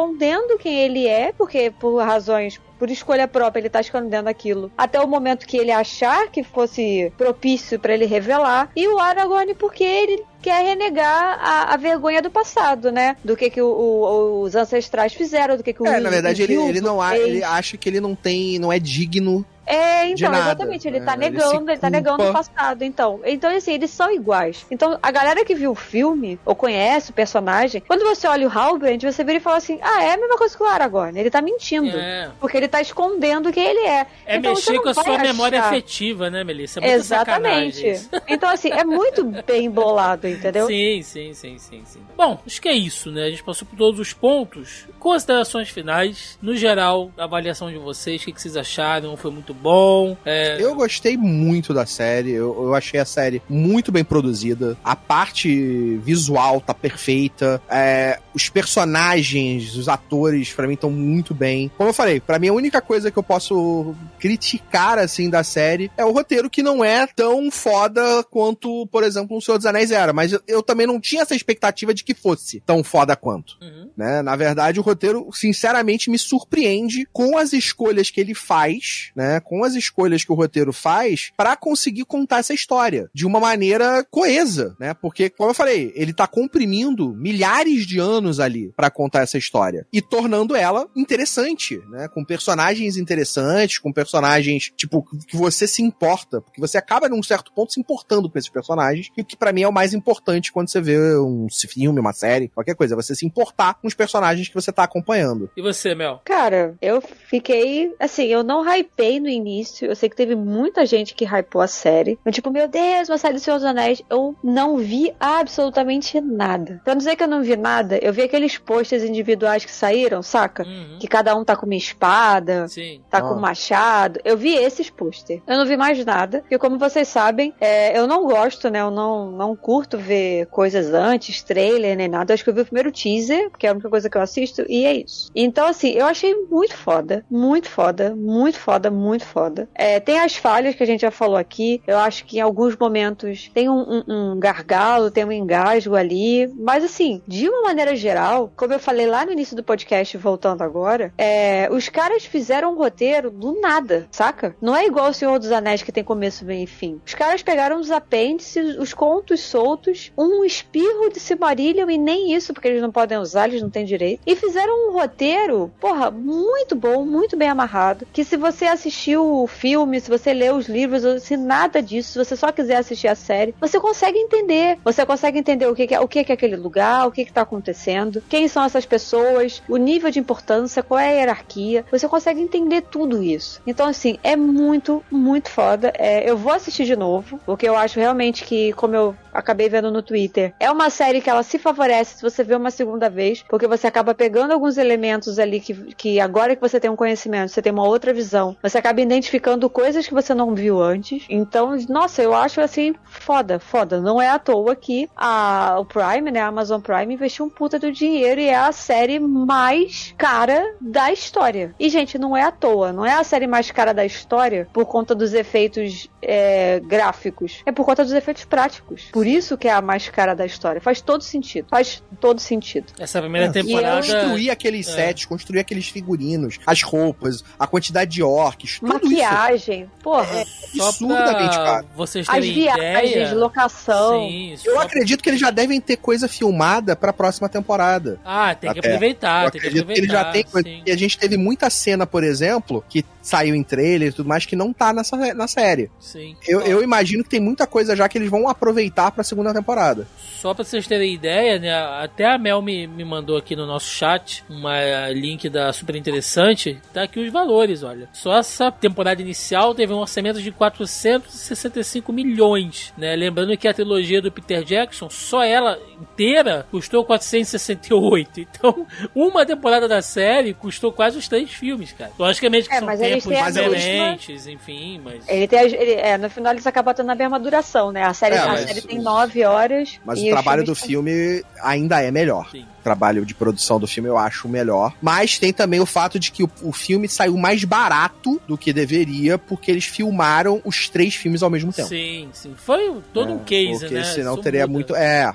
quem ele é, porque por razões por escolha própria, ele tá escondendo aquilo. Até o momento que ele achar que fosse propício para ele revelar. E o Aragorn, porque ele quer renegar a, a, vergonha do passado, né? Do que, que o, o, os ancestrais fizeram, do que, que o É, na verdade, ele, ele não ele acha que ele não tem, não é digno é, então, exatamente, ele tá é, negando, ele, ele tá negando o passado, então. Então, assim, eles são iguais. Então, a galera que viu o filme, ou conhece o personagem, quando você olha o Halbrand, você vira e fala assim, ah, é a mesma coisa que o Aragorn, ele tá mentindo. É. Porque ele tá escondendo quem ele é. É então, mexer com a sua achar... memória afetiva, né, Melissa? É exatamente. Então, assim, é muito bem bolado, entendeu? Sim, sim, sim, sim, sim. Bom, acho que é isso, né? A gente passou por todos os pontos. Considerações finais, no geral, a avaliação de vocês, o que, que vocês acharam? Foi muito bom? É... Eu gostei muito da série, eu, eu, achei a série muito bem produzida, a parte visual tá perfeita, é, os personagens, os atores, para mim, estão muito bem. Como eu falei, para mim a única coisa que eu posso criticar, assim, da série é o roteiro que não é tão foda quanto, por exemplo, o Senhor dos Anéis era, mas eu, eu também não tinha essa expectativa de que fosse tão foda quanto. Uhum. Né? Na verdade, o roteiro, sinceramente, me surpreende com as escolhas que ele faz, né? Com as escolhas que o roteiro faz para conseguir contar essa história de uma maneira coesa, né? Porque, como eu falei, ele tá comprimindo milhares de anos ali para contar essa história e tornando ela interessante, né? Com personagens interessantes, com personagens, tipo, que você se importa, porque você acaba num certo ponto se importando com esses personagens, e que para mim é o mais importante quando você vê um filme, uma série, qualquer coisa, você se importar com os personagens que você tá acompanhando. E você, Mel? Cara, eu fiquei. Assim, eu não hypei no início. Eu sei que teve muita gente que hypou a série. Eu, tipo, meu Deus, uma série do Senhor dos Anéis. Eu não vi absolutamente nada. Pra não dizer que eu não vi nada, eu vi aqueles posters individuais que saíram, saca? Uhum. Que cada um tá com uma espada, Sim. tá com um machado. Eu vi esses posters. Eu não vi mais nada. Porque, como vocês sabem, é, eu não gosto, né? Eu não, não curto ver coisas antes, trailer, nem nada. Eu acho que eu vi o primeiro teaser, porque é a única coisa que eu assisto, e é isso. Então, assim, eu achei muito foda, muito foda, muito foda, muito foda. É, tem as falhas que a gente já falou aqui. Eu acho que em alguns momentos tem um, um, um gargalo, tem um engasgo ali. Mas, assim, de uma maneira geral, como eu falei lá no início do podcast, voltando agora, é, os caras fizeram um roteiro do nada, saca? Não é igual o Senhor dos Anéis que tem começo, meio e fim. Os caras pegaram os apêndices, os contos soltos, um espirro de Silmarillion e nem isso, porque eles não podem usar, eles não têm direito. E fizeram um roteiro, porra, muito bom, muito bem amarrado. Que se você assistiu o filme, se você leu os livros, se nada disso, se você só quiser assistir a série, você consegue entender. Você consegue entender o que, é, o que é aquele lugar, o que está acontecendo, quem são essas pessoas, o nível de importância, qual é a hierarquia. Você consegue entender tudo isso. Então, assim, é muito, muito foda. É, eu vou assistir de novo, porque eu acho realmente que, como eu acabei vendo no Twitter, é uma série que ela se favorece se você vê uma segunda vez, porque você acaba pegando alguns elementos ali que, que agora que você tem um conhecimento, você tem uma outra visão, você acaba identificando coisas que você não viu antes. Então, nossa, eu acho assim, foda, foda. Não é à toa que a, o Prime, né, a Amazon Prime, investiu um puta do dinheiro e é a série mais cara da história. E, gente, não é à toa, não é a série mais cara da história por conta dos efeitos é, gráficos, é por conta dos efeitos práticos. Por isso que é a mais cara da história. Faz todo sentido. Faz todo sentido. Essa primeira é, temporada. Construir aqueles é. sets, construir aqueles figurinos, as roupas, a quantidade de orcs, tudo tudo isso. maquiagem, porra. É, absurdamente caro. vocês As viagens, ideia. locação. Sim, Eu só- acredito que eles já devem ter coisa filmada pra próxima temporada. Ah, tem que Até. aproveitar, eu tem que acredito que ele aproveitar. já tem coisa. E a gente teve muita cena, por exemplo, que saiu em trailer e tudo mais, que não tá nessa, na série. Sim. Eu, eu imagino que tem muita coisa já que eles vão aproveitar pra segunda temporada. Só pra vocês terem ideia, né? Até a Mel me, me mandou aqui no nosso chat uma link da Super Interessante. Tá aqui os valores, olha. Só essa temporada inicial teve um orçamento de 465 milhões, né? Lembrando que a trilogia do Peter Jackson, só ela inteira, custou 468. Então, uma temporada da série custou quase os três filmes, cara. Logicamente que É, são mas eles tempos diferentes, enfim, mas... Ele tem, ele, é, no final eles acabam tendo a mesma duração, né? A série, É, a mas série tem nove horas. Mas e o trabalho do filme ainda é melhor. Sim. O trabalho de produção do filme eu acho melhor. Mas tem também o fato de que o, o filme saiu mais barato do que deveria, porque eles filmaram os três filmes ao mesmo tempo. Sim, sim. Foi todo É, um case, porque né? senão Isso teria muito- é.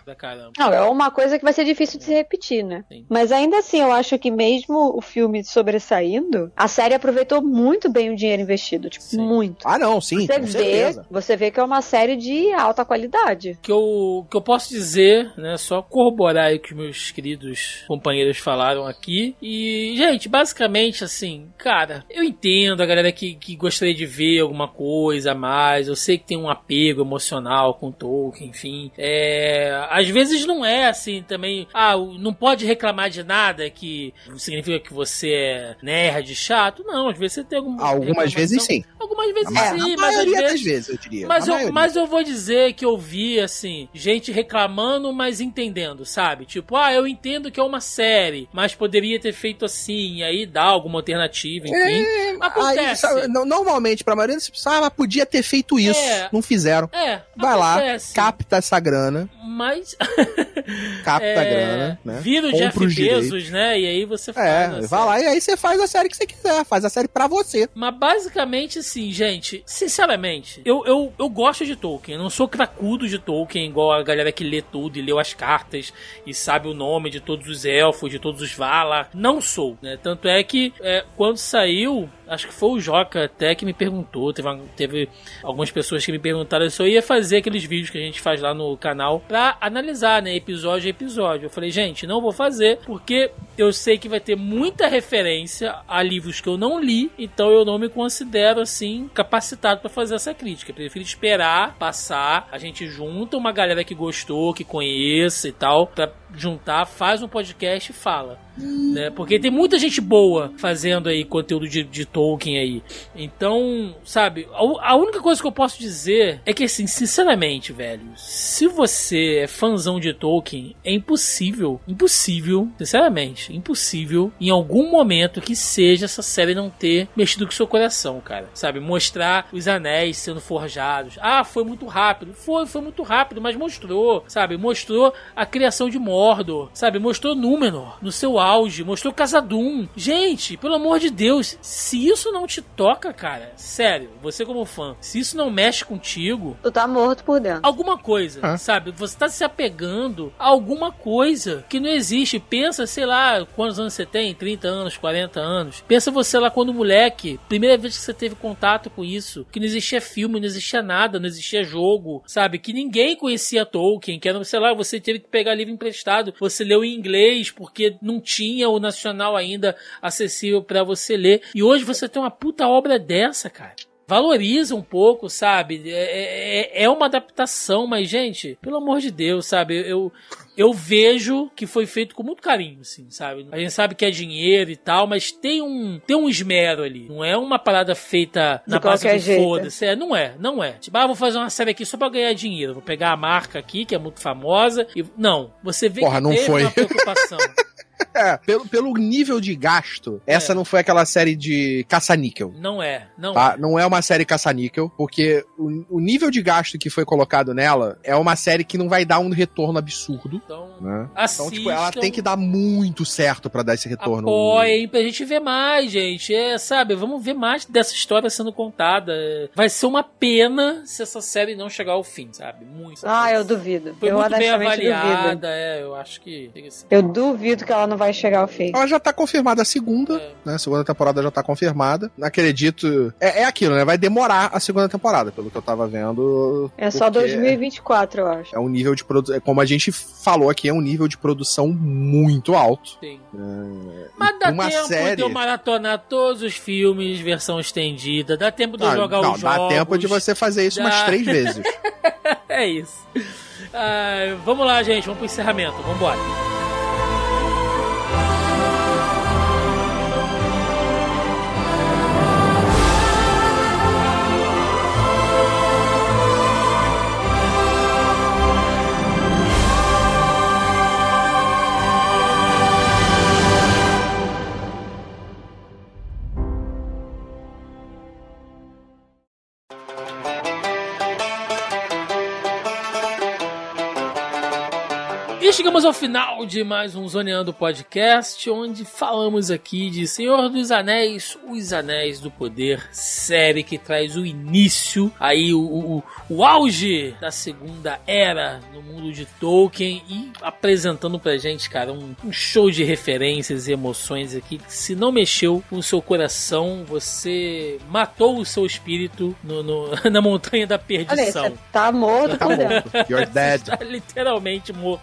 Não, é uma coisa que vai ser difícil de se repetir, né? Sim. Mas ainda assim, eu acho que mesmo o filme sobressaindo, a série aproveitou muito bem o dinheiro investido. Tipo, Sim. muito. Ah, não, sim, Você com vê, certeza. você vê que é uma série de alta qualidade. que eu, que eu posso dizer, né, só corroborar aí o que os meus queridos companheiros falaram aqui. E, gente, basicamente, assim, cara, eu entendo a galera que, que gostaria de ver alguma coisa a mais. Eu sei que tem um apego emocional com Tolkien, enfim. É, às vezes não é assim também. Ah, não pode reclamar de nada que significa que você é nerd, chato. Não, às vezes você tem alguma Algumas vezes sim. Algumas vezes sim, mas às vezes das vezes, eu diria. mas eu, mas eu vou dizer que eu vi, assim, gente reclamando, mas entendendo, sabe? Tipo, ah, eu entendo que é uma série, mas poderia ter feito assim, aí dá alguma alternativa, enfim. Aí, Acontece. sabe, no- normalmente, pra maioria das pessoas, ah, podia ter feito isso. É. Não fizeram. É, Vai lá, acontece. capta essa grana, Mas capta a é, grana, né? vira o Jeff direitos. Bezos, né? E aí você faz. É, a vai lá e aí você faz a série que você quiser, faz a série pra você. Mas basicamente, assim, gente, sinceramente, eu, eu, eu gosto de Tolkien. Eu não sou cracudo de Tolkien, igual a galera que lê tudo e leu as cartas e sabe o nome de todos os elfos, de todos os Valar. Não sou, né? Tanto é que é, quando saiu, acho que foi o Joca até que me perguntou. Teve, teve algumas pessoas que me perguntaram se eu ia fazer aqueles vídeos que a gente faz lá no canal pra analisar, né? Episódio a episódio. Eu falei, gente, não vou fazer porque eu sei que vai ter muita referência a livros que eu não li, então eu não me considero assim capacitado pra fazer essa crítica. Eu prefiro esperar passar, a gente junta uma galera que gostou, que conheça e tal, pra juntar, faz um podcast e fala. Né? Porque tem muita gente boa fazendo aí conteúdo de, de Tolkien aí. Então, sabe, a, a única coisa que eu posso dizer é que, assim, sinceramente, velho, se você é fãzão de Tolkien, é impossível, impossível, sinceramente, impossível em algum momento que seja essa série não ter mexido com o seu coração, cara. Sabe, mostrar os anéis sendo forjados. Ah, foi muito rápido. Foi, foi muito rápido, mas mostrou, sabe, mostrou a criação de Mordor, sabe, mostrou Númenor no seu auge, mostrou Casadum. Gente, pelo amor de Deus, se isso não te toca, cara, sério, você como fã, se isso não mexe contigo, Tu tá morto por dentro. alguma coisa, Ah. sabe? Você tá se apegando a alguma coisa que não existe. Pensa, sei lá, quantos anos você tem? 30 anos, 40 anos. Pensa você lá quando moleque, primeira vez que você teve contato com isso, que não existia filme, não existia nada, não existia jogo, sabe? Que ninguém conhecia Tolkien, que era, sei lá, você teve que pegar livro emprestado, você leu em inglês porque não tinha o nacional ainda acessível pra você ler. E hoje você tem uma puta obra dessa, cara valoriza um pouco, sabe? É, é, é uma adaptação, mas, gente, pelo amor de Deus, sabe? Eu, eu vejo que foi feito com muito carinho, assim, sabe? A gente sabe que é dinheiro e tal, mas tem um, tem um esmero ali. Não é uma parada feita De na base do foda-se. É, não é, não é. Tipo, ah, vou fazer uma série aqui só pra ganhar dinheiro. Vou pegar a marca aqui, que é muito famosa. E... Não, você vê Porra, que não teve foi. uma preocupação. É, pelo, pelo nível de gasto, essa É. não foi aquela série de caça-níquel. não é, não Tá? é. Não é uma série caça-níquel, porque o, o nível de gasto que foi colocado nela é uma série que não vai dar um retorno absurdo. Então, Né? Então, tipo, ela tem que dar muito certo pra dar esse retorno. Apoiem pra gente ver mais, gente. É, sabe, vamos ver mais dessa história sendo contada. É, Vai ser uma pena se essa série não chegar ao fim, sabe? Muito. Ah, eu duvido. Foi eu muito bem honestamente duvido. avaliada, é, eu acho que. Eu duvido que ela não vai chegar ao fim. Ela já tá confirmada a segunda, É. né? A segunda temporada já tá confirmada. Acredito. É, é aquilo, né? Vai demorar a segunda temporada, pelo que eu tava vendo. É só porque 2024, eu acho. É um nível de produção. Como a gente falou aqui, é um nível de produção muito alto. Sim. É, Mas dá uma tempo série. de eu maratonar todos os filmes, versão estendida. Dá tempo de eu Ah, jogar não, os dá jogos. tempo de você fazer isso umas Dá. três vezes. É isso. Ah, vamos lá, gente. Vamos pro encerramento. Vamos embora. Chegamos ao final de mais um Zoneando Podcast, onde falamos aqui de Senhor dos Anéis, Os Anéis do Poder, série que traz o início, aí o, o, o auge da segunda era no mundo de Tolkien e apresentando pra gente, cara, um, um show de referências e emoções aqui que se não mexeu com o seu coração, você matou o seu espírito no- no- na montanha da Olha perdição. você tá morto Tá morto. You're dead. Está literalmente morto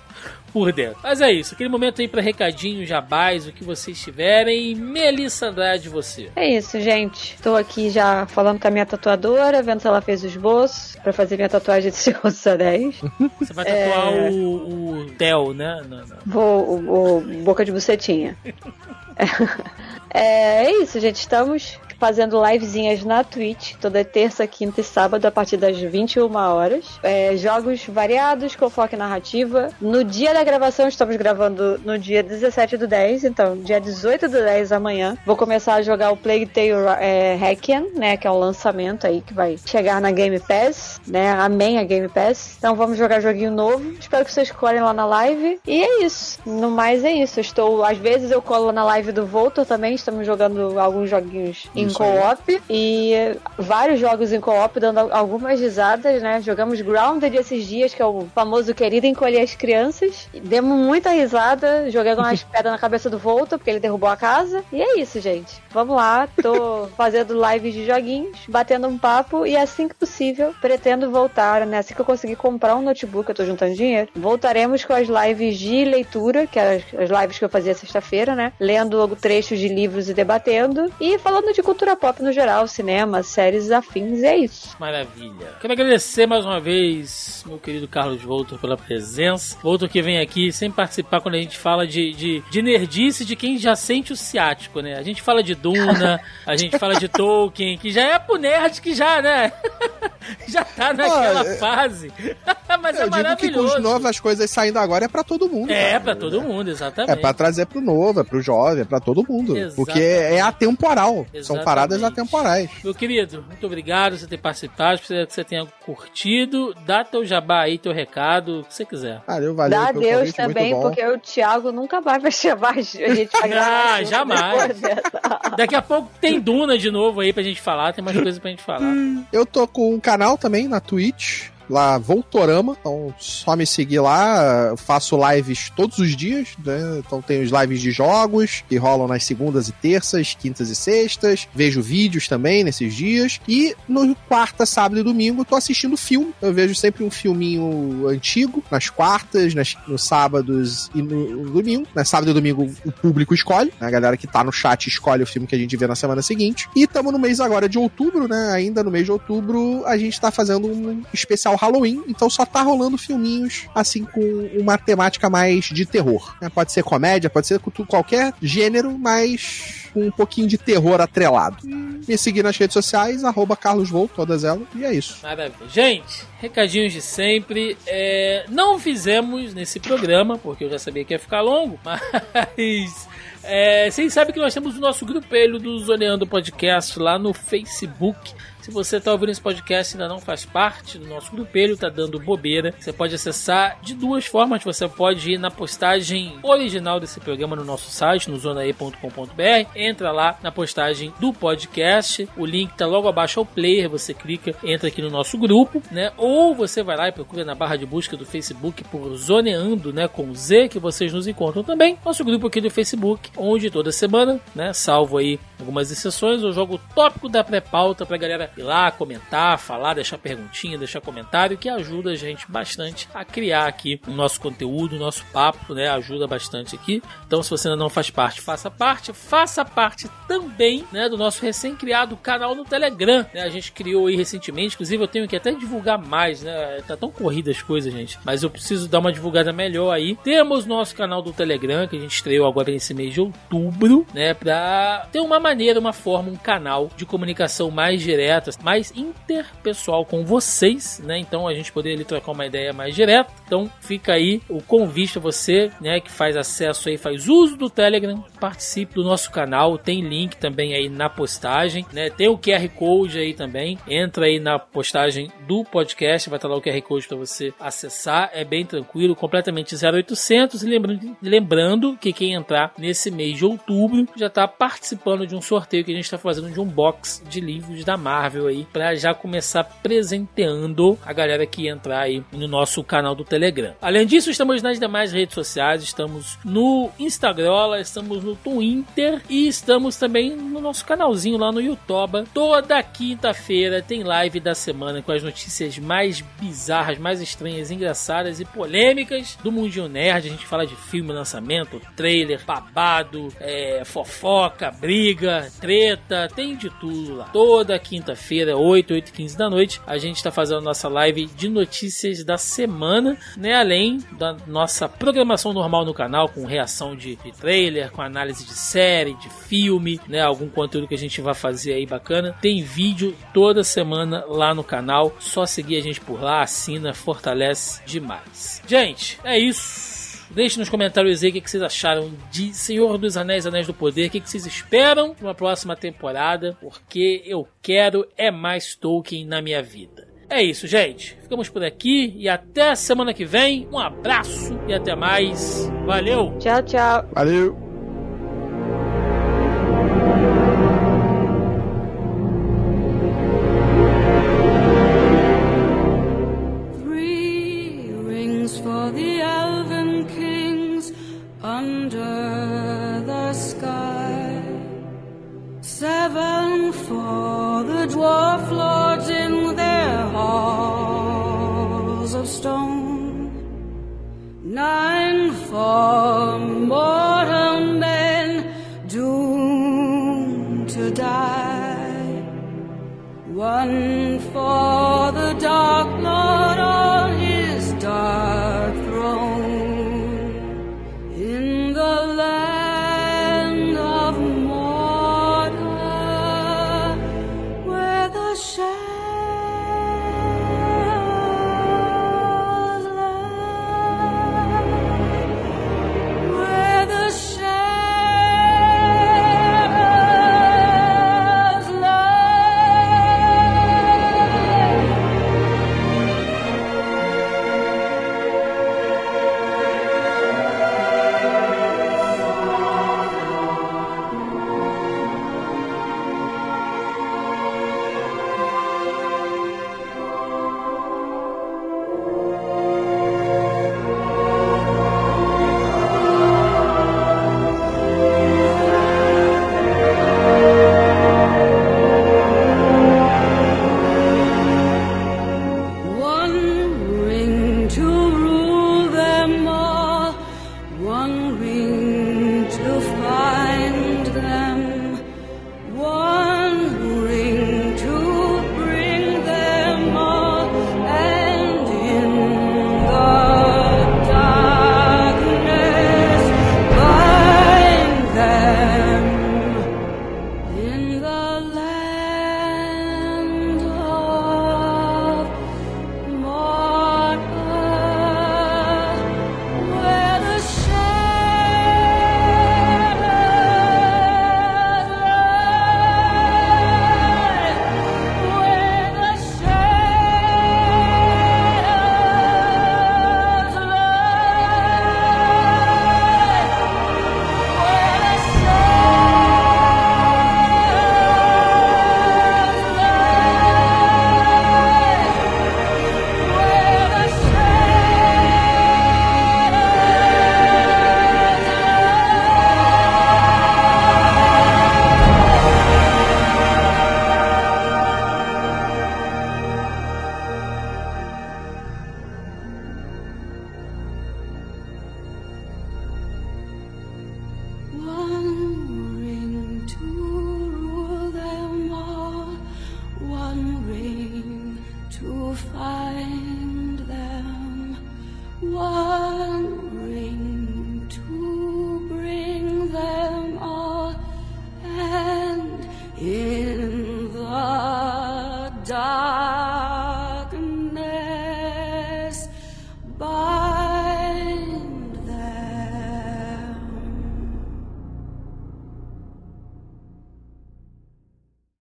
por dentro. Mas é isso, aquele momento aí pra recadinho, jabás, o que vocês tiverem. E Melissa Andrade, você. É isso, gente. Tô aqui já falando com a minha tatuadora, vendo se ela fez o esboço pra fazer minha tatuagem de Senhor dos Anéis. Você vai tatuar É. o, o Theo, né? Não, não. Vou, o, o boca de bucetinha. É, é isso, gente. Estamos fazendo livezinhas na Twitch toda terça, quinta e sábado a partir das 21 horas. É, jogos variados com foco narrativa. No dia da gravação, estamos gravando no dia 17 do 10, então dia 18 do 10 amanhã. Vou começar a jogar o Plague Tale é, Hackian, né, que é o lançamento aí que vai chegar na Game Pass, né? Amém a Game Pass. Então vamos jogar joguinho novo. Espero que vocês colhem lá na live. E é isso. No mais é isso. Estou, às vezes eu colo na live do Voltor também. Estamos jogando alguns joguinhos em Aí. co-op e vários jogos em co-op dando algumas risadas, né? Jogamos Grounded esses dias, que é o famoso querido encolher as crianças. Demos muita risada, jogando umas pedras na cabeça do Voltor, porque ele derrubou a casa. E é isso, gente. Vamos lá, tô fazendo lives de joguinhos, batendo um papo e assim que possível, pretendo voltar, né? Assim que eu conseguir comprar um notebook, eu tô juntando dinheiro, voltaremos com as lives de leitura, que é as, as lives que eu fazia sexta-feira, né? Lendo trechos de livros e debatendo. E falando de cultura pop no geral, cinema, séries afins, e é isso. Maravilha. Quero agradecer mais uma vez, meu querido Carlos Voltor, pela presença. Voltor que vem aqui sem participar quando a gente fala de, de, de nerdice de quem já sente o ciático, né? A gente fala de Duna, a gente fala de Tolkien, que já é pro nerd que já, né? já tá naquela Ah, é- fase. Mas é Eu digo que com maravilhoso. as novas coisas saindo agora é pra todo mundo. É, cara. pra todo mundo, exatamente. É pra trazer pro novo, é pro jovem, é pra todo mundo. Exatamente. Porque é atemporal. São Exatamente. paradas atemporais. Meu querido, muito obrigado por você ter participado, espero que você tenha curtido. Dá teu jabá aí, teu recado, o que você quiser. Valeu, valeu. Dá pelo Deus convite, também, muito bom. porque o Thiago nunca mais vai chamar a gente pra gravar. Ah, jamais. Daqui a pouco tem Duna de novo aí pra gente falar, tem mais coisa pra gente falar. Eu tô com um canal também na Twitch, lá Voltorama, então só me seguir lá, eu faço lives todos os dias, né? Então tem os lives de jogos que rolam nas segundas e terças, quintas e sextas, vejo vídeos também nesses dias e no quarta, sábado e domingo tô assistindo filme. Eu vejo sempre um filminho antigo nas quartas, nas, nos sábados e no, no domingo. Na sábado e domingo o público escolhe, né? a galera que tá no chat escolhe o filme que a gente vê na semana seguinte. E estamos no mês agora de outubro, né? Ainda no mês de outubro a gente tá fazendo um especial Halloween, então só tá rolando filminhos assim com uma temática mais de terror. né? Pode ser comédia, pode ser qualquer gênero, mas com um pouquinho de terror atrelado. Me seguir nas redes sociais, arroba Carlos Volt, todas elas, e é isso. Maravilha. Gente, recadinhos de sempre. É, não fizemos nesse programa, porque eu já sabia que ia ficar longo, mas. É, vocês sabem que nós temos o nosso grupelho do Zoneando Podcast lá no Facebook. Se você está ouvindo esse podcast e ainda não faz parte do nosso grupelho, tá dando bobeira, você pode acessar de duas formas. Você pode ir na postagem original desse programa no nosso site, no zonae.com.br. Entra lá na postagem do podcast. O link tá logo abaixo ao player. Você clica, entra aqui no nosso grupo, né? Ou você vai lá e procura na barra de busca do Facebook por Zoneando, né? Com Z, que vocês nos encontram também. Nosso grupo aqui do Facebook, onde toda semana, né? Salvo aí algumas exceções, eu jogo o tópico da pré-pauta pra galera ir lá, comentar, falar, deixar perguntinha, deixar comentário, que ajuda a gente bastante a criar aqui o nosso conteúdo, o nosso papo, né? Ajuda bastante aqui. Então, se você ainda não faz parte, faça parte. Faça parte também, né? Do nosso recém-criado canal no Telegram. Né? A gente criou aí recentemente, inclusive eu tenho que até divulgar mais, né? Tá tão corrida as coisas, gente. Mas eu preciso dar uma divulgada melhor aí. Temos nosso canal do Telegram, que a gente estreou agora nesse mês de outubro, né? Pra ter uma maneira, uma forma, um canal de comunicação mais direta, mais interpessoal com vocês, né? Então a gente poder ali trocar uma ideia mais direta. Então fica aí o convite a você, né, que faz acesso aí, faz uso do Telegram, participe do nosso canal, tem link também aí na postagem, né? Tem o QR Code aí também. Entra aí na postagem do podcast, vai estar lá o QR Code para você acessar. É bem tranquilo, completamente 0800 e lembrando, lembrando que quem entrar nesse mês de outubro já está participando de um sorteio que a gente está fazendo de um box de livros da Marvel aí para já começar presenteando a galera que entrar aí no nosso canal do Telegram. Além disso, estamos nas demais redes sociais, estamos no Instagram, estamos no Twitter e estamos também no nosso canalzinho lá no YouTube. Toda quinta-feira tem live da semana com as notícias mais bizarras, mais estranhas, engraçadas e polêmicas do Mundinho Nerd. A gente fala de filme, lançamento, trailer, babado, é, fofoca, briga, treta, tem de tudo lá. Toda quinta-feira, 8, 8 15 da noite, a gente está fazendo nossa live de notícias da semana, né? Além da nossa programação normal no canal, com reação de, de trailer, com análise de série, de filme, né? Algum conteúdo que a gente vai fazer aí bacana. Tem vídeo toda semana lá no canal. Só seguir a gente por lá, assina, fortalece demais. Gente, é isso. Deixe nos comentários aí o que vocês acharam de Senhor dos Anéis, Anéis do Poder, o que vocês esperam de uma próxima temporada, porque eu quero é mais Tolkien na minha vida. É isso, gente. Ficamos por aqui e até semana que vem. Um abraço e até mais. Valeu! Tchau, tchau. Valeu! Under the sky. Seven for the dwarf lords in their halls of stone. Nine for mortal men doomed to die. One for